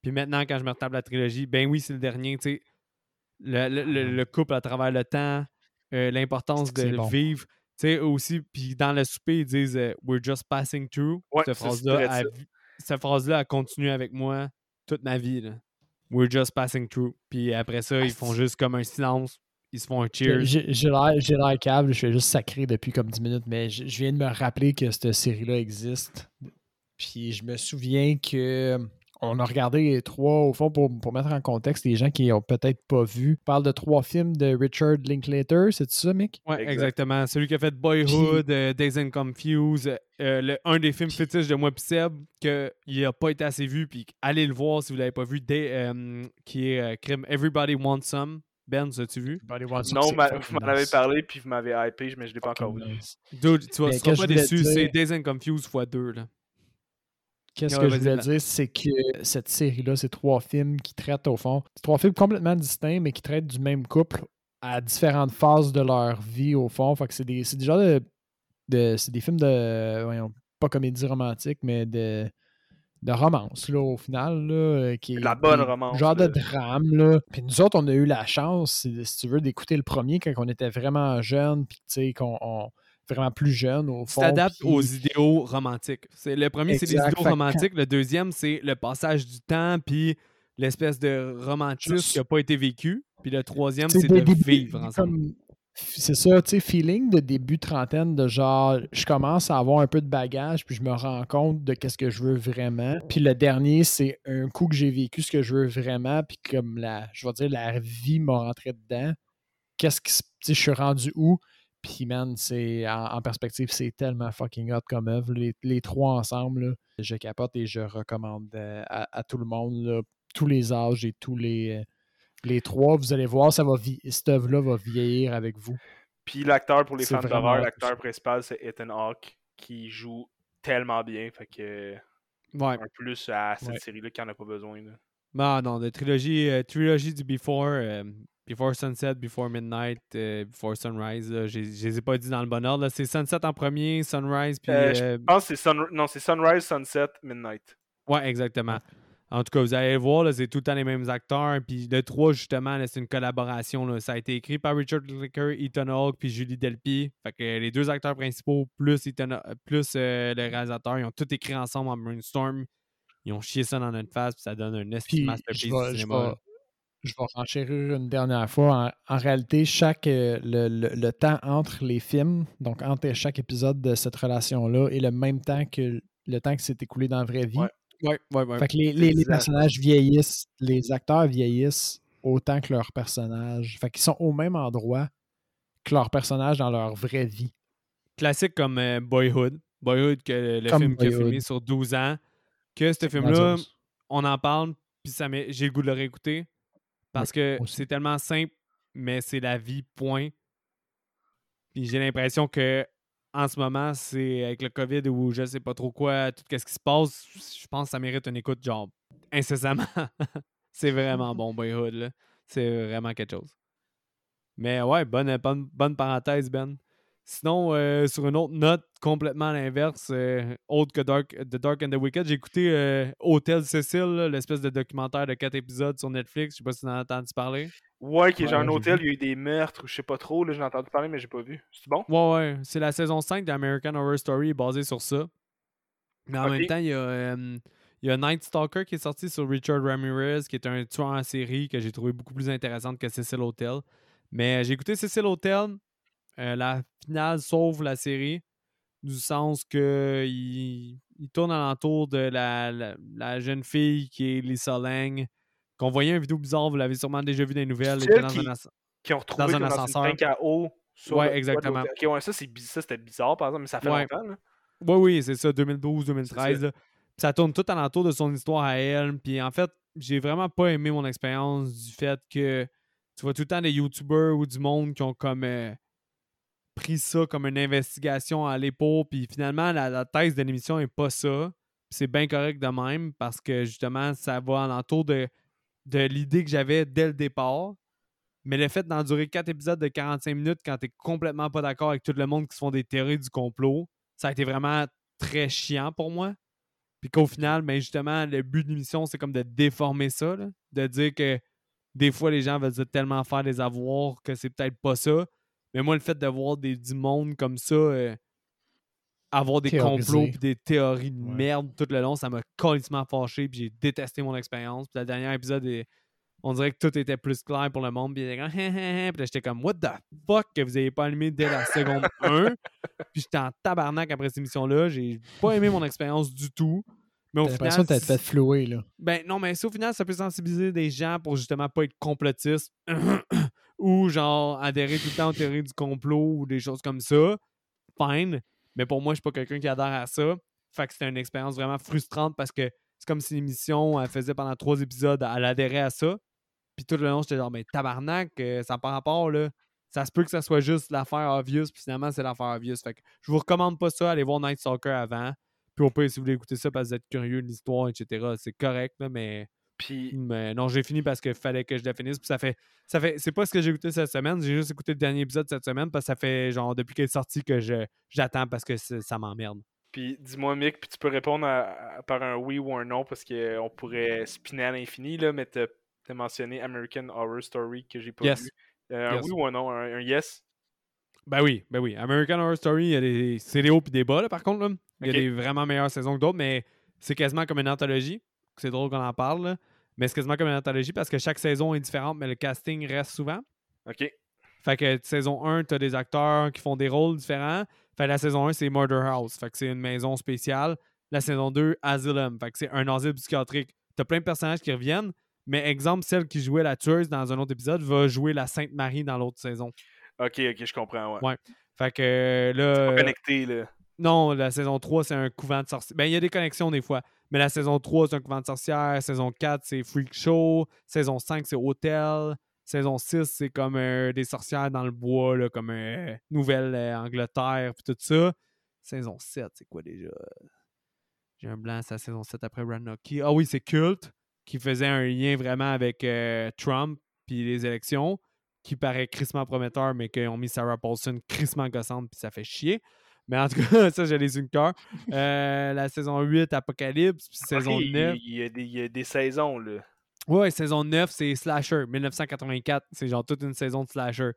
Puis maintenant, quand je me retape la trilogie, ben oui, c'est le dernier, tu sais. Le, le- le- le couple à travers le temps, euh, l'importance de C'est le bon. vivre. Tu sais, aussi, puis dans le souper, ils disent euh, We're just passing through. Ouais, cette phrase-là, a, continué avec moi toute ma vie. Là. We're just passing through. Puis après ça, ils font juste comme un silence. Ils se font un cheers. J'ai l'air câble, je suis juste sacré depuis comme 10 minutes, mais je viens de me rappeler que cette série-là existe. Puis je me souviens que on a regardé les trois, au fond, pour, pour mettre en contexte les gens qui ont peut-être pas vu. On parle de trois films de Richard Linklater, c'est ça, Mick? Ouais, Exact. exactement. Celui qui a fait Boyhood, euh, Days and Confused, euh, le- un des films fétiches de moi pis Seb, qu'il n'a pas été assez vu, puis allez le voir si vous l'avez pas vu, Day- euh, qui est euh, crime Everybody Wants Some. Ben, as-tu vu? Non, ma- vous m'en avez parlé, puis vous m'avez hypé, mais je l'ai pas encore vu. Dude, tu tu seras pas déçu, dire? c'est Days and Confused x 2. Là. Qu'est-ce Ouais, que je voulais dire, c'est que cette série-là, c'est trois films qui traitent au fond. C'est trois films complètement distincts, mais qui traitent du même couple à différentes phases de leur vie au fond. Fait que c'est des, c'est des genres de. de- c'est des films de. voyons, pas comédie romantique, mais de. de romance, là, au final. Là, euh, qui est La bonne des- romance, Genre de drame, là. Puis nous autres, on a eu la chance, si si tu veux, d'écouter le premier quand on était vraiment jeunes, puis tu sais, qu'on. on- vraiment plus jeune, au Tu fond. t'adaptes puis- aux idéaux romantiques. C'est, le premier, c'est les idéaux Fait romantiques. Le deuxième, c'est le passage du temps, puis l'espèce de romantisme Juste- qui n'a pas été vécu. Puis le troisième, c'est de vivre ensemble. comme- C'est ça, tu sais, feeling de début trentaine, de genre, je commence à avoir un peu de bagage, puis je me rends compte de qu'est-ce que je veux vraiment. Puis le dernier, c'est un coup que j'ai vécu ce que je veux vraiment, puis comme la, je vais dire, la vie m'a rentré dedans. Qu'est-ce qui, tu sais, je suis rendu où? Puis man, c'est, en, en perspective, c'est tellement fucking hot comme œuvre. Les, les trois ensemble, là, je capote et je recommande euh, à, à tout le monde, là, tous les âges et tous les... euh, les trois, vous allez voir, ça va cette œuvre-là va vieillir avec vous. Puis l'acteur pour les C'est fans d'horreur, l'acteur principal, c'est Ethan Hawke, qui joue tellement bien. Fait que Ouais. un plus à cette Ouais. série-là qui en a pas besoin. là. Non, non, de trilogie, euh, trilogie du Before, euh, Before Sunset, Before Midnight, euh, Before Sunrise. là, j'ai- Je les ai pas dit dans le bon ordre. là. C'est Sunset en premier, Sunrise, puis. Euh, je euh, pense que c'est Sun- non, c'est Sunrise, Sunset, Midnight. Ouais, exactement. En tout cas, vous allez le voir, là, c'est tout le temps les mêmes acteurs. Puis le 3, justement, c'est une collaboration. là. Ça a été écrit par Richard Linklater, Ethan Hawke, puis Julie Delpy. Fait que les deux acteurs principaux, plus, Ethan, euh, plus euh, le réalisateur, ils ont tout écrit ensemble en brainstorm. Ils ont chié ça dans notre face, puis ça donne un esti Puis de je masterpiece du je, cinéma. Je vais renchérir une dernière fois. En, en réalité, chaque euh, le, le- le temps entre les films, donc entre chaque épisode de cette relation-là, est le même temps que le temps qui s'est écoulé dans la vraie vie. Ouais. Ouais, ouais, ouais. Fait que les, les- personnages vieillissent, les acteurs vieillissent autant que leurs personnages. Fait qu'ils sont au même endroit que leurs personnages dans leur vraie vie. Classique comme euh, Boyhood. Boyhood, que le Comme film qui a filmé sur 12 ans. Que ce film-là, on en parle, puis j'ai le goût de le réécouter. Parce que c'est tellement simple, mais c'est la vie, point. Puis j'ai l'impression que en ce moment, c'est avec le COVID ou je sais pas trop quoi, tout ce qui se passe, je pense que ça mérite une écoute, genre, incessamment. c'est vraiment bon, Boyhood, là. C'est vraiment quelque chose. Mais ouais, bonne, bonne, bonne parenthèse, Ben. Sinon, euh, sur une autre note, complètement à l'inverse, euh, autre que Dark, The Dark and the Wicked, j'ai écouté euh, Hôtel Cécile, l'espèce de documentaire de quatre épisodes sur Netflix. Je sais pas si tu en as entendu parler. Ouais, qui est genre un hôtel, vu. il y a eu des meurtres ou je sais pas trop. Là, j'ai entendu parler, mais j'ai pas vu. C'est bon? Ouais, ouais. C'est la saison 5 d'American Horror Story basée sur ça. Mais en même temps, il y, a, euh, Il y a Night Stalker qui est sorti sur Richard Ramirez, qui est un tueur en série que j'ai trouvé beaucoup plus intéressante que Cecil Hotel. Mais j'ai écouté Cecil Hotel. Euh, la finale sauve la série du sens que il, tourne alentour de la, la, jeune fille qui est Lisa Lang, qu'on voyait une vidéo bizarre, vous l'avez sûrement déjà vu dans les nouvelles. Qui, dans un qui ont retrouvé dans un ascenseur. à eau. ouais, exactement. ouais, ça, c'était bizarre, par exemple, mais ça fait longtemps. Là. Oui, oui, c'est ça, 2012-2013. Ça tourne tout alentour de son histoire à elle. Puis en fait, j'ai vraiment pas aimé mon expérience du fait que tu vois tout le temps des YouTubers ou du monde qui ont comme euh, pris ça comme une investigation à l'épaule. Puis finalement, la, thèse de l'émission n'est pas ça. C'est bien correct de même parce que justement, ça va alentour de, de l'idée que j'avais dès le départ. Mais le fait d'endurer quatre épisodes de 45 minutes quand t'es complètement pas d'accord avec tout le monde qui se font des théories du complot, ça a été vraiment très chiant pour moi. Puis qu'au final, ben justement, le but de l'émission, c'est comme de déformer ça, de dire que des fois, les gens veulent tellement faire des avoirs que c'est peut-être pas ça. Mais moi, le fait de voir des, du monde comme ça euh, avoir des complots et des théories de merde tout le long, ça m'a complètement fâché. Puis j'ai détesté mon expérience. Puis le dernier épisode, on dirait que tout était plus clair pour le monde. Puis j'étais comme, what the fuck que vous n'ayez pas allumé dès la seconde 1. Puis j'étais en tabarnak après cette émission-là. J'ai pas aimé mon expérience du tout. Mais au l'impression que t'as fait flouer, là. Ben non, mais au final, ça peut sensibiliser des gens pour justement pas être complotistes ou genre adhérer tout le temps aux théories du complot ou des choses comme ça. Fine. Mais pour moi, je suis pas quelqu'un qui adhère à ça. Fait que c'était une expérience vraiment frustrante parce que c'est comme si l'émission, elle faisait pendant trois épisodes, elle adhérait à ça. Puis tout le long, j'étais genre, mais tabarnak, euh, ça par rapport, là. Ça se peut que ça soit juste l'affaire obvious, puis finalement, c'est l'affaire obvious. Fait que je vous recommande pas ça, allez voir Night Stalker avant. Puis au pire, si vous voulez écouter ça parce que vous êtes curieux de l'histoire, etc., c'est correct, là, mais. Puis... Mais non, j'ai fini parce qu'il fallait que je la finisse. Puis ça fait. Ça fait c'est pas ce que j'ai écouté cette semaine. J'ai juste écouté le dernier épisode cette semaine parce que ça fait genre depuis qu'elle est sortie que je, j'attends parce que ça m'emmerde. Puis dis-moi, Mick, puis tu peux répondre par un oui ou un non parce qu'on pourrait spinner à l'infini, là, mais t'as, as mentionné American Horror Story que j'ai pas vu. Euh, un oui ou un non, un yes? Ben oui, ben oui. American Horror Story, il y a des, c'est des hauts et des bas, là, par contre. Là. Il y a des vraiment meilleures saisons que d'autres, mais c'est quasiment comme une anthologie. C'est drôle qu'on en parle, là. mais c'est quasiment comme une anthologie parce que chaque saison est différente, mais le casting reste souvent. OK. Fait que saison 1, tu as des acteurs qui font des rôles différents. Fait que la saison 1, c'est Murder House. Fait que c'est une maison spéciale. La saison 2, Asylum. Fait que c'est un asile psychiatrique. Tu as plein de personnages qui reviennent, mais exemple, celle qui jouait la tueuse dans un autre épisode va jouer la Sainte Marie dans l'autre saison. Ok, ok, je comprends, ouais. Ouais. Fait que euh, là. C'est pas connecté, là. Non, la saison 3, c'est un couvent de sorcières. Ben, il y a des connexions des fois. Mais la saison 3, c'est un couvent de sorcières. Saison 4, c'est Freak Show. Saison 5, c'est Hôtel. Saison 6, c'est comme euh, des sorcières dans le bois, là, comme euh, Nouvelle-Angleterre, puis tout ça. Saison 7, c'est quoi déjà? J'ai un blanc, c'est la saison 7 après Rannocky. Ah oui, c'est Cult, qui faisait un lien vraiment avec Trump puis les élections qui paraît crissement prometteur, mais qu'ils ont mis Sarah Paulson crissement gossante, puis ça fait chier. Mais en tout cas, ça, j'ai les une cœur. Euh, la saison 8, Apocalypse, puis saison 9. Il y, a des, il y, a des, saisons, là. Ouais, saison 9, c'est Slasher, 1984. C'est genre toute une saison de Slasher.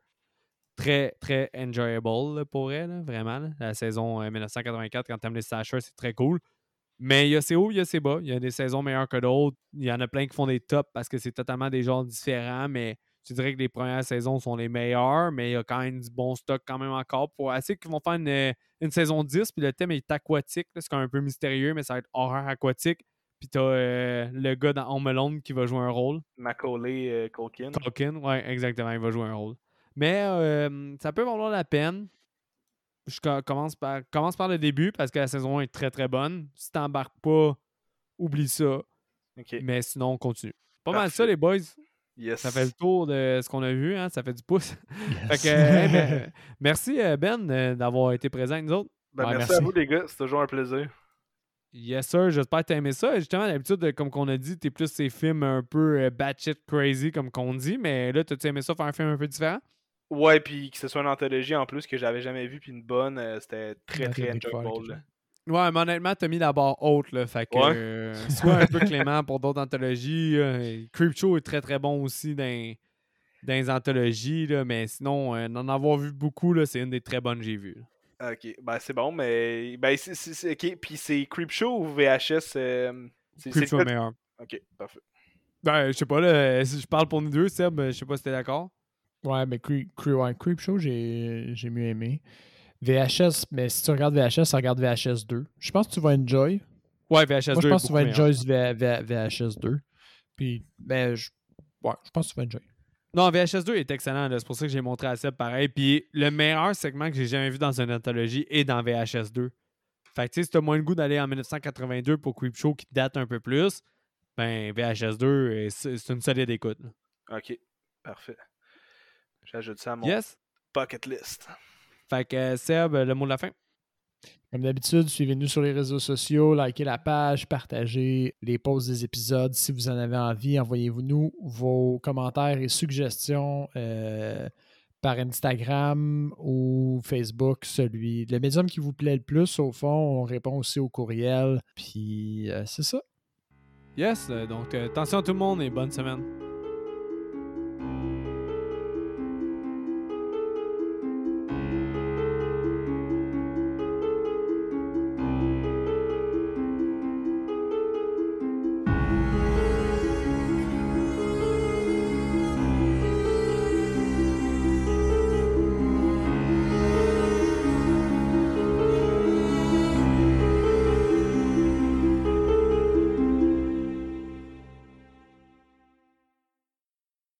Très, très enjoyable pour elle, vraiment. La saison 1984, euh, quand t'aimes les Slasher, c'est très cool. Mais il y a ses hauts, il y a ses bas. Il y a des saisons meilleures que d'autres. Il y en a plein qui font des tops parce que c'est totalement des genres différents, mais je dirais que les premières saisons sont les meilleures, mais il y a quand même du bon stock quand même encore. Pour assez qu'ils vont faire une, saison 10, puis le thème est aquatique. C'est quand même un peu mystérieux, mais ça va être horreur aquatique. Puis t'as euh, le gars dans Home Alone qui va jouer un rôle. Macaulay euh, Culkin. Culkin, ouais, exactement, il va jouer un rôle. Mais euh, ça peut valoir la peine. Je commence par, commence par le début parce que la saison 1 est très très bonne. Si t'embarques pas, oublie ça. Mais sinon, on continue. Pas mal ça, les boys. Ça fait le tour de ce qu'on a vu, hein? ça fait du pouce. Ben, merci euh, Ben euh, d'avoir été présent avec nous autres. Ben, merci, à vous les gars, c'est toujours un plaisir. Yes sir, j'espère que t'as aimé ça. Justement, d'habitude, comme qu'on a dit, t'es plus ces films un peu euh, batshit crazy comme qu'on dit, mais là, t'as-tu aimé ça faire un film un peu différent? Ouais, puis que ce soit une anthologie en plus que j'avais jamais vu, puis une bonne, c'était très très enjoyable. Ouais, mais honnêtement, t'as mis la barre haute, là. Fait que, euh, sois un peu clément pour d'autres anthologies. Euh, Creepshow est très très bon aussi dans, dans les anthologies, là, mais sinon, euh, en avoir vu beaucoup, là, c'est une des très bonnes que j'ai vues. Ok, ben c'est bon, mais. Ben, c'est. Ok, puis c'est Creepshow ou VHS C'est Creepshow est meilleur. Ok, parfait. Ben, je sais pas, là, si je parle pour nous deux, Seb, je sais pas si t'es d'accord. Ouais, mais Creep, Creep, ouais, Creepshow, j'ai j'ai mieux aimé. VHS, mais si tu regardes VHS, regarde VHS 2. Je pense que tu vas enjoy. Ouais, VHS 2 Moi, je est pense que tu vas enjoy V- V- VHS 2. Puis, ben, je, ouais, je pense que tu vas enjoy. Non, VHS 2 est excellent. C'est pour ça que j'ai montré à Seb pareil. Puis le meilleur segment que j'ai jamais vu dans une anthologie est dans VHS 2. Fait que tu sais, si t'as moins le goût d'aller en 1982 pour Creepshow qui date un peu plus, ben VHS 2, euh, c'est une solide écoute. là. Ok, parfait. J'ajoute ça à mon Yes? bucket list. Fait que euh, Seb, le mot de la fin? Comme d'habitude, suivez-nous sur les réseaux sociaux, likez la page, partagez les posts des épisodes. Si vous en avez envie, envoyez-vous-nous vos commentaires et suggestions euh, par Instagram ou Facebook, celui, le médium qui vous plaît le plus. Au fond, on répond aussi au courriel. Puis, euh, c'est ça. Yes, euh, donc euh, attention à tout le monde et bonne semaine.